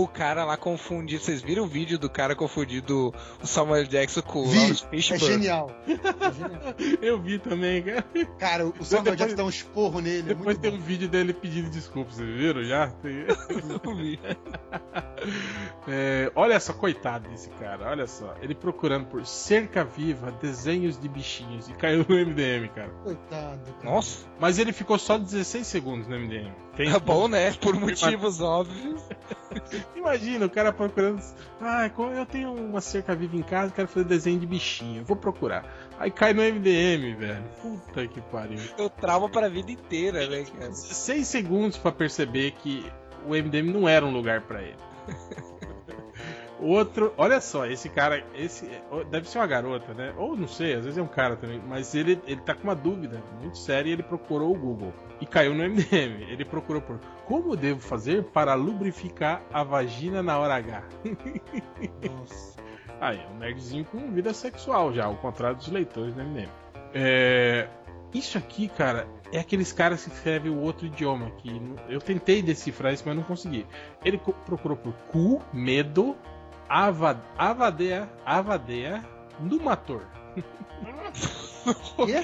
o cara lá confundir. Vocês viram o vídeo do cara confundindo o Samuel Jackson com o Vi, Lawrence é Fishburne? genial. É genial. Eu vi também, cara. Cara, o Samuel Depois- Jackson dá um esporro nele. É Depois muito tem bom. um vídeo dele pedindo desculpas, vocês viram já? Tem- Eu vi. É, olha só, coitado desse cara, olha só. Ele procurando por cerca viva, desenhos de bichinhos e caiu no MDM, cara. Coitado. Nossa, Mas ele ficou só 16 segundos no MDM. Tem- é bom, né? Por motivos óbvios. Imagina o cara procurando. Ah, eu tenho uma cerca viva em casa, quero fazer desenho de bichinho. Vou procurar. Aí cai no MDM, velho. Puta que pariu. Eu trauma pra vida inteira, né, cara? 6 segundos pra perceber que o MDM não era um lugar pra ele. Outro, olha só, esse cara, esse deve ser uma garota, né? Ou não sei, às vezes é um cara também, mas ele, ele tá com uma dúvida muito séria e ele procurou o Google e caiu no MDM. Ele procurou por como devo fazer para lubrificar a vagina na hora H. Nossa. Aí, é um nerdzinho com vida sexual já, ao contrário dos leitores do MDM. É, Isso aqui, cara, é aqueles caras que escrevem o outro idioma. que Eu tentei decifrar isso, mas não consegui. Ele procurou por cu, medo, ava, avadeia, avadeia, numator. Quê?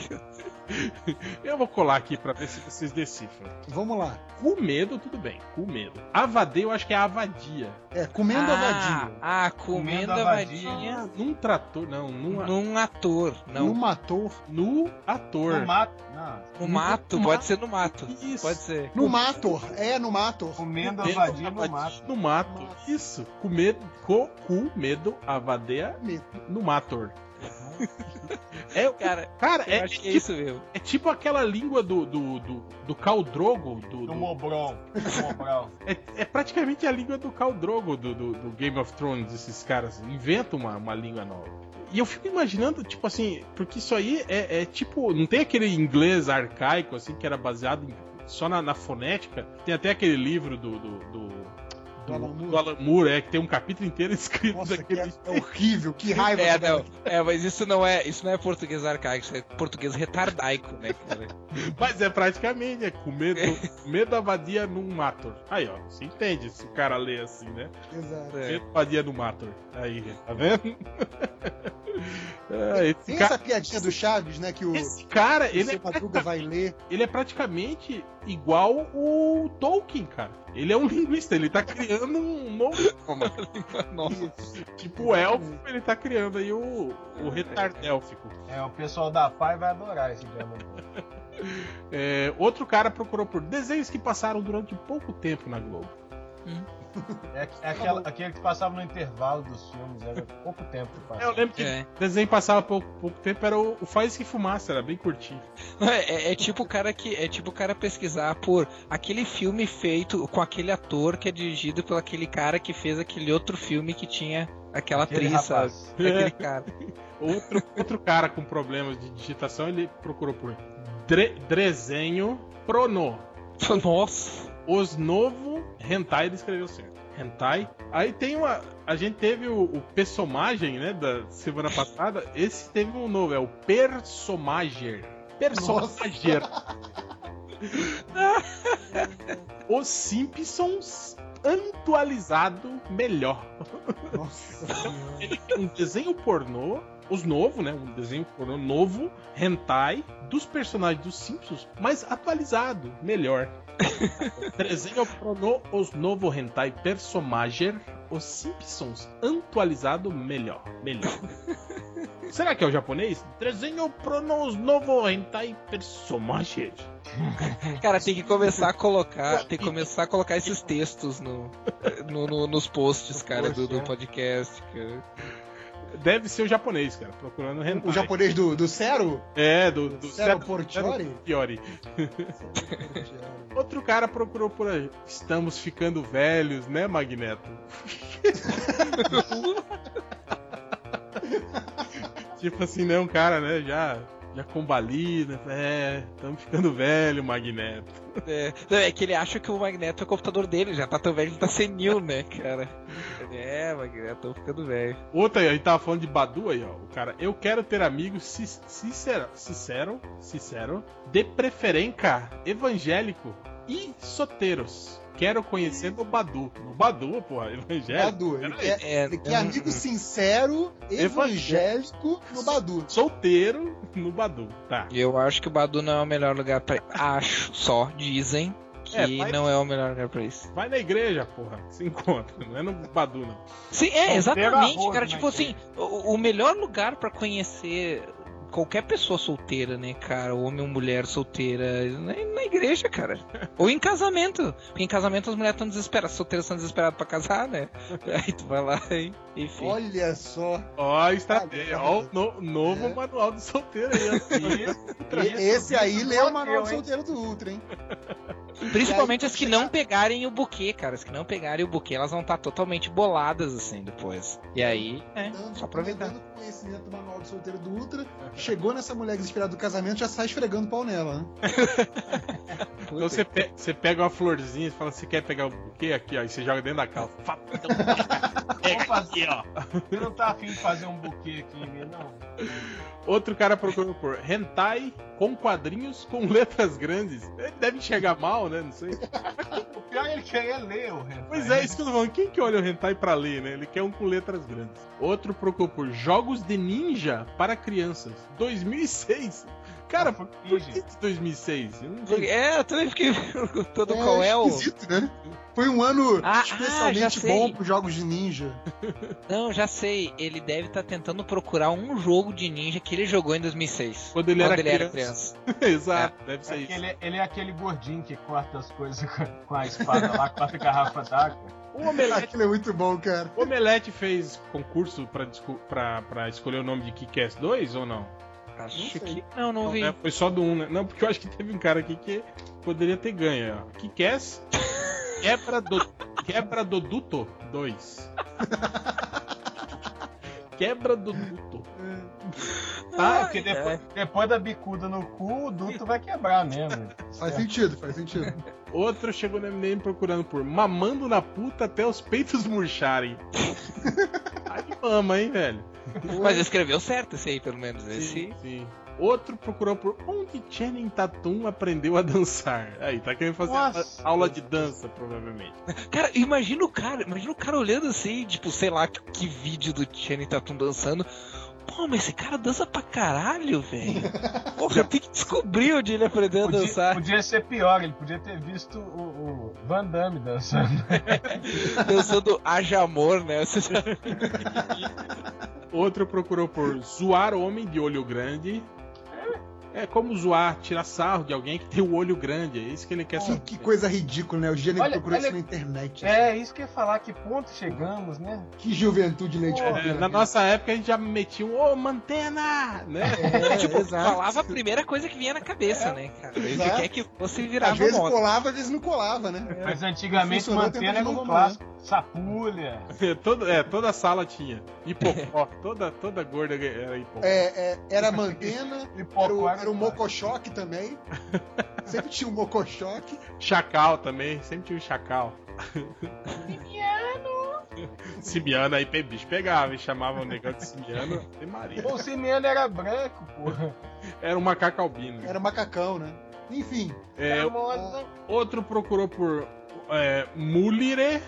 Eu vou colar aqui pra ver se vocês decifram. Vamos lá. Cu medo, tudo bem. Cu medo. Avadeia, eu acho que é avadia. É, comendo a vadia. Ah, comendo a vadinha Num trator, não, num, num ator. Não, Num ator. no ator. No mato. Não. no mato, no pode mato. ser no mato. Isso. Pode ser. No mator. É, no mator. Comendo a Medo, vadia no avadia mato. No mato. Isso. Com medo, co, cu, medo, avadeia Medo. no mator. É, Cara, cara, eu é, acho que é tipo, isso mesmo. é tipo aquela língua do do do, do Khal Drogo, do, Do do- Mobron. Mobron. é, é praticamente a língua do Khal Drogo do, do, do Game of Thrones, esses caras inventam uma, uma língua nova. E eu fico imaginando, tipo assim, porque isso aí é, é tipo, não tem aquele inglês arcaico, assim, que era baseado em- só na, na fonética. Tem até aquele livro do. do, do Do Alan do Alan Moore, é, que tem um capítulo inteiro escrito Nossa, que daquele. é, é horrível. Que raiva. É, não. É, mas isso não é, isso não é português arcaico, isso é português retardaico, né, cara? Mas é praticamente, é com medo, medo avadia num mator. Aí, ó, você entende se o cara lê assim, né? Exato. É. Medo avadia no mator. Aí, tá vendo? É, Tem cara, essa piadinha do Chaves, né? Que o, esse cara, o ele é, vai ler. ele é praticamente igual o Tolkien, cara. Ele é um linguista, ele tá criando um novo idioma. Nossa. Tipo o elfo, ele tá criando aí o, o retardélfico. É, o pessoal da PAI vai adorar esse idioma. É, outro cara procurou por desenhos que passaram durante pouco tempo na Globo. É, é aquela, aquele que passava no intervalo dos filmes, era pouco tempo que Eu passava. lembro que É. o desenho passava pouco, pouco tempo, era o, o Faz que Fumaça, era bem curtinho. É, é- é tipo o cara que é tipo o cara pesquisar por aquele filme feito com aquele ator que é dirigido pelo aquele cara que fez aquele outro filme que tinha aquela Aquele atriz, sabe? rapaz. Aquele cara. Outro, outro cara com problemas de digitação, ele procurou por dre, desenho prono. Nossa. Os novo hentai, ele escreveu certo. Hentai. Aí tem uma. A gente teve o, o personagem, né, da semana passada. Esse teve um novo, é o Personager. Personager. Os Simpsons atualizado melhor. Nossa um desenho pornô, os novos, né? Um desenho pornô novo, hentai, dos personagens dos Simpsons, mas atualizado, melhor. desenho pornô, os novo hentai personager, os Simpsons atualizado melhor, melhor. Será que é o japonês? Desenho pornô, os novo hentai personager. Cara, tem que começar a colocar, tem que começar a colocar esses textos no, no- no- nos posts, cara, do, do podcast. cara. Deve ser o japonês, cara, procurando hentai. O japonês do, do Zero? É, do, do Zero Portiori? Portiori. Outro cara procurou por aí. Estamos ficando velhos, né, Magneto? tipo assim, né? Um cara, né? Já, já combalido, é, estamos ficando velho, Magneto. É, é que ele acha que o Magneto é o computador dele, já tá tão velho que tá senil, né, cara? É, Magneto, tô ficando velho. Outra aí, a gente tava falando de Badu aí, ó. O cara, eu quero ter amigos si- sincero, sincero, sincero, de preferência evangélico e solteiros. Quero conhecer no Badu. No Badu, porra, evangélico. Badu, ele quer, ele quer amigo sincero, evangélico no Badu. Solteiro no Badu, tá. Eu acho que o Badu não é o melhor lugar pra. Acho só, dizem que É, não é o melhor lugar pra isso. Vai na igreja, porra. Se encontra. Não é no Badu, não. Sim, é, exatamente, cara. Tipo assim, o, o melhor lugar pra conhecer qualquer pessoa solteira, né, cara? Homem ou mulher solteira, na, na igreja, cara. ou em casamento. Porque em casamento as mulheres estão desesperadas, as solteiras estão desesperadas pra casar, né? Aí tu vai lá e. Enfim. Olha só. Ó a estratégia. Ó o no- novo manual do solteiro aí. E- Esse aí lê o manual do solteiro do Ultra, hein? Principalmente as que não pegarem o buquê, cara. As que não pegarem o buquê, elas vão estar totalmente boladas assim depois. E aí, é, só aproveitar. Dando conhecimento do manual do solteiro do Ultra, chegou nessa mulher desesperada do casamento, já sai esfregando pau nela, né? Então você, pe- você pega uma florzinha e fala, você quer pegar o buquê aqui, ó, e você joga dentro da calça. Fa- Vamos fazer, ó. Você não tá afim de fazer um buquê aqui em mim, não. Outro cara procurou por hentai com quadrinhos com letras grandes. Ele deve enxergar mal, né? Não sei. O pior é ele querer ler o hentai. Pois é, isso que eu tô falando. Quem que olha o hentai pra ler, né? Ele quer um com letras grandes. Outro procurou por jogos de ninja para crianças. 2006. Cara, por que de 2006? Eu não Porque- entendi. É, eu também fiquei perguntando qual é o. esquisito, né? Foi um ano Ah, ah, especialmente sei. bom pros jogos de ninja. Não, já sei. Ele deve estar tentando procurar um jogo de ninja que ele jogou em 2006. Quando ele era criança. Exato, deve ser É isso. que ele, ele é aquele gordinho que corta as coisas com- a espada lá, corta a garrafa d'água. O Omelete, Aquilo é muito bom, cara. o Omelete fez concurso pra, discu- pra, pra escolher o nome de Kick-Ass 2 ou não? Acho que. Não, não vi. né? Foi só do 1, né? Não, porque eu acho que teve um cara aqui que poderia ter ganho. ó. Kick-Ass Quebra do, quebra do Duto 2. Quebra do Duto. Ah, porque depois, depois da bicuda no cu, o duto vai quebrar mesmo. Faz sentido, faz sentido. Outro chegou no MDM procurando por mamando na puta até os peitos murcharem. Aí mama, hein, velho? Mas escreveu certo esse aí, pelo menos. Esse. Sim, sim. Outro procurou por onde Channing Tatum aprendeu a dançar. Aí, tá querendo fazer Nossa. aula de dança, provavelmente. Cara, imagina o cara, imagina o cara olhando assim, tipo, sei lá, que, que vídeo do Channing Tatum dançando. Pô, mas esse cara dança pra caralho, velho. Porra, tem que descobrir onde ele aprendeu a Podia, dançar. podia ser pior, ele podia ter visto o, o Van Damme dançando. Dançando Haja Amor, né? Outro procurou por zoar homem de olho grande. É como zoar, tirar sarro de alguém que tem o olho grande. É isso que ele quer Que, saber. que coisa ridícula, né? O Gênio Olha- procurou olha- isso na internet. É, isso que eu ia falar, que ponto chegamos, né? Que juventude leite É, com na nossa época a gente já metia um Ô, Mantena! Né? É, tipo, exato. falava a primeira coisa que vinha na cabeça, né, cara? Ele Exato. quer que fosse virar Às vezes moda. colava, às vezes não colava, né? Mas antigamente mantena era um clássico. Sapulha. toda, é, toda a sala tinha. Hipocó. toda, toda gorda era hipocó. É, é, era Mantena, Hipocó era o, era o Mocochoque também. Sempre tinha um Mocochoque. Chacal também, sempre tinha um chacal. Simiano aí, pe- bicho pegava e chamava o negócio de Simiano. E Maria. O Simeano era branco, porra. Era um macaco albino. Era macacão, né? Enfim. É, outro procurou por é, mulire.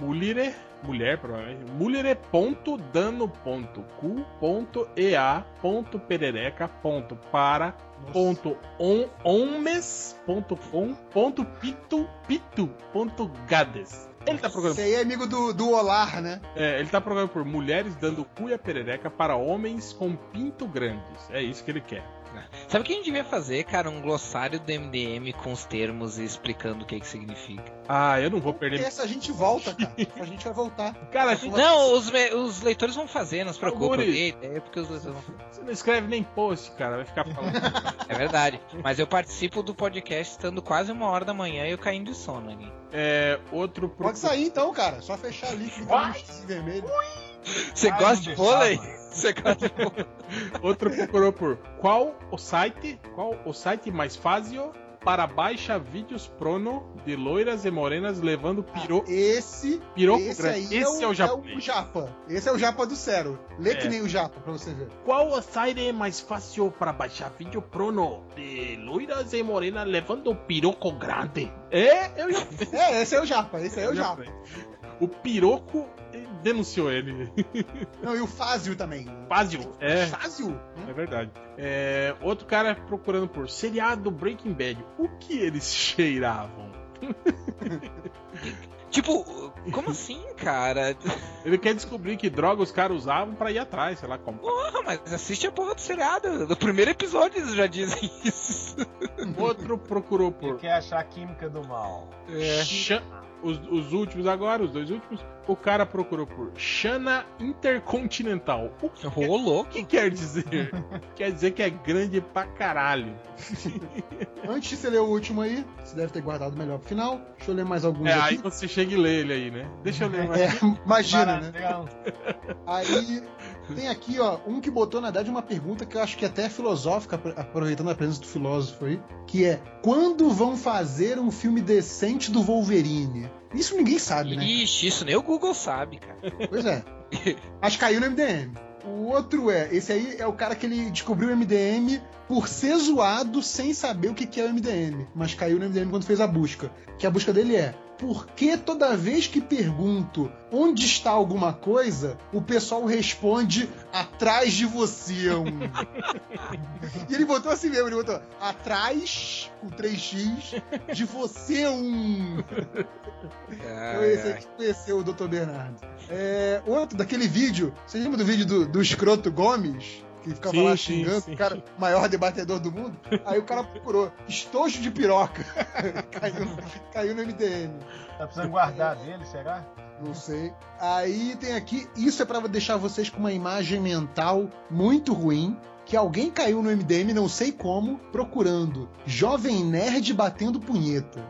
Mulire. Mulher, provavelmente. Mulire.dano.cu.ea ponto perereca ponto para ponto on, onmes ponto com ponto pito pito ponto gades. Ele tá procurando Esse aí é amigo do, do Olar, né? é, ele tá procurando por mulheres dando cu e a perereca para homens com pinto grandes. É isso que ele quer. Sabe o que a gente devia fazer, cara? Um glossário do MDM com os termos e explicando o que que significa. Ah, eu não vou perder. Essa a gente volta, cara. A gente vai voltar. Cara, a gente... Não, os, me- os leitores vão fazer, não se preocupe. Guri. Ideia porque os leitores vão fazer. Você não escreve nem post, cara. Vai ficar falando. É verdade. Mas eu participo do podcast estando quase uma hora da manhã e eu caindo de sono aqui. É, outro pro... Pode sair então, cara. Só fechar ali, clicar no X vermelho. Você gosta de vôlei? Você gosta de vôlei? Outro procurou por qual o site, qual o site mais fácil para baixa vídeos prono de loiras e morenas levando piro... Esse, piroco esse grande. aí Esse é o, é, o, é o japa. Esse é o japa do Cero. Lê É. que nem o japa pra você ver. Qual o site mais fácil para baixar vídeo prono de loiras e morenas levando piroco grande? É, eu já É, esse é o japa. Esse é o japa. O piroco denunciou ele. Não, e o Fázio também. Fázio. É. Fázio? É verdade. É, outro cara procurando por seriado Breaking Bad. O que eles cheiravam? Tipo, como assim, cara? Ele quer descobrir que droga os caras usavam pra ir atrás, sei lá como. Porra, mas assiste a porra do seriado. No primeiro episódio eles já dizem isso. Outro procurou por. Quer achar a química do mal. É. Cha- Os, os últimos agora, os dois últimos, o cara procurou por Xana Intercontinental. O que, Ô, louco. que quer dizer? quer dizer que é grande pra caralho. Antes de você ler o último aí, você deve ter guardado melhor pro final. Deixa eu ler mais alguns É, aí aqui. você chega e lê ele aí, né? Deixa eu ler mais. É, imagina, né? Legal. Aí tem aqui, ó, um que botou, na verdade, uma pergunta que eu acho que até é filosófica, apro- aproveitando a presença do filósofo aí, que é: quando vão fazer um filme decente do Wolverine? Isso ninguém sabe, né? Ixi, isso nem o Google sabe, cara. Pois é. Mas caiu no MDM. O outro é, esse aí é o cara que ele descobriu o MDM por ser zoado sem saber o que que é o MDM, mas caiu no MDM quando fez a busca. Que a busca dele é: por que toda vez que pergunto onde está alguma coisa, o pessoal responde atrás de você? Um... e ele botou assim mesmo, ele botou atrás, com 3x, de você um. Então esse aqui conheceu o Dr. Bernardo. É, outro, daquele vídeo, você lembra do vídeo do, do Escroto Gomes? Que ficava Sim, lá xingando sim. o cara, maior debatedor do mundo. Aí o cara procurou estojo de piroca. caiu, caiu no MDM. Tá precisando guardar dele, será? Não sei. Aí tem aqui, isso é pra deixar vocês com uma imagem mental muito ruim. Que alguém caiu no MDM, não sei como, procurando Jovem Nerd batendo punheta.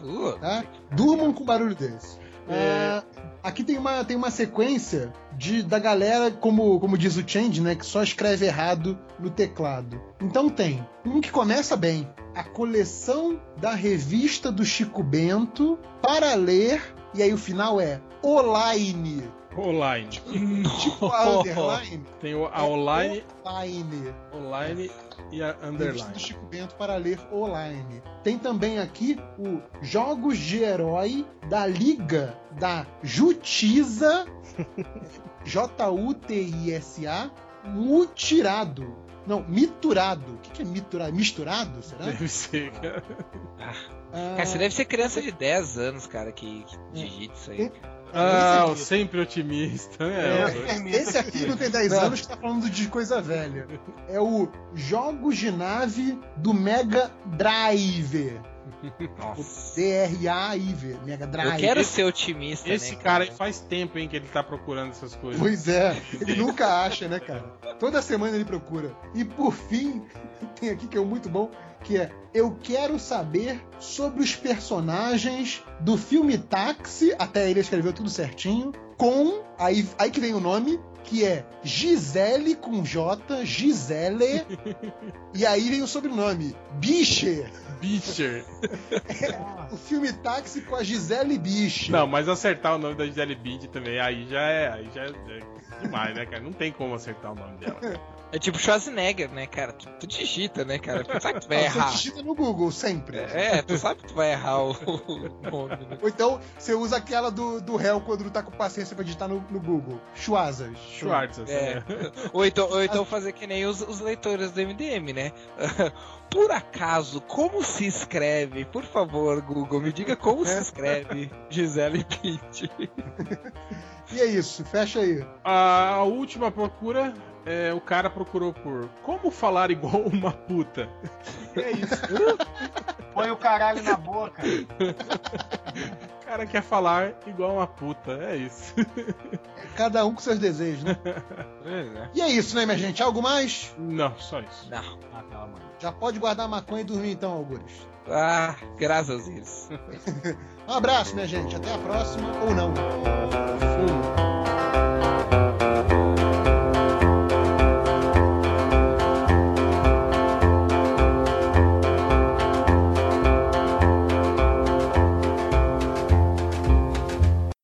Pô, Tá? Durmam com barulho desse. É. É, aqui tem uma, tem uma sequência de, da galera, como, como diz o Change, né? Que só escreve errado no teclado. Então tem um que começa bem. A coleção da revista do Chico Bento para ler. E aí o final é online. Online. Tipo a underline. Tem o, a online, Online. online e a underline. do Chico Bento para ler online. Tem também aqui o Jogos de Herói da Liga da Jutiza, J-U-T-I-S-A, Mutirado. Não, miturado. O que que é miturado? Misturado, será? Deve ser, cara. Ah, Cara, você deve ser criança de 10 anos, cara, que, que digita isso aí. Ah, sempre otimista. É, É, esse aqui não tem 10 anos que tá falando de coisa velha. É o Jogos de Nave do Mega Drive. Nossa. D-R-A-I-V. Mega Drive. Eu quero ser otimista, Esse né? cara aí faz tempo, hein, que ele tá procurando essas coisas. Pois é, ele nunca acha, né, cara? Toda semana ele procura. E por fim, tem aqui que é muito bom, que é Eu quero saber sobre os personagens do filme Táxi, até ele escreveu tudo certinho, com, aí, aí que vem o nome, que é Gisele com J, Gisele, e aí vem o sobrenome, Bicher. Beecher. O filme Táxi com a Gisele Bicher. Não, mas acertar o nome da Gisele Bid também, aí já é, aí já é demais, né, cara? Não tem como acertar o nome dela. É tipo Schwarzenegger, né, cara? Tu, tu digita, né, cara? Tu sabe que tu vai Não, Você errar. digita no Google, sempre. É, tu sabe que tu vai errar o, o nome, né? Ou então você usa aquela do, do réu quando não tá com paciência pra digitar no, no Google. Schwarzas. Schwartz, assim, É. né? Ou então, ou então fazer que nem os, os leitores do MDM, né? Por acaso, como se escreve? Por favor, Google, me diga como se escreve Gisele Pitt. E é isso, fecha aí. A última procura é, o cara procurou por como falar igual uma puta. É isso. Põe o caralho na boca. O cara quer falar igual uma puta, é isso. Cada um com seus desejos, né? E é isso, né, minha gente? Algo mais? Não, só isso. Não. Já pode guardar a maconha e dormir então, Algures. Ah, graças a Deus. Um abraço, minha gente. Até a próxima ou não. Fumo.